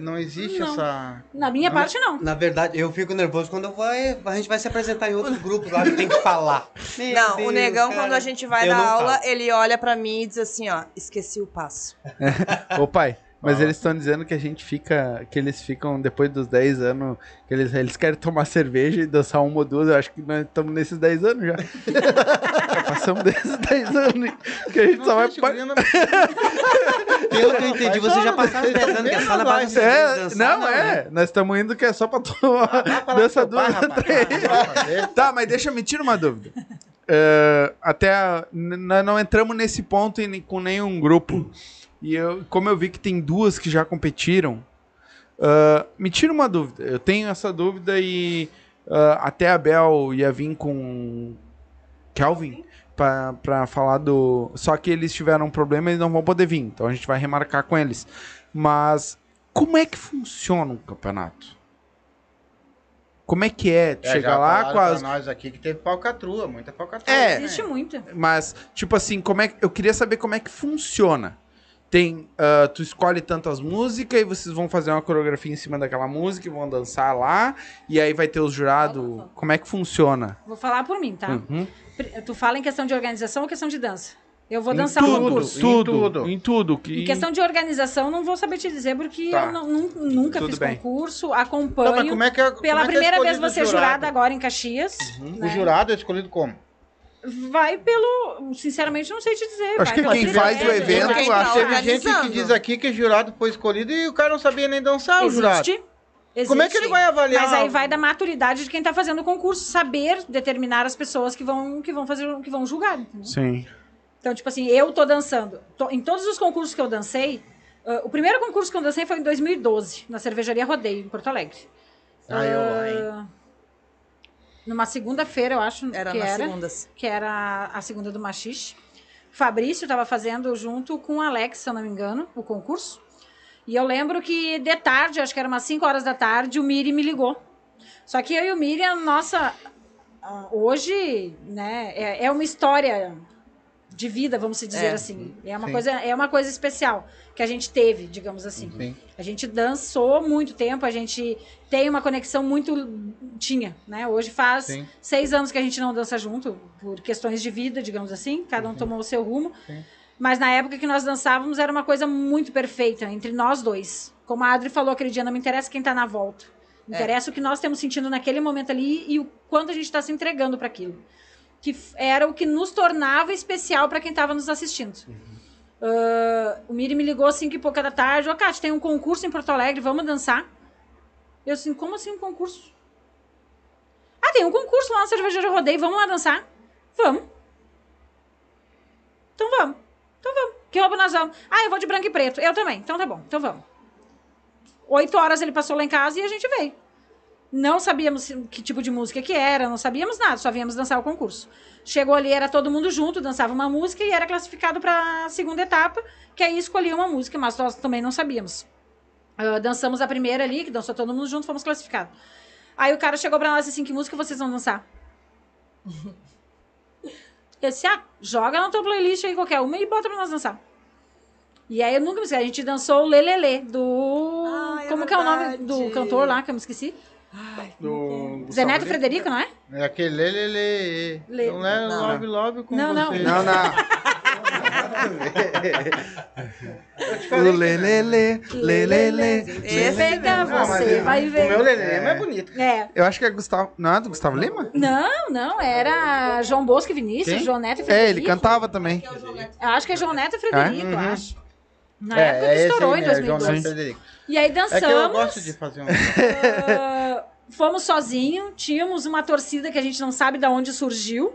Não existe Não. essa... Na minha Não. parte, não. Na verdade, eu fico nervoso quando vai, a gente vai se apresentar em outros grupos lá que tem que falar. Meu Não, o Deus, negão, cara, quando a gente vai dar não aula, faço. ele olha pra mim e diz assim, ó, esqueci o passo. ô pai, mas Fala. eles estão dizendo que a gente fica, que eles ficam depois dos 10 anos, que eles, eles querem tomar cerveja e dançar uma ou duas, eu acho que nós estamos nesses 10 anos já. já passamos desses 10 anos que a gente só vai... Nossa, pa- Pelo que eu entendi, vocês já passaram os 10 anos que é só na base de É, dançar, não, né? é, nós estamos indo que é só pra tomar falar dança duas três. Tá, mas deixa me tira uma dúvida. É, até a- não entramos nesse ponto em- com nenhum grupo. E eu, como eu vi que tem duas que já competiram, ah, me tira uma dúvida. Eu tenho essa dúvida e ah, até a Bel ia vir com Kelvin pra, pra falar do. Só que eles tiveram um problema e não vão poder vir. Então a gente vai remarcar com eles. Mas como é que funciona um campeonato? Como é que é? É, Chegar lá com as, pra nós aqui que teve falcatrua, muita falcatrua. É. né? Existe muita. Mas, tipo assim, como é que. Eu queria saber como é que funciona. Tem. ah, tu escolhe tantas músicas e vocês vão fazer uma coreografia em cima daquela música e vão dançar lá. E aí vai ter os jurados. Como é que funciona? Vou falar por mim, tá? Uhum. Tu fala em questão de organização ou questão de dança? Eu vou Em dançar um tudo, concurso. em tudo, Em tudo. em tudo. Que... Em questão de organização, não vou saber te dizer, porque Tá. eu não- nun- nunca Tudo fiz bem. concurso, mas acompanho. como é que é, Pela como é que é primeira vez escolhido você o é jurado jurado? agora em Caxias. O né? jurado é escolhido como? Vai pelo. Sinceramente, não sei te dizer. Acho vai que quem faz o evento, quem pela- tá Teve gente que diz aqui que o jurado foi escolhido e o cara não sabia nem dançar, o jurado. Existe. Existe. Como é que ele vai avaliar? Mas aí vai da maturidade de quem tá fazendo o concurso, saber determinar as pessoas que vão, que vão fazer, que vão julgar. entendeu? Sim. Então, tipo assim, eu tô dançando. Tô- em todos os concursos que eu dancei, ah, o primeiro concurso que eu dancei foi em 2012, na cervejaria Rodeio, em Porto Alegre. Ah, eu numa segunda-feira, eu acho Era que nas era, segundas. que era a segunda do Machixe. Fabrício estava fazendo junto com o Alex, se eu não me engano, o concurso. E eu lembro que de tarde, acho que era umas 5 horas da tarde, o Miri me ligou. Só que eu e o Miri, a nossa. Hoje, né, é, é uma história de vida, vamos dizer É. assim. É uma, Sim. coisa, é uma coisa especial que a gente teve, digamos assim. Sim. A gente dançou muito tempo, a gente tem uma conexão muito. Tinha, né? Hoje faz Sim. seis anos que a gente não dança junto, por questões de vida, digamos assim. Cada um tomou o seu rumo. Sim. Mas na época que nós dançávamos era uma coisa muito perfeita entre nós dois. Como a Adri falou aquele dia, não me interessa quem tá na volta. Me É. interessa o que nós temos sentindo naquele momento ali e o quanto a gente está se entregando para aquilo. Que era o que nos tornava especial para quem estava nos assistindo. Ah, o Miri me ligou cinco e pouca da tarde. Ô, Cátia, tem um concurso em Porto Alegre, vamos dançar? Eu assim, como assim um concurso? Ah, tem um concurso lá na Cervejaria Rodeio, vamos lá dançar? Vamos. Então vamos. Então vamos. Que roupa nós vamos? Ah, eu vou de branco e preto. Eu também. Então tá bom. Então vamos. Oito horas ele passou lá em casa e a gente veio. Não sabíamos que tipo de música que era, não sabíamos nada, só viemos dançar o concurso. Chegou ali, era todo mundo junto, dançava uma música e era classificado para a segunda etapa, que aí escolhia uma música, mas nós também não sabíamos. Ah, dançamos a primeira ali, que dançou todo mundo junto, fomos classificados. Aí o cara chegou pra nós assim, que música vocês vão dançar? Eu disse, ah, joga na tua playlist aí qualquer uma e bota pra nós dançar. E aí eu nunca me esqueci, a gente dançou o Lelele, do... Ai, é como que é o nome do cantor lá, que eu me esqueci? Do Zé Neto Frederico, não é? É aquele lelele. Le- Não é Não. love love com Não, não. você. Não, não. O lelele, lelele. Esse Pega mesmo. Ah, mas você, é- vai O meu ver. lelele é mais bonito. É. Eu acho que é Gustavo. Não é do Gustavo Lima? Não, não, era João Bosco e Vinícius, Quem? João Neto e Frederico. É, ele cantava também. Eu acho que é João Neto e Frederico, É? eu Uhum. acho. Na época que esse estourou aí em mesmo, João 2012. Neto Frederico. E aí É que eu dançamos. gosto de fazer um. fomos sozinhos, tínhamos uma torcida que a gente não sabe de onde surgiu,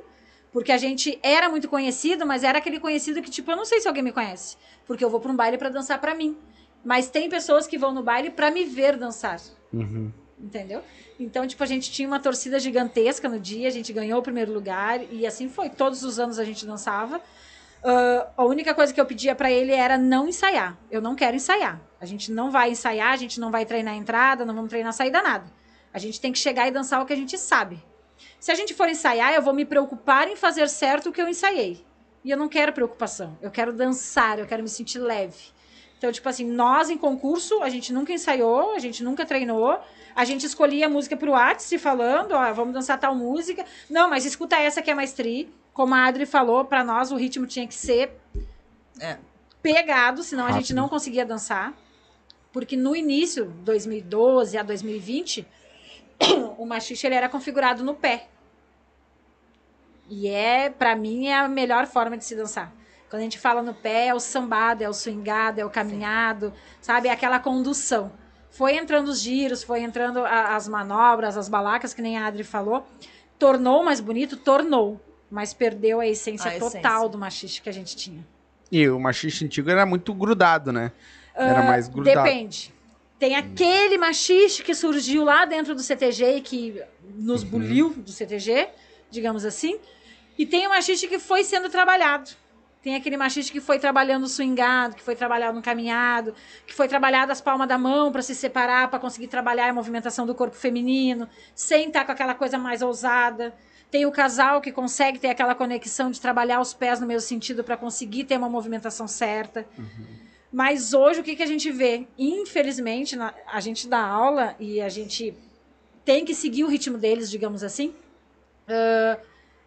porque a gente era muito conhecido, mas era aquele conhecido que, tipo, eu não sei se alguém me conhece, porque eu vou pra um baile pra dançar pra mim. Mas tem pessoas que vão no baile pra me ver dançar. Uhum. Entendeu? Então, tipo, a gente tinha uma torcida gigantesca no dia, a gente ganhou o primeiro lugar e assim foi. Todos os anos a gente dançava. Ah, a única coisa que eu pedia pra ele era não ensaiar. Eu não quero ensaiar. A gente não vai ensaiar, a gente não vai treinar a entrada, não vamos treinar a saída, nada. A gente tem que chegar e dançar o que a gente sabe. Se a gente for ensaiar, eu vou me preocupar em fazer certo o que eu ensaiei. E eu não quero preocupação. Eu quero dançar, eu quero me sentir leve. Então, tipo assim, nós em concurso, a gente nunca ensaiou, a gente nunca treinou. A gente escolhia a música pro WhatsApp falando, ó, vamos dançar tal música. Não, mas escuta essa que é mais tri. Como a Adri falou, pra nós o ritmo tinha que ser É. pegado, senão a gente Rápido. não conseguia dançar. Porque no início, 2012 a 2020, o machixe ele era configurado no pé. E é, pra mim, é a melhor forma de se dançar. Quando a gente fala no pé, é o sambado, é o swingado, é o caminhado, sabe? É aquela condução. Foi entrando os giros, foi entrando a- as manobras, as balacas, que nem a Adri falou. Tornou mais bonito? Tornou. Mas perdeu a essência A total essência. do machixe que a gente tinha. E o machiste antigo era muito grudado, né? Era Ah, mais grudado. Depende. Tem aquele machiste que surgiu lá dentro do CTG e que nos Uhum. buliu do CTG, digamos assim. E tem o machiste que foi sendo trabalhado. Tem aquele machiste que foi trabalhando swingado, que foi trabalhado no caminhado, que foi trabalhado as palmas da mão para se separar, para conseguir trabalhar a movimentação do corpo feminino, sem estar com aquela coisa mais ousada. Tem o casal que consegue ter aquela conexão de trabalhar os pés no mesmo sentido para conseguir ter uma movimentação certa. Mas hoje o que, que a gente vê? Infelizmente, na- a gente dá aula e a gente tem que seguir o ritmo deles, digamos assim. Ah,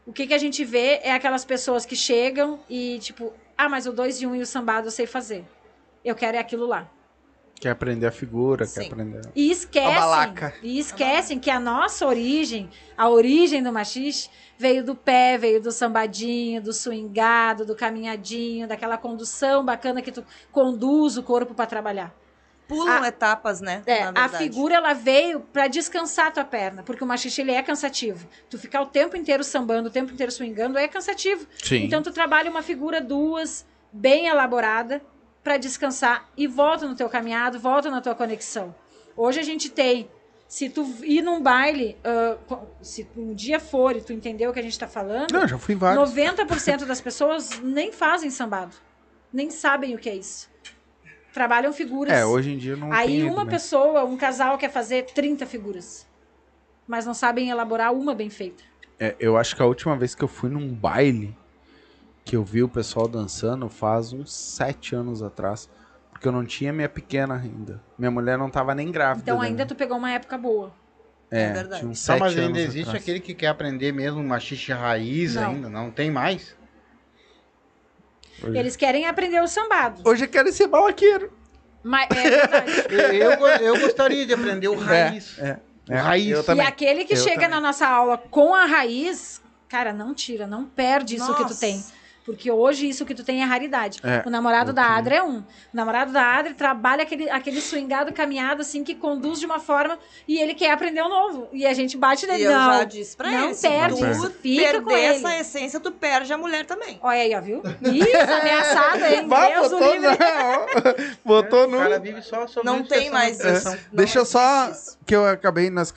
o que, que a gente vê é aquelas pessoas que chegam e, tipo, ah, mas o 2 e 1 um e o sambado eu sei fazer. Eu quero é aquilo lá. Quer aprender a figura, Sim. quer aprender. E A esquecem, balaca. e esquecem que a nossa origem, a origem do machixe, veio do pé, veio do sambadinho, do swingado, do caminhadinho, daquela condução bacana que tu conduz o corpo para trabalhar. Pulam A- etapas, né? É, na a figura ela veio para descansar a tua perna, porque o machixe ele é cansativo. Tu ficar o tempo inteiro sambando, o tempo inteiro swingando é cansativo. Sim. Então tu trabalha uma figura duas, bem elaborada, para descansar e volta no teu caminhado, volta na tua conexão. Hoje a gente tem, se tu ir num baile, co- se um dia for e tu entender o que a gente está falando, Não, já fui em vários. 90% das pessoas nem fazem sambado, nem sabem o que é isso. Trabalham figuras. É, hoje em dia não Aí uma né? pessoa, um casal quer fazer 30 figuras, mas não sabem elaborar uma bem feita. É, eu acho que a última vez que eu fui num baile que eu vi o pessoal dançando faz uns sete anos atrás. Porque eu não tinha minha pequena ainda. Minha mulher não tava nem grávida. Então né? ainda tu pegou uma época boa. É, É verdade. tinha uns Tá, sete mas ainda anos existe atrás. aquele que quer aprender mesmo machixe raiz Não. ainda, não tem mais? Hoje, Eles querem aprender o sambado. Hoje eu quero ser balaqueiro. Mas é verdade. Eu, eu go- eu gostaria de aprender o raiz. É, O é. raiz. Eu e aquele que Eu chega também. na nossa aula com a raiz, cara, não tira, não perde isso que tu Nossa. tem. Porque hoje isso que tu tem é raridade. É, o namorado da. Adri é um. O namorado da Adri trabalha aquele, aquele swingado caminhado, assim, que conduz de uma forma e ele quer aprender o novo. E a gente bate E nele. eu não, já disse pra não ele, se perde tu fica com perder ele. essa essência, tu perde a mulher também. Olha aí, ó, viu? Isso, ameaçada, hein? Bah, Deus o botou, livre. no, botou O no. cara vive só sobre Não tem mais É, isso. Não deixa eu só. Que eu acabei nas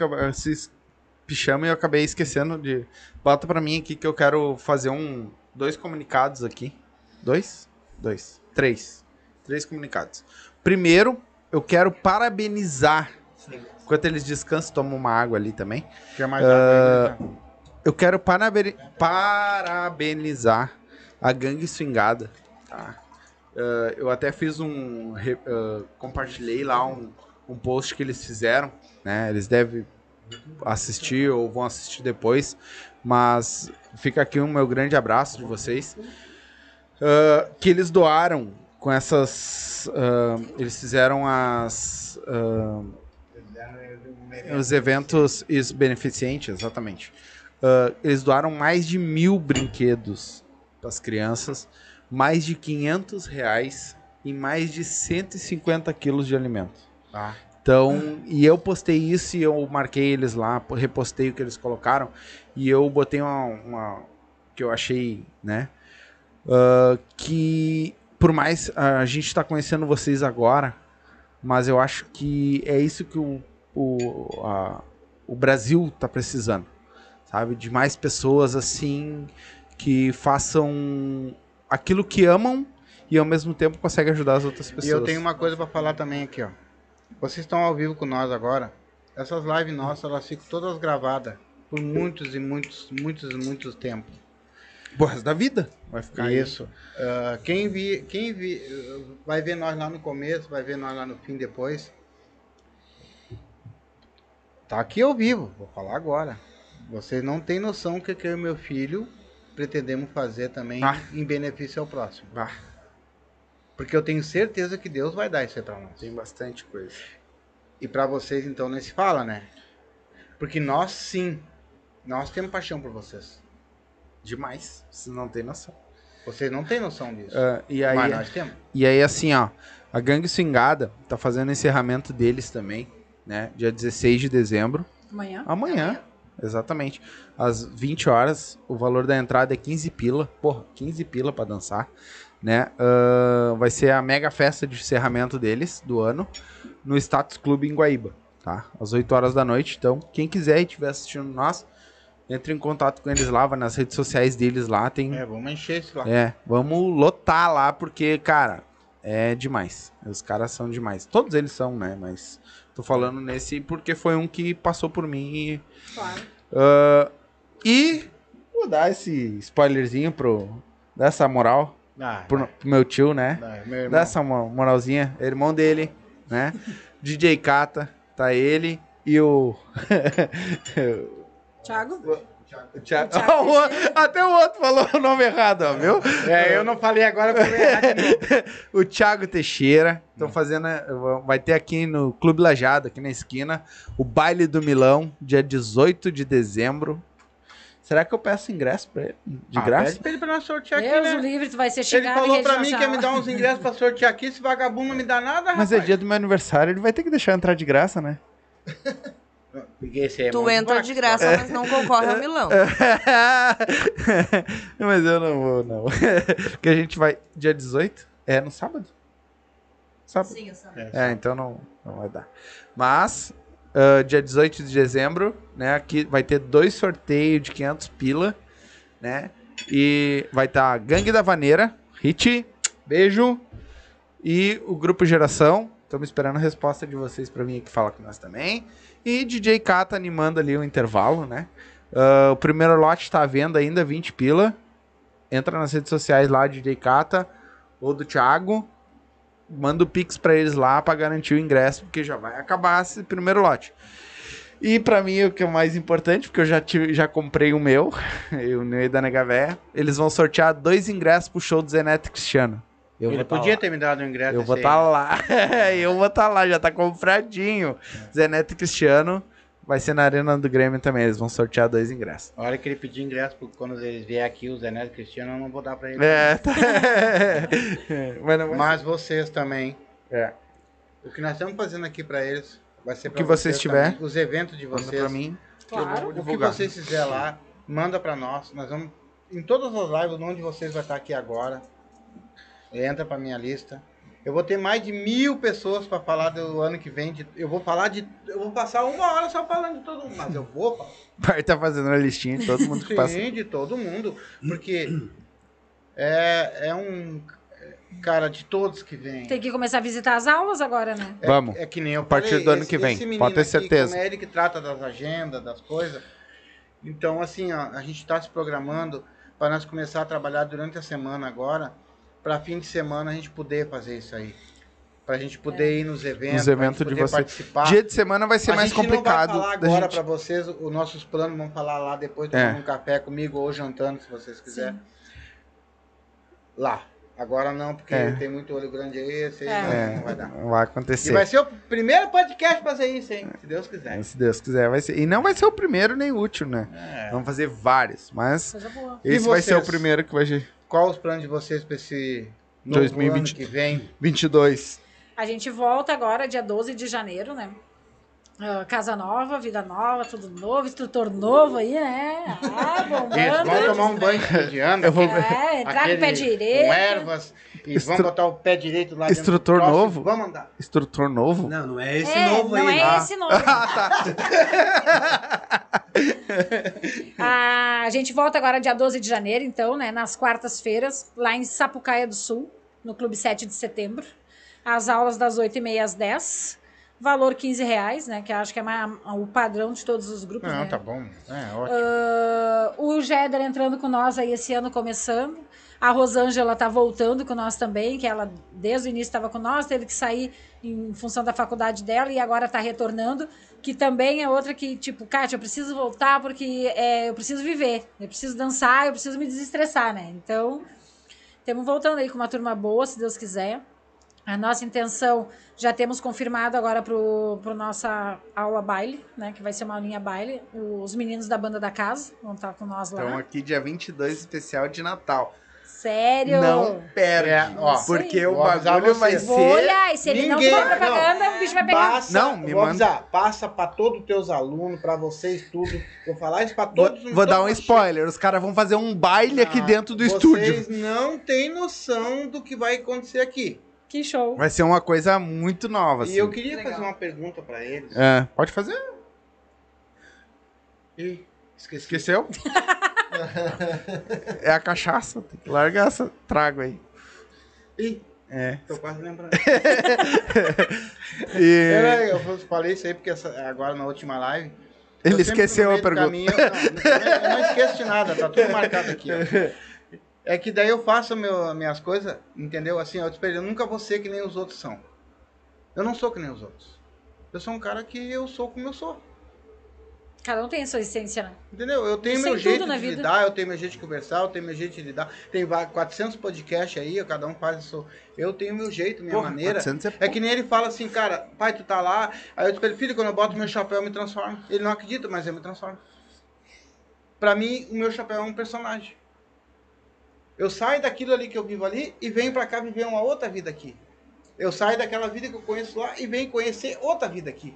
pichamos e eu acabei esquecendo de. Bota pra mim aqui que eu quero fazer um. Dois comunicados aqui. Dois? Dois. Três. Três comunicados. Primeiro, eu quero parabenizar. Enquanto eles descansam, tomam uma água ali também. Quer mais Ah, água aí, Eu quero paraben- parabenizar a gangue swingada. Tá? Ah, eu até fiz um. ah, compartilhei lá um, um post que eles fizeram. Né? Eles devem assistir ou vão assistir depois. Mas fica aqui o meu grande abraço de vocês. Ah, que eles doaram com essas. ah, eles fizeram as. ah, os eventos beneficentes, exatamente. Ah, eles doaram mais de mil brinquedos para as crianças, mais de 500 reais e mais de 150 quilos de alimento. Tá. Então, e eu postei isso e eu marquei eles lá, repostei o que eles colocaram e eu botei uma, uma- que eu achei, né, ah, que por mais a gente está conhecendo vocês agora, mas eu acho que é isso que o, o, a- o Brasil tá precisando, sabe? De mais pessoas assim que façam aquilo que amam e ao mesmo tempo conseguem ajudar as outras pessoas. E eu tenho uma coisa pra falar também aqui, ó. Vocês estão ao vivo com nós agora. Essas lives nossas, elas ficam todas gravadas por muitos e muitos, muitos, muitos tempos. Resto da vida vai ficar. Isso. Ah, quem vi, quem vi, vai ver nós lá no começo, vai ver nós lá no fim depois. Tá aqui ao vivo, vou falar agora. Vocês não têm noção o que, que eu e meu filho pretendemos fazer também em benefício ao próximo. Bah, Porque eu tenho certeza que Deus vai dar isso aí pra nós. tem bastante coisa. E pra vocês então nem se fala, né? Porque nós sim, nós temos paixão por vocês. Demais. Vocês não tem noção. Vocês não têm noção disso. Ah, e aí, Mas nós temos. E aí, assim, ó, a Gangue Swingada tá fazendo o encerramento deles também, né? Dia 16 de dezembro. Amanhã. Amanhã, exatamente. Às 20 horas, o valor da entrada é 15 pila. Porra, 15 pila pra dançar, né? Ah, vai ser a mega festa de encerramento deles do ano no Status Clube em Guaíba, tá? Às 8 horas da noite. Então, quem quiser e estiver assistindo nós, entre em contato com eles lá, vai nas redes sociais deles lá, tem É, vamos encher isso lá. é, vamos lotar lá, porque, cara, é demais. Os caras são demais. Todos eles são, né? Mas tô falando nesse porque foi um que passou por mim e. Claro. ah, e vou dar esse spoilerzinho pro. Dessa moral Ah, pro, pro meu tio, né? vai, meu irmão. Dá essa mo- moralzinha. Irmão dele, né? DJ Kata, tá ele e o. Thiago? o Thiago. Thiago o Até o outro falou o nome errado, ó, viu? É, eu não falei agora porque o Thiago Teixeira. Estão fazendo. eh, Vai ter aqui no Clube Lajado, aqui na esquina, o baile do Milão, dia 18 de dezembro. Será que eu peço ingresso pra ele? De Ah, graça? Pede pra ele pra nós sortear aqui, Deus né? o livre, tu vai ser Ele xingado em falou pra mim que ia me dar uns ingressos pra sortear aqui. Esse vagabundo não me dá nada, Mas é rapaz. dia do meu aniversário, ele vai ter que deixar eu entrar de graça, né? Porque esse é Tu entra de graça, mas não concorre ao Milão. Mas eu não vou, não. Porque a gente vai. Dia 18? É no sábado? Sábado. Sim, eu sei. É, então não, não vai dar. Mas, ah, dia 18 de dezembro, né, aqui vai ter dois sorteios de 500 pila, né? E vai estar Gangue da Vaneira, Hit, beijo, e o Grupo Geração. Estamos esperando a resposta de vocês para vir aqui falar com nós também. E DJ Kata animando ali o intervalo, né? Ah, o primeiro lote está à venda ainda, 20 pila. Entra nas redes sociais lá, DJ Kata ou do Thiago manda o Pix pra eles lá pra garantir o ingresso, porque já vai acabar esse primeiro lote. E pra mim o que é o mais importante, porque eu já, tive, já comprei o meu, o meu da Nega Véia, eles vão sortear dois ingressos pro show do Zeneto Cristiano. Eu Ele vou tá podia lá. ter me dado um ingresso. Eu vou estar aí. lá. eu vou estar lá, já tá compradinho. Zeneto Cristiano Vai ser na Arena do Grêmio também. Eles vão sortear dois ingressos. A hora que ele pedir ingresso, porque quando eles vier aqui, o Zé Neto e o Cristiano, eu não vou dar pra ele. É, tá. Mas não Mas vocês também. É. O que nós estamos fazendo aqui pra eles vai ser O pra que vocês tiver. também. Os eventos de Manda vocês. pra mim. Claro. O que vocês fizer lá, manda pra nós. Nós vamos. Em todas as lives onde vocês vai estar aqui agora. Entra pra minha lista. Eu vou ter mais de mil pessoas pra falar do ano que vem. de- eu vou falar de. Eu vou passar uma hora só falando de todo mundo. Mas eu vou falar. Vai estar fazendo uma listinha de todo mundo que passa. Sim, de todo mundo. Porque é, é um cara de todos que vem. Tem que começar a visitar as aulas agora, né? É, Vamos. É que nem eu A partir falei, do ano esse- que vem, pode ter aqui, certeza. Como é ele que trata das agendas, das coisas. Então, assim, ó, a gente está se programando para nós começar a trabalhar durante a semana agora, para fim de semana a gente poder fazer isso aí. Para a gente poder ir nos eventos, Nos pra eventos de vocês. participar. Dia de semana vai ser a mais gente complicado. não vai falar agora gente- para vocês os nossos planos, vamos falar lá depois, É. tomando um café comigo ou jantando, se vocês quiserem. Lá. Agora não, porque É. tem muito olho grande aí, esse aí É. não- É, não vai dar. vai E acontecer. vai ser o primeiro podcast pra fazer isso, hein? Se Deus quiser. Se Deus quiser, vai ser. E não vai ser o primeiro nem o último, né? É. Vamos fazer vários, mas Coisa boa. E esse vai ser o primeiro que vai ser Qual os planos de vocês pra esse novo 2020. ano que vem? 22. A gente volta agora, dia 12 de janeiro, né? Ah, casa nova, vida nova, tudo novo, instrutor novo aí, né? Ah, Isso, bombando. vamos tomar um banho de ano. Eu vou- É, entrar com o pé direito. Com ervas. E Instru- vamos botar o pé direito lá dentro Instrutor novo? Vamos andar. Instrutor novo? Não, não é esse é, novo não aí. é Ah, esse novo. Ah, a gente volta agora dia 12 de janeiro, então, né? Nas quartas-feiras, lá em Sapucaia do Sul, no Clube 7 de setembro. As aulas das 8h30 às 10 Valor 15 reais, né? Que acho que é mais, o padrão de todos os grupos, Não, né? tá bom. É, ótimo. Ah, o Jéder entrando com nós aí esse ano começando. A Rosângela tá voltando com nós também, que ela desde o início estava com nós, teve que sair em função da faculdade dela e agora tá retornando. Que também é outra que, tipo, Kátia, eu preciso voltar porque é, eu preciso viver, eu preciso dançar, eu preciso me desestressar, né? Então, estamos voltando aí com uma turma boa, se Deus quiser. A nossa intenção, já temos confirmado agora pro, pro nossa aula baile, né? Que vai ser uma aulinha baile. Os meninos da banda da casa vão estar com nós lá. Então aqui dia 22, especial de Natal. Sério? Não perde. É, ó, porque o bagulho vai vocês. Vou ser... olhar, e se ele Ninguém- não for propaganda, o bicho vai pegar. Passa, Não, me manda- avisar, passa pra todos os teus alunos, pra vocês tudo. Vou falar isso pra todos. Vou, vou dar um spoiler. Os caras vão fazer um baile aqui Ah, dentro do Vocês estúdio. não têm noção do que vai acontecer aqui. Que show. Vai ser uma coisa muito nova, assim. E eu queria Legal. fazer uma pergunta pra eles. É, pode fazer? Ih, esqueci. Esqueceu? é a cachaça. Tem que largar essa trago aí. Ih, É. tô quase lembrando. E Era, eu falei isso aí porque essa- agora na última live. ele esqueceu a pergunta. caminho- não, eu não esqueço de nada, tá tudo marcado aqui. ó. É que daí eu faço meu, minhas coisas, entendeu? Assim, eu, te espelho, eu nunca vou ser que nem os outros são. Eu não sou que nem os outros. Eu sou um cara que eu sou como eu sou. Cada um tem a sua essência, né? Entendeu? Eu tenho Isso meu jeito de vida. lidar, eu tenho meu jeito de conversar, eu tenho meu jeito de lidar. Tem va- 400 podcasts aí, cada um faz isso. Eu tenho meu jeito, minha Porra, maneira. 400 é É que nem ele fala assim, cara, pai, tu tá lá. Aí eu digo pra ele, filho, quando eu boto meu chapéu, eu me transformo. Ele não acredita, mas eu me transformo. Pra mim, o meu chapéu é um personagem. Eu saio daquilo ali que eu vivo ali e venho pra cá viver uma outra vida aqui. Eu saio daquela vida que eu conheço lá e venho conhecer outra vida aqui.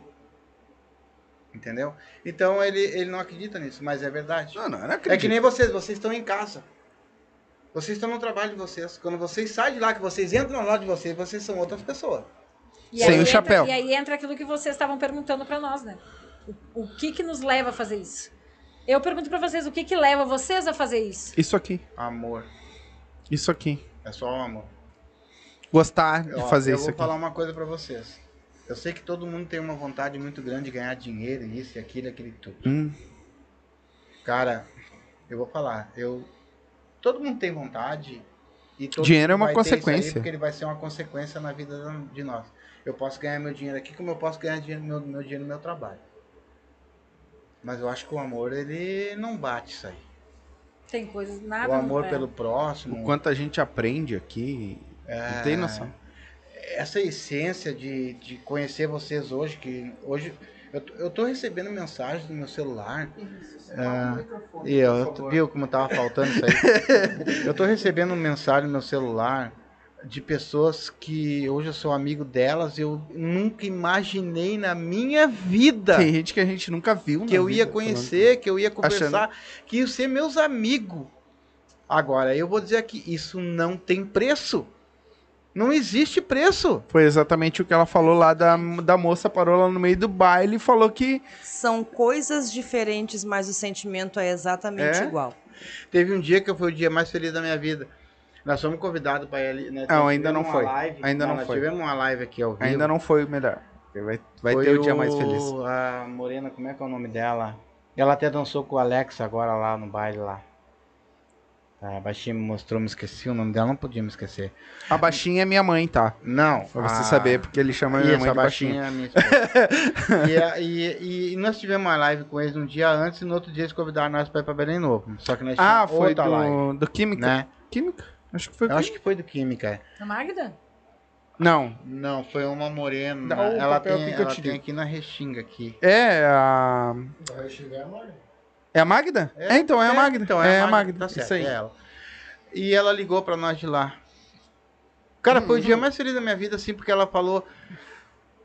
Entendeu? Então ele, ele não acredita nisso, mas é verdade. Não, não, eu não É acredito. que nem vocês, vocês estão em casa. Vocês estão no trabalho de vocês. Quando vocês saem de lá, que vocês entram na loja de vocês, vocês são outras pessoas. E Sem o entra- chapéu. E aí entra aquilo que vocês estavam perguntando pra nós, né? O, o que que nos leva a fazer isso? Eu pergunto pra vocês, o que que leva vocês a fazer isso? Isso aqui. Amor. Isso aqui. É só o amor. Gostar de Ó, fazer eu isso vou aqui. falar uma coisa pra vocês. Eu sei que todo mundo tem uma vontade muito grande de ganhar dinheiro, isso e aquilo, aquele tudo. Hum, Cara, eu vou falar, eu todo mundo tem vontade e Dinheiro é uma consequência. porque ele vai ser uma consequência na vida da- de nós. Eu posso ganhar meu dinheiro aqui como eu posso ganhar dinheiro, meu, meu dinheiro no meu trabalho. Mas eu acho que o amor ele não bate isso aí. Tem coisas, nada. o amor é. pelo próximo, o quanto a gente aprende aqui. Não tem noção. essa essência de, de conhecer vocês hoje, que hoje Eu, tô recebendo mensagem no meu celular. É, e eu, eu- viu como tava faltando isso aí? Eu tô recebendo mensagem no meu celular de pessoas que hoje eu sou amigo delas, eu nunca imaginei na minha vida Tem gente que a gente nunca viu. que na eu ia vida, conhecer, que eu ia conversar, que iam ser meus amigos. Agora, eu vou dizer aqui, isso não tem preço. Não existe preço. falando. Foi exatamente o que ela falou lá da, da moça, parou lá no meio do baile e falou que. São coisas diferentes, mas o sentimento é exatamente É? igual. Teve um dia que foi o dia mais feliz da minha vida. Nós fomos convidados para ali. Né? Não, ainda não uma foi. Live, Ainda não nós foi. tivemos uma live aqui ao vivo. Ainda não foi o melhor. Vai, vai Foi ter o dia mais feliz. A Morena, como é que é o nome dela? Ela até dançou com o Alex agora lá no baile lá. Tá, a baixinha me mostrou, me esqueci o nome dela, não podia me esquecer. A baixinha é minha mãe, tá? Não. Pra você a- saber, porque ele chama minha Isso, mãe a baixinha. baixinha é minha e, e- e nós tivemos uma live com eles um dia antes e no outro dia eles convidaram nós pra ir pra Belém Novo. Só que nós Ah, foi outra live, do, do Química? né? Química? Acho que foi Eu acho que foi do Química. é. A Magda? Não. Não, foi uma morena. Dá o ela tem, eu ela te tem aqui na Restinga aqui. É a. Vai chegar, mano. É a Magda? É, então, é, a Magda. Então, é, a Magda. Tá certo, Isso aí. é ela. E ela ligou pra nós de lá. Cara, foi o dia mais feliz da minha vida, assim, porque ela falou.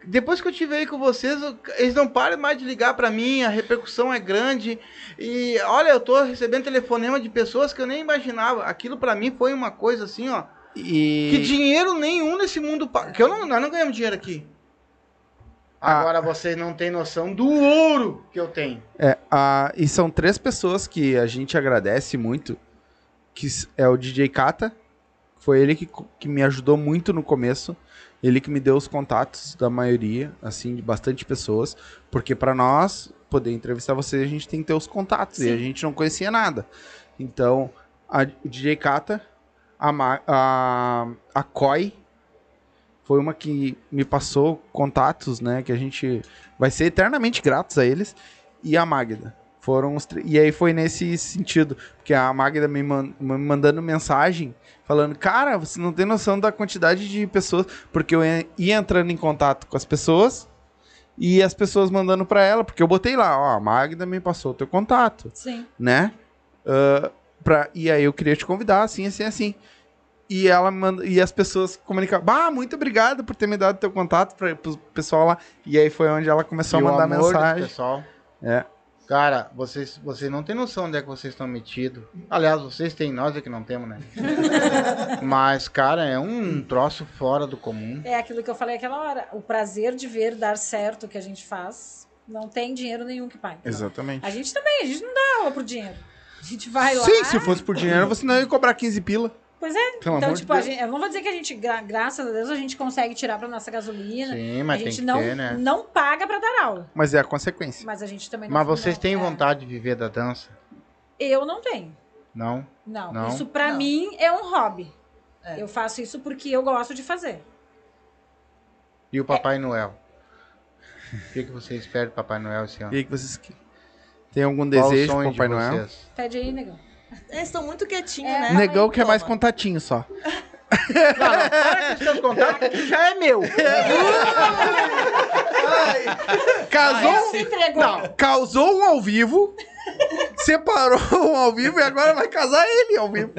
Depois que eu tive aí com vocês, eles não param mais de ligar pra mim, a repercussão é grande. E olha, eu tô recebendo telefonema de pessoas que eu nem imaginava. Aquilo pra mim foi uma coisa assim, ó. E... Que dinheiro nenhum nesse mundo. Que eu não, nós não ganhamos dinheiro aqui. Ah. Agora vocês não têm noção do ouro que eu tenho. É, a, e são três pessoas que a gente agradece muito, que é o DJ Kata, foi ele que, que me ajudou muito no começo, ele que me deu os contatos da maioria, assim, de bastante pessoas, porque para nós poder entrevistar vocês, a gente tem que ter os contatos, e Sim. a gente não conhecia nada. Então, a, o DJ Kata, a, a, a Koi, foi uma que me passou contatos, né, que a gente vai ser eternamente gratos a eles, e a Magda. Foram os E aí foi nesse sentido, porque a Magda me, man- me mandando mensagem, falando, cara, você não tem noção da quantidade de pessoas, porque eu ia entrando em contato com as pessoas, e as pessoas mandando pra ela, porque eu botei lá, ó, a Magda me passou o teu contato, Sim. né? Ah, pra... E aí eu queria te convidar, assim, assim, assim. E ela manda... e as pessoas comunicaram, bah, muito obrigado por ter me dado teu contato para o pessoal lá. E aí foi onde ela começou E a o mandar mensagem. Pessoal. É. Cara, vocês, vocês não têm noção onde é que vocês estão metidos. Aliás, vocês têm, nós é que não temos, né? Mas, cara, é um troço fora do comum. É aquilo que eu falei aquela hora. O prazer de ver dar certo o que a gente faz, não tem dinheiro nenhum que pague. Exatamente. A gente também, a gente não dá aula por dinheiro. A gente vai lá. Sim, se fosse por dinheiro, você não ia cobrar 15 pila. Pois é. Pelo então, amor de tipo, a gente, eu não vou dizer que a gente, gra- graças a Deus, a gente consegue tirar pra nossa gasolina. Sim, a mas tem gente que não, ter, né? não paga pra dar aula. Mas é a consequência. Mas a gente também não Mas vocês não, têm é. vontade de viver da dança? Eu não tenho. Não? Não. Não? Isso pra Não. mim é um hobby. É. Eu faço isso porque eu gosto de fazer. E o Papai Noel? O que, que você espera do Papai Noel esse ano? E aí que vocês tem algum Qual o desejo sonho pro Papai de Noel? Pede aí, negão. Eles estão muito quietinhos, É, né? Negão que é mais contatinho só. Não, não, para com os seus contatos, que já é meu. Casou, entregou. não, causou um ao vivo, separou um ao vivo e agora vai casar ele ao vivo.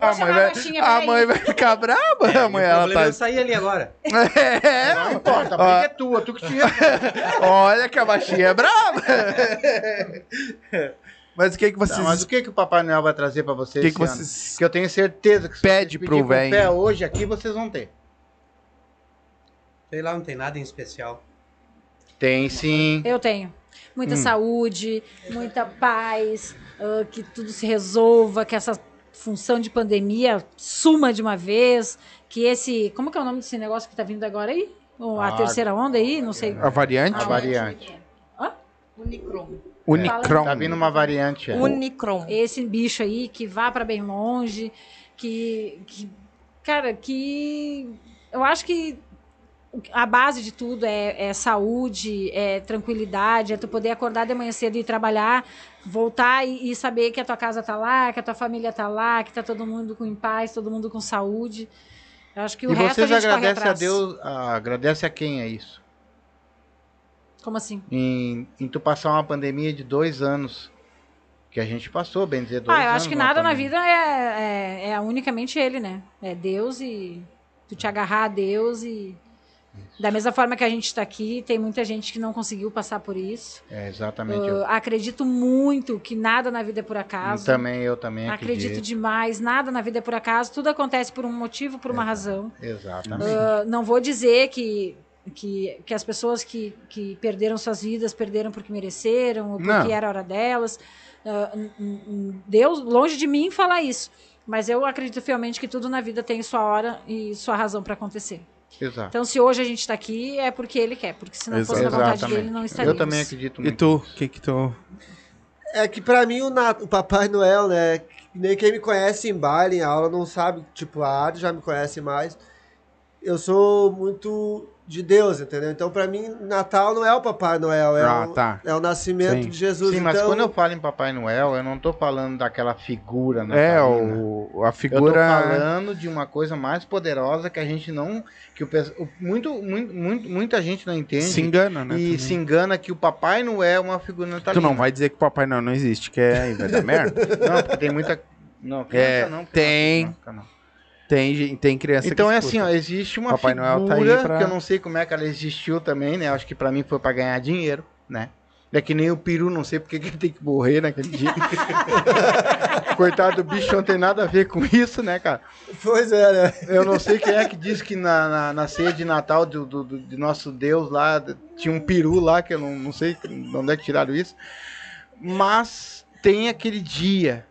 a, mãe vai, a mãe vai ficar braba. a mãe, ela é tá. eu sair ali agora. É, Não importa, a briga é tua, tu que te responde. olha que a baixinha é braba. Mas o que que vocês, Tá, mas o que, que o Papai Noel vai trazer pra vocês que que vocês Que eu tenho certeza que se Pede vocês pro velho. pé hoje aqui, vocês vão ter. Sei lá, não tem nada em especial. Tem sim. Eu tenho. Muita Hum. saúde, muita paz, ah, que tudo se resolva, que essa função de pandemia suma de uma vez, que esse. Como que é o nome desse negócio que tá vindo agora aí? Ou a Ah, terceira onda aí? Não sei. a variante A variante. Unicron. Unicron. Tá vindo uma variante. é. Unicron. Esse bicho aí que vá para bem longe, que, que. Cara, que. Eu acho que a base de tudo é, é saúde, é tranquilidade, é tu poder acordar de manhã cedo e ir trabalhar, voltar e, e saber que a tua casa tá lá, que a tua família tá lá, que tá todo mundo com em paz, todo mundo com saúde. Eu acho que o E resto a vocês gente corre agradecem a. Deus, ah, agradece a quem é isso? Como assim? em, em tu passar uma pandemia de dois anos. Que a gente passou, bem dizer, dois Ah, eu anos. acho que nada na vida é, é, é unicamente ele, né? É Deus e tu te agarrar a Deus e. Da mesma forma que a gente está aqui, tem muita gente que não conseguiu passar por isso. É, exatamente. Eu eu, acredito muito que nada na vida é por acaso. também, eu também Acredito acredito. demais, nada na vida é por acaso, tudo acontece por um motivo, por uma razão. Exatamente. Ah, não vou dizer que, que, que as pessoas que, que perderam suas vidas perderam porque mereceram ou porque Não. era a hora delas. N- Deus, longe de mim falar isso. Mas eu acredito fielmente que tudo na vida tem sua hora e sua razão para acontecer. Exato. Então, se hoje a gente está aqui, é porque ele quer. Porque se não fosse da vontade Exatamente. dele, não estaríamos. Eu também acredito E muito. tu? O que que tu... É que pra mim o, o Papai Noel, né? Nem quem me conhece em baile, em aula, não sabe. Tipo, a Adi já me conhece mais. Eu sou muito de Deus, entendeu? Então, pra mim, Natal não é o Papai Noel, é, Ah, o, tá. é o nascimento Sim. de Jesus. Sim, mas então, quando eu falo em Papai Noel, eu não tô falando daquela figura, né? É, o, a Eu tô figura... falando de uma coisa mais poderosa que a gente não. que o, muito, muito, muito, muita gente não entende. Se engana, né? E também. se engana que o Papai Noel é uma figura Tu natalina. não vai dizer que o Papai Noel não existe, que é vai dar merda? Não, porque tem muita. Não, É, criança não. porque tem. não, não. Tem, tem criança Então que é assim, ó, existe uma Papai figura Noel tá aí pra- que eu não sei como é que ela existiu também, né? Acho que pra mim foi pra ganhar dinheiro, né? É que nem o peru, não sei porque que ele tem que morrer naquele dia. Coitado do bicho, não tem nada a ver com isso, né, cara? Pois é, né? Eu não sei quem é que disse que na, na, na ceia de Natal do, do, do- de nosso Deus lá, tinha um peru lá, que eu não, não sei de onde é que tiraram isso. Mas tem aquele dia,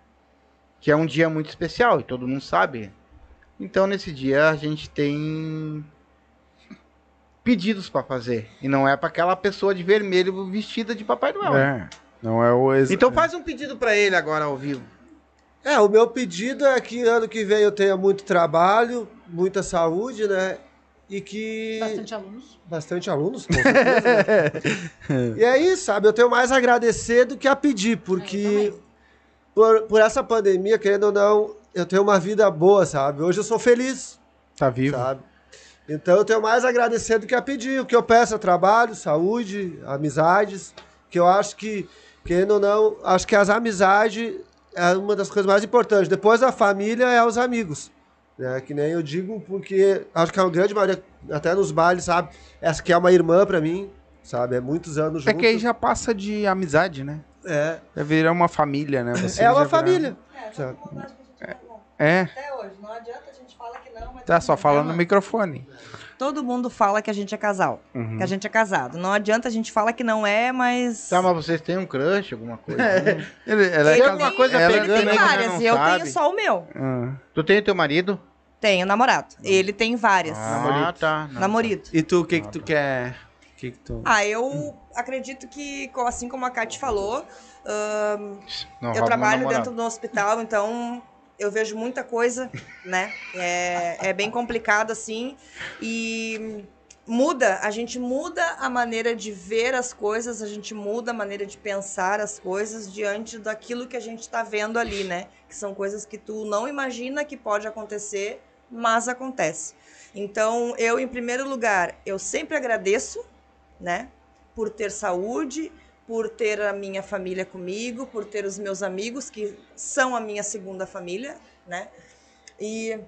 que é um dia muito especial, e todo mundo sabe. Então nesse dia a gente tem pedidos pra fazer. E não é pra aquela pessoa de vermelho vestida de Papai Noel. É, não é o... ex- Então faz um pedido pra ele agora ao vivo. É, o meu pedido é que ano que vem eu tenha muito trabalho, muita saúde, né? E que. Bastante alunos. Bastante alunos, com certeza. né? e é isso, sabe? Eu tenho mais a agradecer do que a pedir, porque também. por, por essa pandemia, querendo ou não, eu tenho uma vida boa, sabe? Hoje eu sou feliz, Tá vivo. sabe? Então eu tenho mais a agradecer do que a pedir. O que eu peço é trabalho, saúde, amizades, que eu acho que, querendo ou não, acho que as amizades é uma das coisas mais importantes. Depois da família é os amigos. Né? Que nem eu digo, porque acho que a grande maioria, até nos bailes, sabe? Essa que é uma irmã pra mim, sabe? É muitos anos É juntos. que aí já passa de amizade, né? É, Já vira uma família, né? Vocês é uma viraram- família. É. tá. É, Até hoje. Não adianta a gente falar que não, mas. tá só falando no Não, microfone. Todo mundo fala que a gente é casal. Uhum. Que a gente é casado. Não adianta a gente falar que não é, mas. Tá, mas vocês têm um crush, alguma coisa? Ele, ela é alguma coisa ela- Ele pegando tem várias e eu sabe. tenho só o meu. Ah. Tu tem teu marido? Tenho namorado. Ele tem várias. Ah, tá. Não, Namorado. E tu, o que que tu quer? O que que tu... Ah, eu acredito que, assim como a Kate falou, Não eu trabalho dentro do hospital, então eu vejo muita coisa, né? É, é bem complicado, assim. E muda, a gente muda a maneira de ver as coisas, a gente muda a maneira de pensar as coisas diante daquilo que a gente está vendo ali, né? Que são coisas que tu não imagina que pode acontecer, mas acontece. Então, eu, em primeiro lugar, eu sempre agradeço, né? Por ter saúde, por ter a minha família comigo, por ter os meus amigos, que são a minha segunda família, né? E.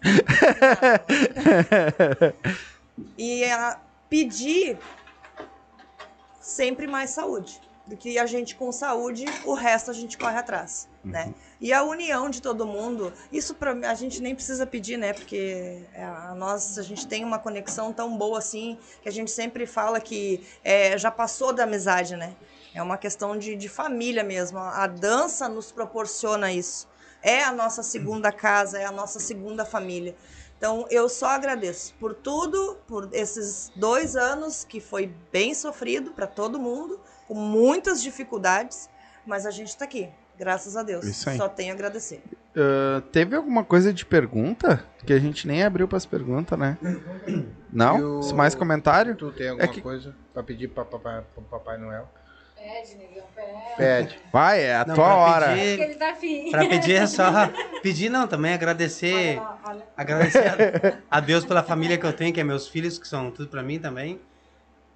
e a pedir sempre mais saúde. Do que a gente com saúde, o resto a gente corre atrás, né? E a união de todo mundo, isso a gente nem precisa pedir, né? Porque é, a nós a gente tem uma conexão tão boa assim que a gente sempre fala que é, já passou da amizade, né? É uma questão de, de família mesmo. A dança nos proporciona isso. É a nossa segunda casa, é a nossa segunda família. Então eu só agradeço por tudo, por esses dois anos que foi bem sofrido para todo mundo, com muitas dificuldades, mas a gente está aqui, graças a Deus. Isso aí. Só tenho a agradecer. Ah, teve alguma coisa de pergunta? Que a gente nem abriu pras perguntas, né? Não? O- Se Mais comentário? Tu tem alguma que- coisa pra pedir pra papai, pro Papai Noel? Pede, negão, pede. Pede. Vai, é a Não, tua pra hora. pedir- ele tá afim. Pra pedir é só. Pedir não, também agradecer. Olha olha. Agradecer a, a Deus pela família que eu tenho, que é meus filhos, que são tudo pra mim também.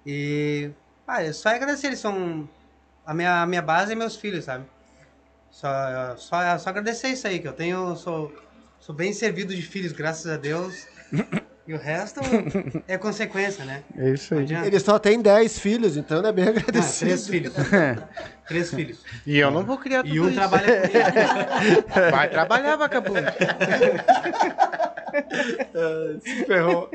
E Ah, é só agradecer, eles são. A minha, a minha base é meus filhos, sabe? Só, só, só agradecer isso aí, que eu tenho. Sou, sou bem servido de filhos, graças a Deus. E o resto é consequência, né? É isso aí. adianta. Ele só tem 10 filhos, então ele é bem Ah, agradecido. três filhos. três filhos. E eu não vou criar tudo E um isso. trabalha comigo. Vai trabalhar, vagabundo. Se ferrou.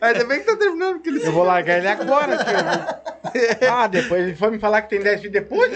Ainda bem que tá terminando, porque ele Eu vou largar ele agora. Vou- Ah, depois ele foi me falar que tem 10 filhos depois?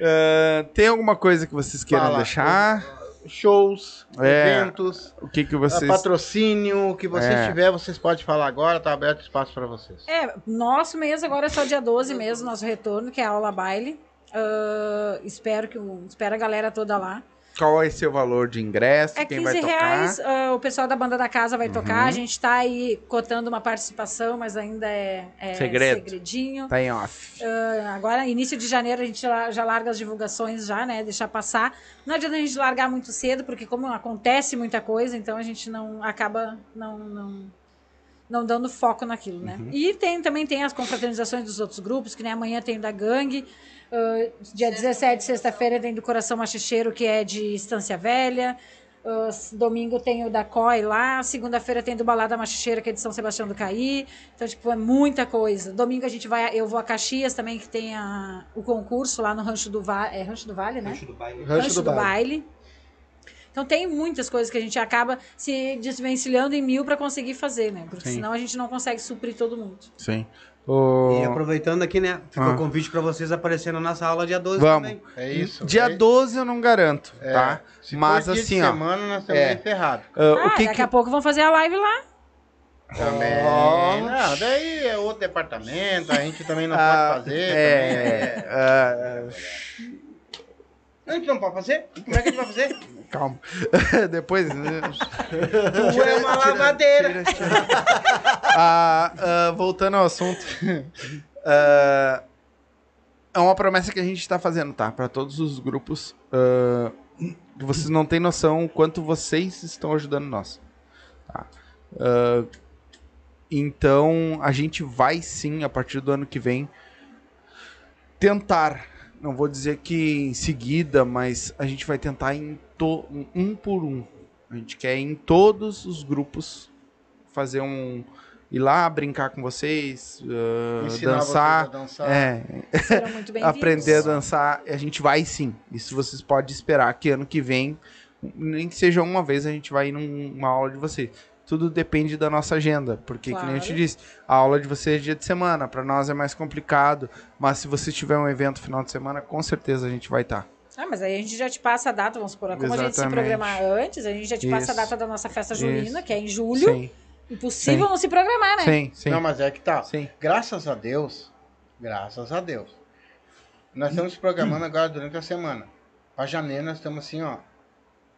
Ah, tem alguma coisa que vocês queiram Fala. deixar? Shows, É. eventos, O que que vocês... patrocínio, o que vocês É. tiver, vocês podem falar agora, tá aberto espaço para vocês. É, nosso mês agora é só dia 12 mesmo, nosso retorno, que é a aula baile. Ah, espero que espero a galera toda lá. Qual ser o valor de ingresso? É quem 15 vai tocar? reais, ah, o pessoal da banda da casa vai tocar. Uhum. A gente tá aí cotando uma participação, mas ainda é, é Segredo. segredinho. Tá em off. Ah, agora, início de janeiro, a gente já, já larga as divulgações já, né? Deixar passar. Não adianta a gente largar muito cedo, porque como acontece muita coisa, então a gente não acaba não, não, não dando foco naquilo, né? E tem, também tem as confraternizações dos outros grupos, que nem amanhã tem o da Gangue. ah, dia 17, sexta-feira, tem do Coração Machicheiro, que é de Estância Velha. Ah, domingo tem o da COI lá. Segunda-feira tem do Balada Machicheira, que é de São Sebastião do Caí. Então, tipo, é muita coisa. Domingo a gente vai, eu vou a Caxias também, que tem a, o concurso lá no Rancho do Vale. É Rancho do Vale, né? Rancho do baile. Rancho do Baile. Então tem muitas coisas que a gente acaba se desvencilhando em mil para conseguir fazer, né? Porque Sim. senão a gente não consegue suprir todo mundo. Sim. O... E aproveitando aqui, né? Ficou Ah. o convite pra vocês aparecerem na nossa aula dia 12 Vamos. também. É isso. Dia é, 12 eu não garanto, é. tá? Se for Mas dia de assim, ó. semana, nós estamos é. ferrados. ah, Ah, o que daqui que... a pouco vão fazer a live lá. Também. Ó. Não, daí é outro departamento, a gente também não Ah, pode fazer. é, ah, também. A gente não pode fazer? Como é que a gente vai fazer? Calma. Depois. né? Tu é uma lavadeira. Ah, ah, voltando ao assunto. Ah, é uma promessa que a gente está fazendo, tá? Para todos os grupos. que vocês não têm noção o quanto vocês estão ajudando nós. Tá? Ah, então, a gente vai sim, a partir do ano que vem, tentar. Não vou dizer que em seguida, mas a gente vai tentar em to- um por um. A gente quer ir em todos os grupos fazer um. ir lá brincar com vocês, ah, Ensinar dançar. vocês a dançar. É, aprender a dançar. A gente vai sim. Isso vocês podem esperar que ano que vem, nem que seja uma vez, a gente vai num- numa aula de vocês. Tudo depende da nossa agenda, porque que nem eu te Claro. disse, a aula de vocês é dia de semana, para nós é mais complicado, mas se você tiver um evento final de semana, com certeza a gente vai estar. Ah, mas aí a gente já te passa a data, vamos supor. Como a gente se Exatamente. programar antes, a gente já te passa Isso. a data da nossa festa junina, Isso. que é em julho. Sim, Impossível Sim. não se programar, né? sim, sim. Não, mas é que tá. sim. Graças a Deus, graças a Deus. Nós estamos se programando agora durante a semana. Para janeiro nós estamos assim, ó.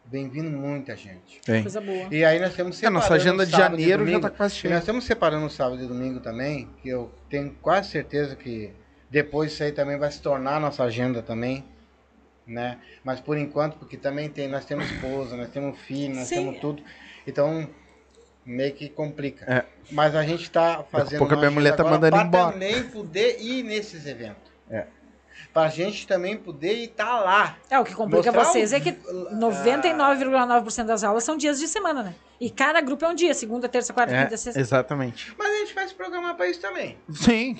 Bem-vindo muita gente. sim. Coisa boa. E aí nós temos A separando nossa agenda de janeiro já tá quase E nós cheia. estamos separando sábado e domingo também, que eu tenho quase certeza que depois isso aí também vai se tornar a nossa agenda também, né? Mas por enquanto, porque também tem, nós temos esposa, nós temos filho, nós Sim. temos tudo, então meio que complica. É. Mas a gente está fazendo pouco a minha mulher tá agora mandando pra embora. também poder ir nesses eventos. É. Pra gente também poder estar lá. É, o que complica Mostrar vocês o- é que 99,9% das aulas são dias de semana, né? E cada grupo é um dia, segunda, terça, quarta, É, quinta, sexta. exatamente. Mas a gente vai se programar para isso também. Sim,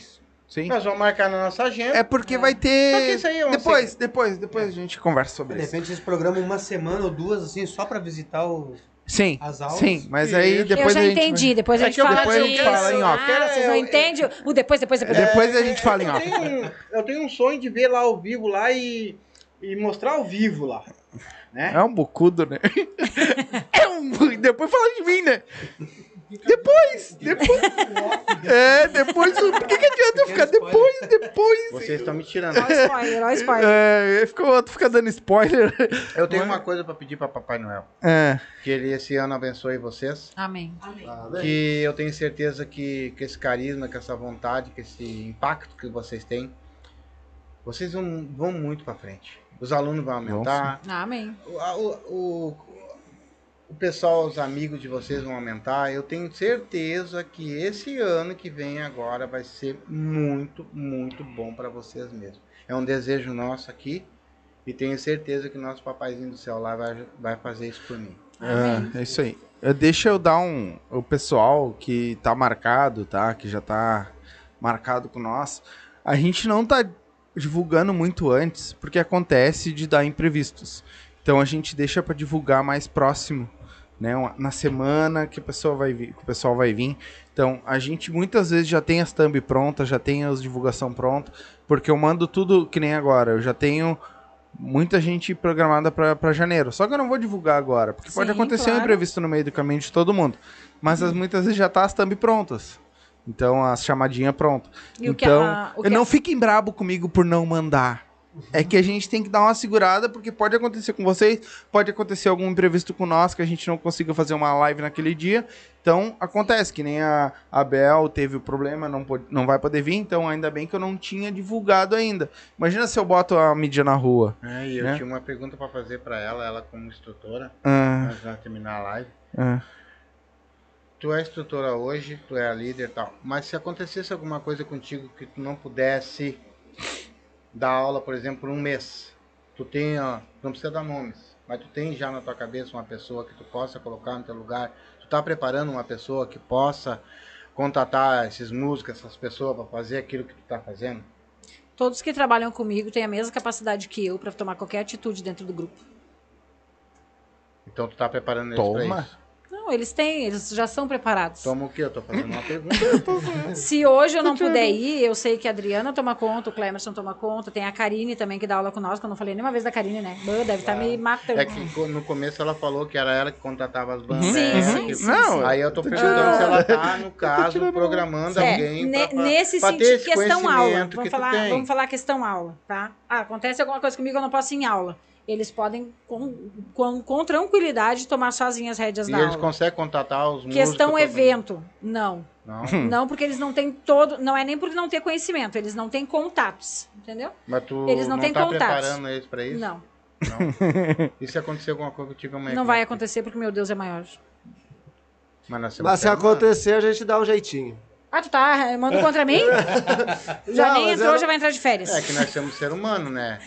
sim. Nós vamos marcar na nossa agenda. É porque vai ter. Só que isso aí é um depois, depois, depois a gente conversa De sobre isso. repente eles programam uma semana ou duas, assim, só pra visitar o... Sim, As aulas? sim, mas aí depois eu já a gente entendi, vai- depois a É gente eu- fala depois a gente fala em off. Ah, vocês não Eu- entendem o depois, depois, depois. Depois a gente fala em eu off. tenho, um, eu tenho um sonho de ver lá ao vivo lá e, e mostrar ao vivo lá. Né? É um bucudo, né? é um Depois fala de mim, né? Depois, depois. É, depois. o- Por que, que adianta eu ficar depois, depois? Vocês estão me tirando. Olha o spoiler, olha o spoiler. É, ficou outro fica dando spoiler. Eu tenho uma coisa para pedir para Papai Noel. É, Que ele esse ano abençoe vocês. Amém. Que eu tenho certeza que, que esse carisma, que essa vontade, que esse impacto que vocês têm, vocês vão, vão muito para frente. Os alunos vão aumentar. Amém. O, a- o- o- o pessoal, os amigos de vocês vão aumentar. Eu tenho certeza que esse ano que vem agora vai ser muito, muito bom para vocês mesmo. É um desejo nosso aqui e tenho certeza que nosso papaizinho do céu lá vai, vai fazer isso por mim. É, é isso aí. Deixa eu dar um. O pessoal que tá marcado, tá? Que já tá marcado com nós. A gente não tá divulgando muito antes, porque acontece de dar imprevistos. Então a gente deixa pra divulgar mais próximo, né? uma- Na semana que a pessoa vai vir, que o pessoal vai vir. Então a gente muitas vezes já tem as thumb prontas, já tem as divulgação pronta, porque eu mando tudo que nem agora. Eu já tenho muita gente programada pra pra janeiro. Só que eu não vou divulgar agora, porque pode Sim, acontecer um claro. imprevisto no meio do caminho de todo mundo. Mas as, muitas vezes já tá as thumb prontas. Então, as chamadinhas prontas. Então, a- que não a- fiquem brabo comigo por não mandar. É que a gente tem que dar uma segurada, porque pode acontecer com vocês, pode acontecer algum imprevisto com nós, que a gente não consiga fazer uma live naquele dia. Então, acontece, que nem a a Bel teve o problema, não, pode, não vai poder vir, então ainda bem que eu não tinha divulgado ainda. Imagina se eu boto a mídia na rua. É, e eu Né? tinha uma pergunta para fazer para ela, ela como instrutora, Ah, antes de nós terminar a live. ah. Tu é instrutora hoje, tu é a líder e tal, mas se acontecesse alguma coisa contigo que tu não pudesse dar aula, por exemplo, por um mês, tu tem, ó, não precisa dar nomes, mas tu tem já na tua cabeça uma pessoa que tu possa colocar no teu lugar, tu tá preparando uma pessoa que possa contatar esses músicos, essas pessoas para fazer aquilo que tu tá fazendo? Todos que trabalham comigo têm a mesma capacidade que eu para tomar qualquer atitude dentro do grupo. Então tu tá preparando eles Toma. pra isso. Não, eles têm, eles já são preparados. Toma o quê? Eu tô fazendo uma pergunta. Se hoje eu não puder ir, eu sei que a Adriana toma conta, o Clemerson toma conta, tem a Karine também que dá aula com nós, que eu não falei nenhuma vez da Karine, né? Bã, deve estar me matando. É que no começo ela falou que era ela que contratava as bandas. Sim, né? sim, Que- sim, Não, sim. Aí eu tô perguntando se ela tá, no caso, programando É, alguém ne- pra, pra, nesse pra ter sentido, esse questão aula. Vamos que falar, vamos falar questão aula, tá? Ah, acontece alguma coisa comigo, eu não posso ir em aula. Eles podem, com, com, com tranquilidade, tomar sozinhas as rédeas E da eles aula. conseguem contatar os músicos. Questão pra- evento, não. Não, Não, porque eles não têm todo. Não é nem por não ter conhecimento, eles não têm contatos. Entendeu? mas tu Eles não têm tá contatos. preparando eles pra isso? Não. Não. E se acontecer alguma coisa contigo amanhã? Não vai é que- acontecer porque meu Deus é maior. Mas, Mas se acontecer, a gente dá um jeitinho. Ah, tu tá remando contra mim? Já Não, nem entrou, eu- já vai entrar de férias. É que nós somos ser humano, né?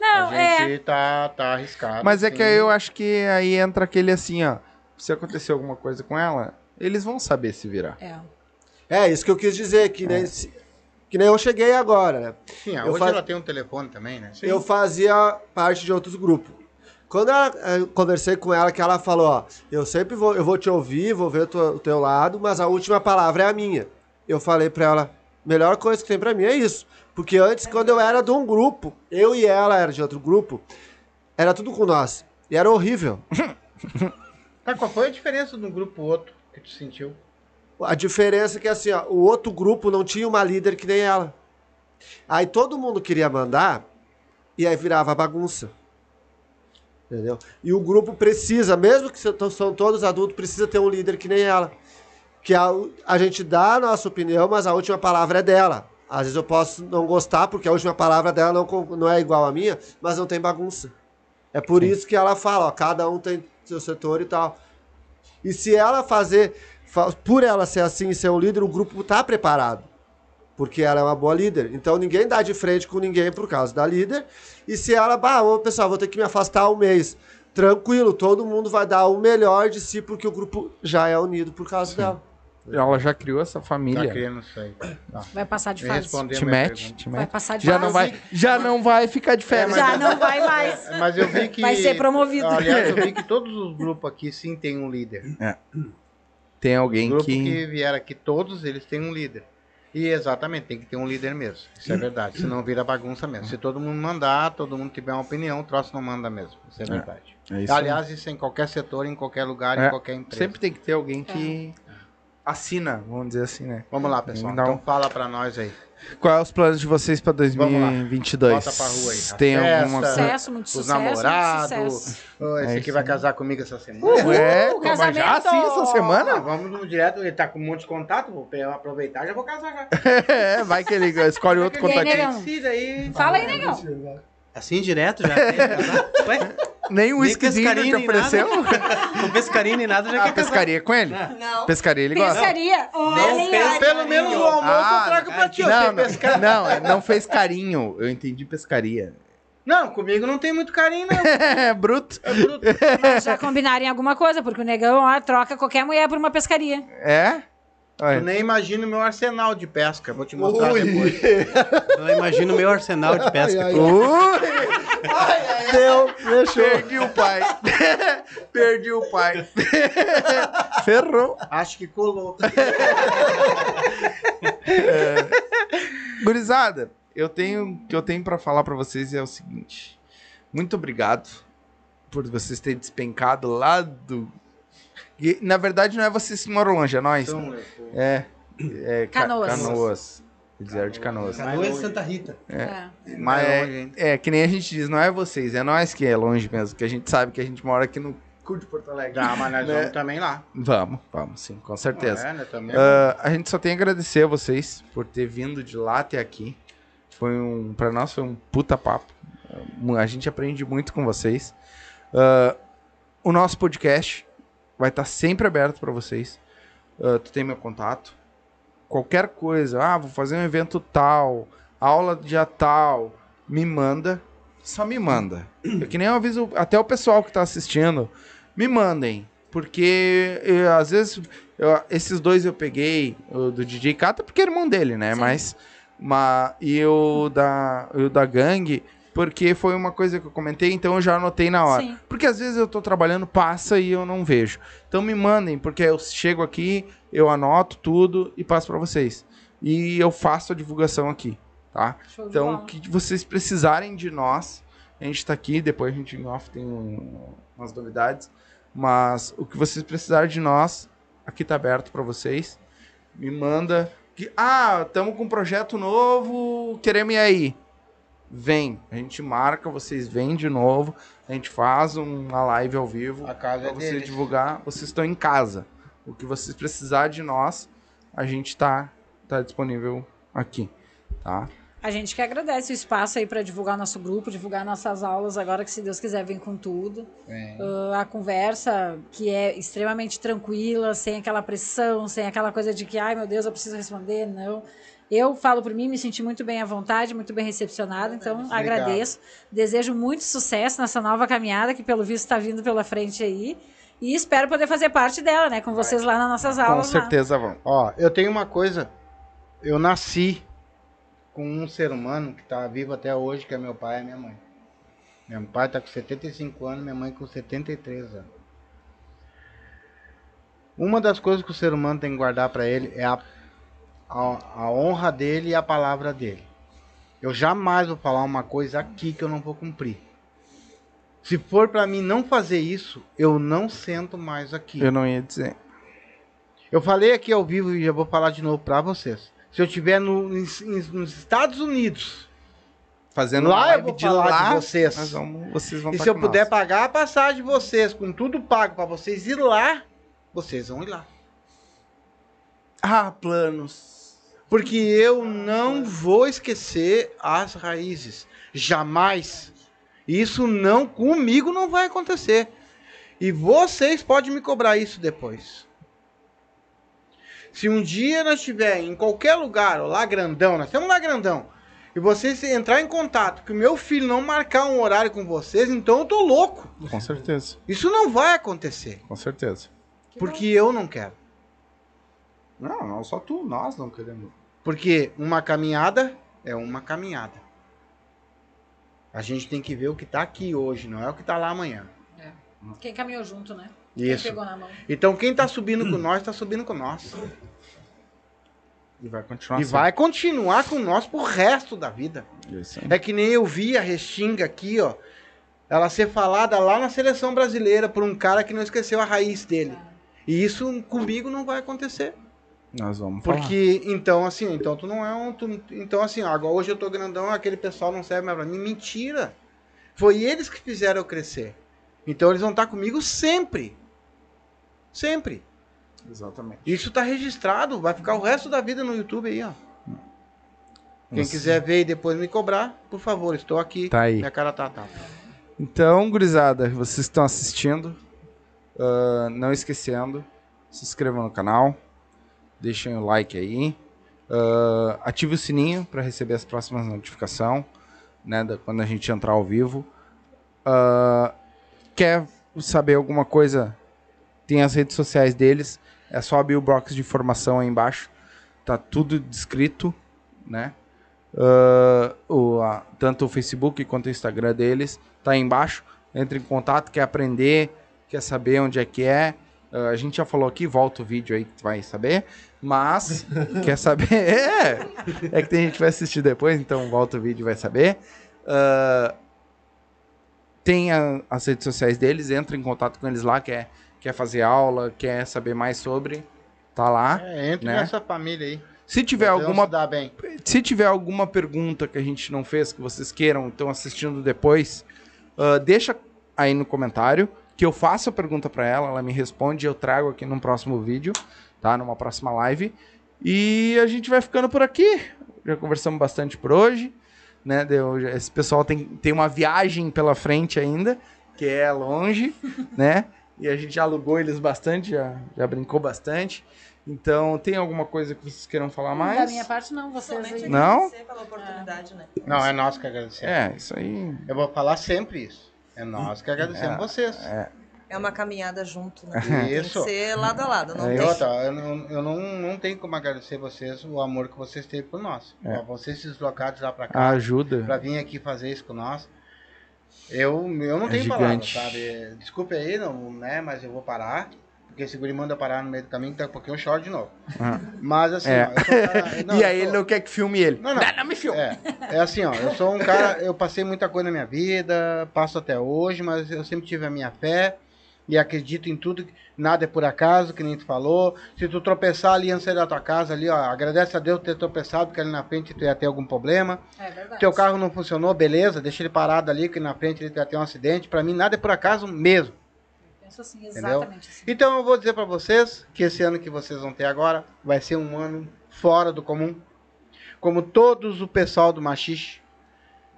Não, a é. gente tá, tá arriscado. Mas é que sim. aí eu acho que aí entra aquele assim, ó. Se acontecer alguma coisa com ela, eles vão saber se virar. É. É, isso que eu quis dizer, que nem, se- que nem eu cheguei agora, né? Sim, eu hoje fa- ela tem um telefone também, né? Eu fazia parte de outros grupos. Quando ela- eu conversei com ela, que ela falou, ó, eu sempre vou, eu vou te ouvir, vou ver o teu, o teu lado, mas a última palavra é a minha. Eu falei pra ela, melhor coisa que tem pra mim é isso. Porque antes, quando eu era de um grupo, eu e ela era de outro grupo, era tudo com nós. E era horrível. Tá, qual foi a diferença de um grupo pro outro que tu sentiu? A diferença é que assim, ó, o outro grupo não tinha uma líder que nem ela. Aí todo mundo queria mandar e aí virava bagunça. Entendeu? E o grupo precisa, mesmo que são todos adultos, precisa ter um líder que nem ela. Que a, a gente dá a nossa opinião, mas a última palavra é dela. Às vezes eu posso não gostar, porque a última palavra dela não, não é igual à minha, mas não tem bagunça. É por isso que ela fala, ó, cada um tem seu setor e tal. E se ela fazer, fa- por ela ser assim e ser um líder, o grupo tá preparado. Porque ela é uma boa líder. Então ninguém dá de frente com ninguém por causa da líder. E se ela, bah, ô, pessoal, vou ter que me afastar um mês. Tranquilo, todo mundo vai dar o melhor de si, porque o grupo já é unido por causa dela. Ela já criou essa Tá família. criando isso aí. Tá. Vai passar de fase. Te mete, te Vai mete. passar de Já fase. não vai, já não vai ficar de férias. Já não vai mais. É, Mas eu vi que. Vai ser promovido. Aliás, eu vi que todos os grupos aqui sim tem um líder. Tem O alguém grupo que... que vieram aqui, todos eles têm um líder. E exatamente, tem que ter um líder mesmo. Isso é verdade. Senão vira bagunça mesmo. Se todo mundo mandar, todo mundo tiver uma opinião, o troço não manda mesmo. Isso é verdade. É isso aí. Aliás, isso é em qualquer setor, em qualquer lugar, É, em qualquer empresa. Sempre tem que ter alguém que assina, vamos dizer assim, né? Vamos lá, pessoal. Não. Então fala pra nós aí. Quais é os planos de vocês lá. 2022? Bota pra rua aí. Tem festa, alguma? Sucesso, muito Os sucesso, muito namorados. sucesso. Ô, esse É aqui vai casar comigo essa semana. Uhul, mas já casamento! assim essa Ah, semana? vamos no direto, ele tá com um monte de contato, vou aproveitar já vou casar já. É, vai que ele escolhe outro contatinho. aí. Fala aí, negão. Assim direto já? que? Ué? Nem o whiskyzinho nem ofereceu? Com pescaria nem nada, já Ah, quer pescaria com ele? Não. Pescaria ele gosta? Pescaria. Olha. Pelo menos o almoço Ah, eu trago pra ti. Não, Não, não, não, é, não fez carinho. Eu entendi pescaria. não, comigo não tem muito carinho, não. É, bruto. É bruto. Mas já combinaram em alguma coisa, porque o negão ó, troca qualquer mulher por uma pescaria. É? Tu Olha. nem imagina o meu arsenal de pesca. Vou te mostrar Ui. depois. Eu imagino o meu arsenal de pesca. Ai, ai, Ui, Deu, fechou. perdi o pai. perdi o pai. Ferrou. Acho que colou. Gurizada, eu tenho o que eu tenho para falar para vocês é o seguinte. Muito obrigado por vocês terem despencado lá do E, na verdade não é vocês que moram longe, é nós. Então, É, é Ca- Canoas. Canoas. Eles eram de Canoas. Canoas de Santa Rita. É. mais é, longe, hein? é, que nem a gente diz, não é vocês, é nós que é longe mesmo, que a gente sabe que a gente mora aqui no cu de Porto Alegre. Dá, mas nós Né? vamos também lá. Vamos, vamos, sim, com certeza. É, né, também. Ah, a gente só tem a agradecer a vocês por ter vindo de lá até aqui. Foi um, para nós foi um puta papo. Uh, A gente aprende muito com vocês. Ah, o nosso podcast vai estar sempre aberto para vocês. Ah, tu tem meu contato. Qualquer coisa, ah, vou fazer um evento tal, aula dia tal, me manda, só me manda. É que nem eu aviso até o pessoal que tá assistindo, me mandem, porque eu, às vezes eu- esses dois eu peguei, o do DJ Kata, porque é irmão dele, né? Sim. Mas, ma, e o da, e o da gangue, porque foi uma coisa que eu comentei, então eu já anotei na hora. Sim. Porque às vezes eu tô trabalhando, passa e eu não vejo. Então me mandem, porque eu chego aqui, eu anoto tudo e passo pra vocês. E eu faço a divulgação aqui, tá? Show Então, o que vocês precisarem de nós, a gente tá aqui, depois a gente em off tem um- umas novidades, mas o que vocês precisarem de nós, aqui tá aberto pra vocês. Me manda que ah, estamos com um projeto novo, queremos ir aí. Vem, a gente marca, vocês vêm de novo, a gente faz uma live ao vivo A casa pra é você deles. divulgar. Vocês estão em casa. O que vocês precisarem de nós, a gente tá, tá disponível aqui, tá? A gente que agradece o espaço aí para divulgar nosso grupo, divulgar nossas aulas agora que se Deus quiser vem com tudo. Vem. Ah, a conversa que é extremamente tranquila, sem aquela pressão, sem aquela coisa de que, ai meu Deus, eu preciso responder, não. Eu falo por mim, me senti muito bem à vontade, muito bem recepcionada, então agradeço. Desejo muito sucesso nessa nova caminhada que pelo visto está vindo pela frente aí. E espero poder fazer parte dela, né, com vocês lá nas nossas Com aulas. lá. certeza vão. Ó, eu tenho uma coisa. Eu nasci com um ser humano que tá vivo até hoje, que é meu pai e minha mãe. Meu pai tá com 75 anos, minha mãe com 73 anos. Uma das coisas que o ser humano tem que guardar para ele é a, a, a honra dele e a palavra dele. Eu jamais vou falar uma coisa aqui que eu não vou cumprir. Se for para mim não fazer isso, eu não sento mais aqui. Eu não ia dizer. Eu falei aqui ao vivo e já vou falar de novo pra vocês. Se eu estiver no, nos Estados Unidos, Fazendo Lá eu live vou de falar de lá, vocês. nós vamos, vocês vão e se eu puder nós. pagar a passagem de vocês, com tudo pago pra vocês ir lá, vocês vão ir lá. Ah, planos. Porque eu não vou esquecer as raízes. Jamais. Isso não, comigo não vai acontecer. E vocês podem me cobrar isso depois. Se um dia nós estiver em qualquer lugar, ou lá grandão, nós estamos lá grandão, e vocês entrar em contato que o meu filho não marcar um horário com vocês, então eu tô louco. Com certeza, Isso não vai acontecer. com certeza. Porque eu não quero. Não, não só tu, nós não queremos. Porque uma caminhada é uma caminhada. A gente tem que ver o que tá aqui hoje, não é o que tá lá amanhã. Quem caminhou junto, né? Isso. Quem pegou na mão. Então quem tá subindo com nós, tá subindo com nós. E vai continuar E vai continuar com nós pro resto da vida. Isso. É que nem eu vi a Restinga aqui, ó. Ela ser falada lá na seleção brasileira por um cara que não esqueceu a raiz dele. E isso comigo não vai acontecer. Nós vamos falar. Porque, então, assim, então tu não é um. tu- então, assim, agora hoje eu tô grandão, aquele pessoal não serve mais pra mim. Mentira! Foi eles que fizeram eu crescer. Então eles vão estar comigo sempre. Sempre. Exatamente. Isso tá registrado, vai ficar o resto da vida no YouTube aí, ó. Quem quiser ver e depois me cobrar, por favor, estou aqui. Tá aí. Minha cara tá tapa. Então, gurizada, vocês estão assistindo, ah, não esquecendo, se inscrevam no canal, deixem o like aí, ah, ative o sininho para receber as próximas notificações, né, quando a gente entrar ao vivo. Ah, quer saber alguma coisa? Tem as redes sociais deles, é só abrir o box de informação aí embaixo, tá tudo descrito, né? Ah, o, a- tanto o Facebook quanto o Instagram deles tá aí embaixo. Entre em contato, quer aprender, quer saber onde é que é. Ah, a gente já falou aqui, volta o vídeo aí que vai saber. Mas, quer saber? É, é que tem gente que vai assistir depois, então volta o vídeo e vai saber. Ah, tem a- as redes sociais deles, entra em contato com eles lá, quer, quer fazer aula, quer saber mais sobre, tá lá. É, entre né? nessa família aí. Se tiver alguma se se tiver alguma pergunta que a gente não fez, que vocês queiram, estão assistindo depois, ah, deixa aí no comentário, que eu faço a pergunta para ela, ela me responde e eu trago aqui num próximo vídeo, tá? Numa próxima live. E a gente vai ficando por aqui. Já conversamos bastante por hoje, né? Deu, esse pessoal tem, tem uma viagem pela frente ainda, que é longe, né? E a gente já alugou eles bastante, já, já brincou bastante. Então, tem alguma coisa que vocês queiram falar mais? Da minha parte, não. Vocês aí. Não? agradecer pela oportunidade, né? Não, é nós que agradecemos. É, isso aí. Eu vou falar sempre isso. É nós que agradecemos vocês. É uma caminhada junto, né? Tem Isso. que ser lado a lado, não É tem. outra, eu, não, eu não, não tenho como agradecer vocês o amor que vocês teve por nós. É. Vocês se deslocaram de lá pra cá A ajuda. pra vir aqui fazer isso com nós. Eu, eu não É tenho gigante. palavras, sabe? Desculpe aí, não, né? Mas eu vou parar. Porque esse guri manda parar no meio do caminho, daqui a pouquinho eu choro de novo. Ah. Mas assim, É. ó, eu sou um cara- não, e eu aí sou- ele não quer que filme ele. Não, não. me filme. É, é assim, ó, eu sou um cara, eu passei muita coisa na minha vida, passo até hoje, mas eu sempre tive a minha fé e acredito em tudo, nada é por acaso, que nem tu falou. Se tu tropeçar ali antes da tua casa ali, ó, agradece a Deus por ter tropeçado, porque ali na frente tu ia ter algum problema. É verdade. Teu carro não funcionou, beleza, deixa ele parado ali, que na frente ele ia ter um acidente. Pra mim nada é por acaso mesmo. Assim, Entendeu? exatamente assim. Então eu vou dizer pra vocês que esse ano que vocês vão ter agora vai ser um ano fora do comum. Como todos o pessoal do Machixe,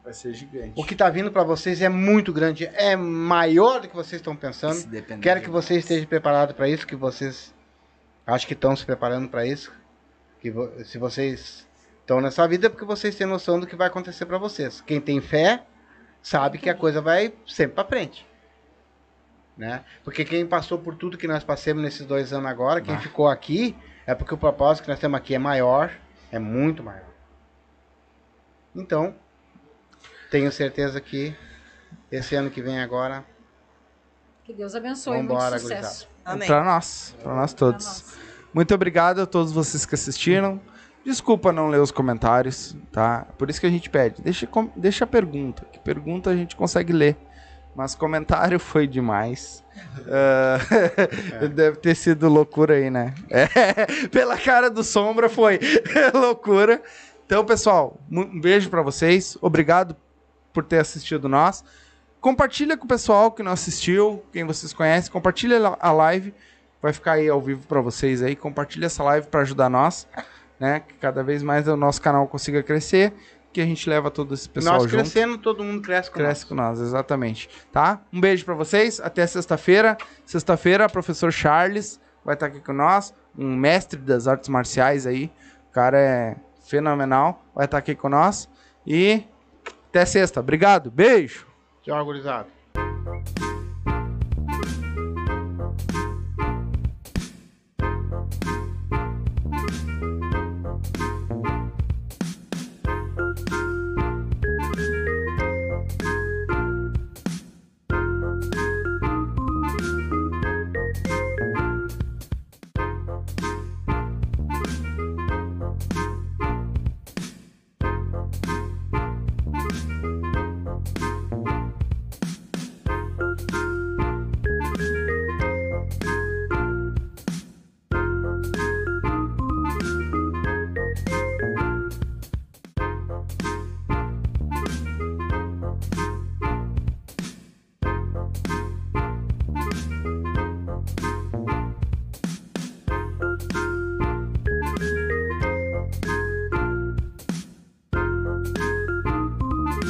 Vai ser gigante. O que tá vindo para vocês é muito grande, é maior do que vocês estão pensando. Quero que vocês estejam preparados para isso, que vocês acho que estão se preparando para isso. Que vo- se vocês estão nessa vida é porque vocês têm noção do que vai acontecer para vocês. Quem tem fé sabe que a coisa vai sempre para frente. Né? Porque quem passou por tudo que nós passamos nesses dois anos agora, quem Ah. ficou aqui, é porque o propósito que nós temos aqui é maior, é muito maior. Então, tenho certeza que esse ano que vem agora, Que Deus abençoe. Vambora, muito sucesso. Amém. Pra nós, pra nós todos. Pra nós. Muito obrigado a todos vocês que assistiram. Desculpa não ler os comentários, tá? Por isso que a gente pede. Deixa, deixa a pergunta. Que pergunta a gente consegue ler. Mas comentário foi demais. Ah, Deve ter sido loucura aí, né? É, pela cara do Sombra foi loucura. Então, pessoal, um beijo pra vocês. Obrigado por ter assistido nós. Compartilha com o pessoal que não assistiu, quem vocês conhecem. Compartilha a live. Vai ficar aí ao vivo pra vocês aí. Compartilha essa live pra ajudar nós, né? Que cada vez mais o nosso canal consiga crescer, que a gente leva todo esse pessoal nós junto. crescendo, todo mundo cresce com Cresce nós. com nós, exatamente. Tá? Um beijo pra vocês. Até sexta-feira. Sexta-feira, professor Charles vai estar aqui com nós, um mestre das artes marciais aí. O cara é fenomenal. Vai estar aqui com nós. E até sexta. Obrigado. Beijo. Tchau, gurizada.